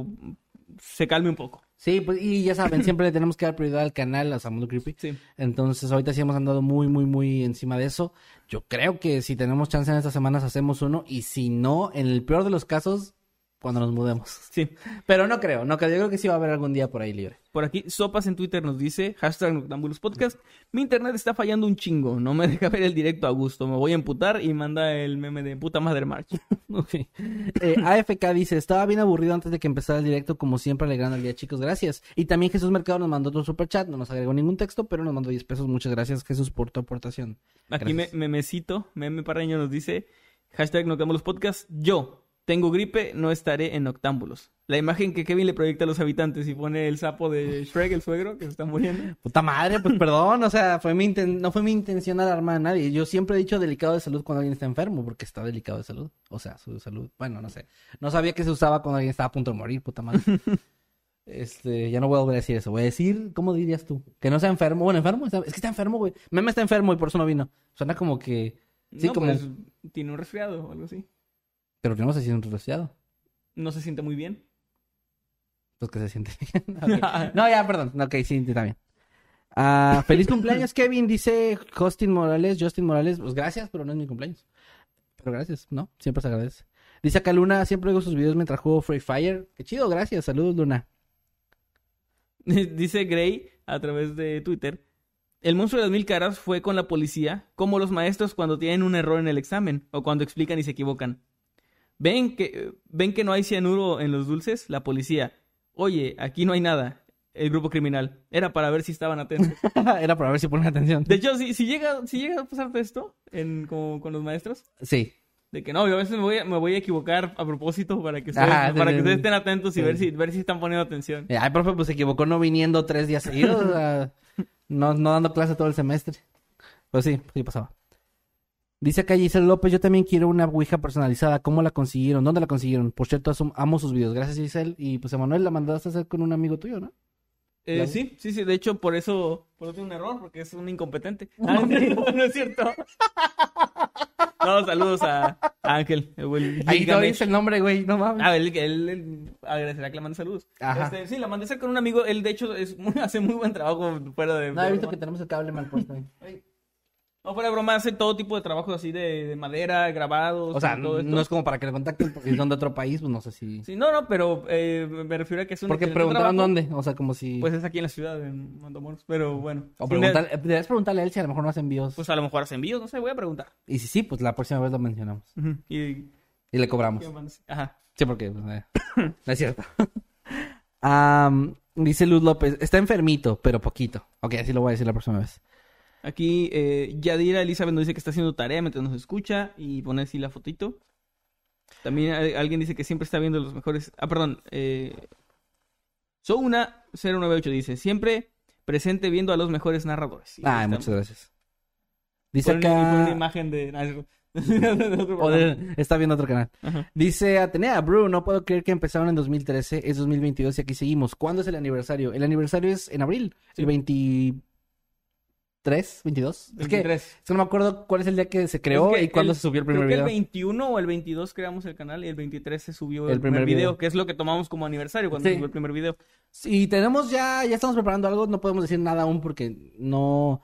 se calme un poco. Sí, pues, y ya saben, siempre le tenemos que dar prioridad al canal, a Samuel Creepy. Sí. Entonces, ahorita sí hemos andado muy, muy, muy encima de eso. Yo creo que si tenemos chance en estas semanas, hacemos uno. Y si no, en el peor de los casos, cuando nos mudemos. Sí. Pero no creo, no creo. Yo creo que sí va a haber algún día por ahí libre. Por aquí, Sopas en Twitter nos dice, hashtag Noctambulos Podcast, mi internet está fallando un chingo, no me deja ver el directo a gusto, me voy a emputar y manda el meme de puta madre March. Ok. Eh, AFK dice, estaba bien aburrido antes de que empezara el directo, como siempre, alegrando el día, chicos, gracias. Y también Jesús Mercado nos mandó otro super chat, no nos agregó ningún texto, pero nos mandó 10 pesos. Muchas gracias, Jesús, por tu aportación. Aquí me, memecito, meme parreño nos dice, Hashtag Noctámbulos Podcast. Yo tengo gripe, no estaré en Noctámbulos. La imagen que Kevin le proyecta a los habitantes y pone el sapo de Shrek, el suegro, que se está muriendo. Puta madre, pues perdón, o sea, fue mi inten- no fue mi intención alarmar a nadie. Yo siempre he dicho delicado de salud cuando alguien está enfermo, porque está delicado de salud. O sea, su salud, bueno, no sé. No sabía que se usaba cuando alguien estaba a punto de morir, puta madre. Este, ya no voy a volver a decir eso. Voy a decir, ¿cómo dirías tú? Que no sea enfermo. Bueno, enfermo, es que está enfermo, güey. Meme está enfermo y por eso no vino. Suena como que, Sí, no, como- pues, tiene un resfriado o algo así. Pero que no sé si es un resfriado. No se siente muy bien. Pues que se siente bien. No, ya, perdón. Ok, sí, está bien. Ah, feliz cumpleaños, Kevin, dice Justin Morales. Justin Morales, pues gracias, pero no es mi cumpleaños. Pero gracias, ¿no? Siempre se agradece. Dice acá Luna, siempre veo sus videos mientras juego Free Fire. Qué chido, gracias. Saludos, Luna. Dice Gray a través de Twitter. El monstruo de las mil caras fue con la policía, como los maestros cuando tienen un error en el examen o cuando explican y se equivocan. ¿Ven que, ven que no hay cianuro en los dulces? La policía. Oye, aquí no hay nada. El grupo criminal. Era para ver si estaban atentos. Era para ver si ponen atención. De hecho, si, si, llega, si llega a pasarte esto en, con los maestros, Sí. de que no, yo a veces me voy a, me voy a equivocar a propósito para que ustedes, Ajá, para sí, que ustedes estén atentos y Sí. ver si, ver si están poniendo atención. Eh, Ay, profe, pues se equivocó no viniendo tres días seguidos. o sea, no, no dando clase todo el semestre. Pues sí, sí pasaba. Dice acá Giselle López, yo también quiero una Ouija personalizada. ¿Cómo la consiguieron? ¿Dónde la consiguieron? Por cierto, amo sus videos. Gracias, Giselle. Y pues, Emanuel, la mandaste a hacer con un amigo tuyo, ¿no? Eh. Sí, sí, sí. De hecho, por eso, por eso tiene un error, porque es un incompetente. Ah, no, no es cierto. No, saludos a a Ángel. el buen Ahí no dice el nombre, güey. No mames. Ah, él, él, él agradecerá que le mande saludos. Ajá. Este, sí, la mandé a hacer con un amigo. Él, de hecho, es muy- hace muy buen trabajo fuera de. No, he visto que tenemos el cable mal puesto ahí. No, fuera de broma, hace todo tipo de trabajos así de, de madera, grabados. O sea, esto. no es como para que le contacten porque son de otro país, pues no sé si... Sí, no, no, pero eh, me refiero a que es un. Porque trabajo. dónde, o sea, como si... Pues es aquí en la ciudad, en Montamoros. Pero bueno. o preguntar, debes preguntarle a él si a lo mejor no hace envíos. Pues a lo mejor hace envíos, no sé, voy a preguntar. y si sí, pues la próxima vez lo mencionamos. Y, Y le cobramos. Ajá. Sí, porque pues, eh, no es cierto. Dice Luz López, está enfermito, pero poquito. Ok, así lo voy a decir la próxima vez. Aquí eh, Yadira Elizabeth nos dice que está haciendo tarea mientras nos escucha y pone así la fotito. También alguien dice que siempre está viendo los mejores. Ah, perdón. Eh... Souna 098 dice: Siempre presente viendo a los mejores narradores. Está- muchas gracias. Dice Pone una- una acá... imagen de. ah, está viendo otro canal. Ajá. Dice Atenea, bro, no puedo creer que empezaron en 2013, es 2022 y aquí seguimos. ¿Cuándo es el aniversario? El aniversario es en abril, Sí. el 23, 22. Es que, 23. es que no me acuerdo cuál es el día que se creó Es que y cuándo el- se subió el primer creo que video. el 21 o el 22 creamos el canal y el 23 se subió el, El primer, primer video, video. que es lo que tomamos como aniversario cuando Sí. se subió el primer video. Sí, tenemos ya, ya estamos preparando algo, no podemos decir nada aún porque no,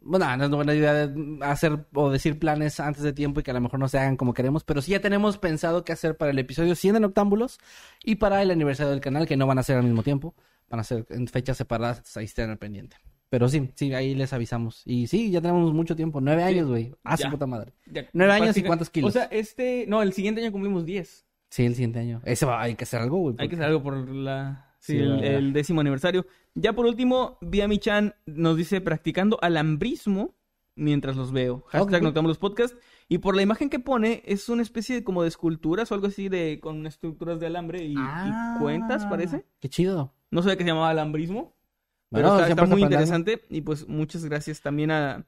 bueno, no es buena idea de hacer o decir planes antes de tiempo y que a lo mejor no se hagan como queremos, pero sí ya tenemos pensado qué hacer para el episodio 100 de Noctámbulos y para el aniversario del canal, que no van a ser al mismo tiempo, van a ser en fechas separadas, ahí estén al pendiente. Pero sí, sí, ahí les avisamos. Y sí, ya tenemos mucho tiempo, nueve Sí, años, güey. Ah, su puta madre. Ya, Nueve años y cuántos kilos. O sea, este, no, el siguiente año cumplimos 10. Sí, el siguiente año. Ese va, hay que hacer algo, güey. Hay que hacer algo por la, sí, Sí, el, décimo aniversario. Ya por último, Viami-chan nos dice practicando alambrismo mientras los veo. Hashtag Ok. notamos los podcasts. Y por la imagen que pone, es una especie de, como de esculturas o algo así de con estructuras de alambre y, y Ah, cuentas, parece. Qué chido. No sabía que se llamaba alambrismo. Bueno, Pero está, muy interesante. Y pues muchas gracias también a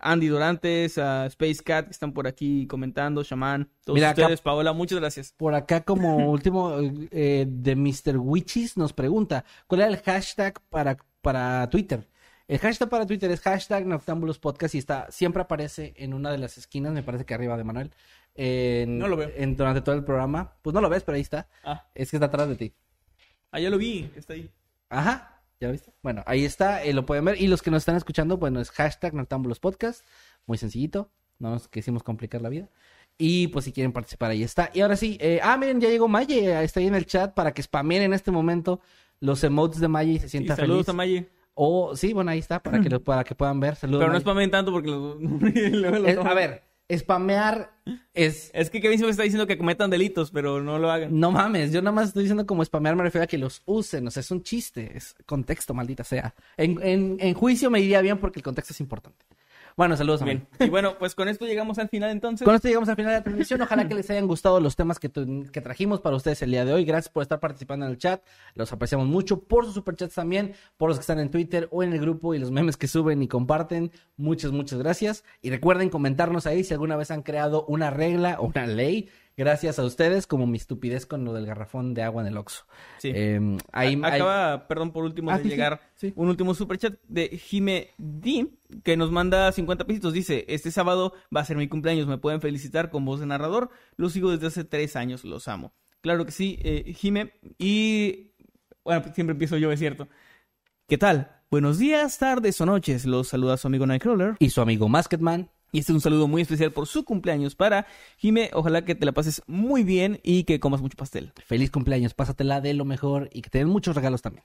Andy Dorantes, a Space Cat que están por aquí comentando, Shaman, todos Mira, acá- ustedes, Paola, muchas gracias. Por acá, como último, eh, de Mr. Witches nos pregunta: ¿Cuál era el hashtag para, para Twitter? El hashtag para Twitter es hashtag Noctámbulos Podcast y está, siempre aparece en una de las esquinas, me parece que arriba de Manuel. En, No lo veo. en- durante todo el programa. Pues no lo ves, pero ahí está. Ah, Es que está atrás de ti. ah, ya lo vi, está ahí. Ajá, ¿ya lo viste? Bueno, ahí está, eh, lo pueden ver. Y los que nos están escuchando, bueno, es hashtag Noctámbulos Podcast. Muy sencillito, no nos quisimos complicar la vida. Y pues si quieren participar, ahí está. Y ahora sí, eh, ah, miren, ya llegó Maye, eh, está ahí en el chat para que spameen en este momento los emotes de Maye y se sienta saludos feliz. a Maye. O sí, bueno, ahí está, para que, lo, para que puedan ver. Saludos. Pero no Maye. spamen tanto porque los- toman. a ver, spamear es... Es que Kevin siempre está diciendo que cometan delitos, pero no lo hagan. No mames, yo nada más estoy diciendo como spamear, me refiero a que los usen, o sea, es un chiste, es contexto, maldita sea. En, en, en juicio me iría bien porque el contexto es importante. Bueno, saludos a Bien. Y bueno, pues con esto llegamos al final entonces. Con esto llegamos al final de la transmisión. Ojalá que les hayan gustado los temas que, que trajimos para ustedes el día de hoy. Gracias por estar participando en el chat. Los apreciamos mucho. Por sus superchats también. Por los que están en Twitter o en el grupo y los memes que suben y comparten. Muchas, muchas gracias. Y recuerden comentarnos ahí si alguna vez han creado una regla o una ley. Gracias a ustedes, como mi estupidez con lo del garrafón de agua en el Oxxo. Sí. Eh, ahí, Acaba, perdón por último, Ah, de sí, llegar sí. un último superchat de Jime D, que nos manda 50 pesitos. Dice, este sábado va a ser mi cumpleaños, me pueden felicitar con voz de narrador. Los sigo desde hace tres años, los amo. Claro que sí, eh, Jime. Y, bueno, siempre empiezo yo, es cierto. ¿Qué tal? Buenos días, tardes o noches. Los saluda su amigo Nightcrawler. y su amigo Masketman. Y este es un saludo muy especial por su cumpleaños para Jime. Ojalá que te la pases muy bien y que comas mucho pastel. Feliz cumpleaños. Pásatela de lo mejor y que te den muchos regalos también.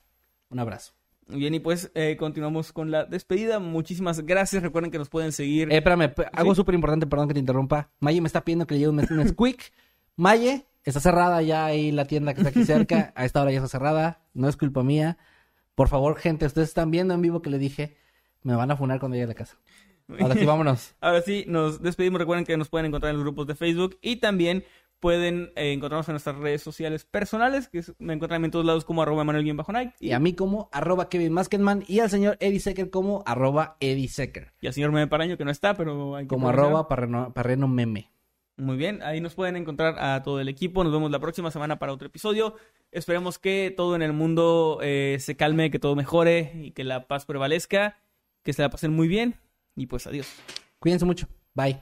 Un abrazo. Bien, y pues eh, continuamos con la despedida. Muchísimas gracias. Recuerden que nos pueden seguir. Eh, espérame, algo súper importante, perdón que te interrumpa. Maye me está pidiendo que le lleve un, un squeak. Maye, está cerrada ya ahí la tienda que está aquí cerca. A esta hora ya está cerrada. No es culpa mía. Por favor, gente, ustedes están viendo en vivo que le dije. Me van a funar cuando llegue a la casa. Ahora sí, vámonos. Ahora sí, nos despedimos. Recuerden que nos pueden encontrar en los grupos de Facebook y también pueden eh, encontrarnos en nuestras redes sociales personales, que es- me encuentran en todos lados como arroba manuel-night Y a mí como arroba Kevin Masketman y al señor Eddie Secker como arroba Eddie Secker. y al señor Meme Paraño, que no está, pero hay que Como aprovechar. arroba parreno, parreno meme. Muy bien, ahí nos pueden encontrar a todo el equipo. Nos vemos la próxima semana para otro episodio. Esperemos que todo en el mundo eh, se calme, que todo mejore y que la paz prevalezca. Que se la pasen muy bien. Y pues adiós. Cuídense mucho. Bye.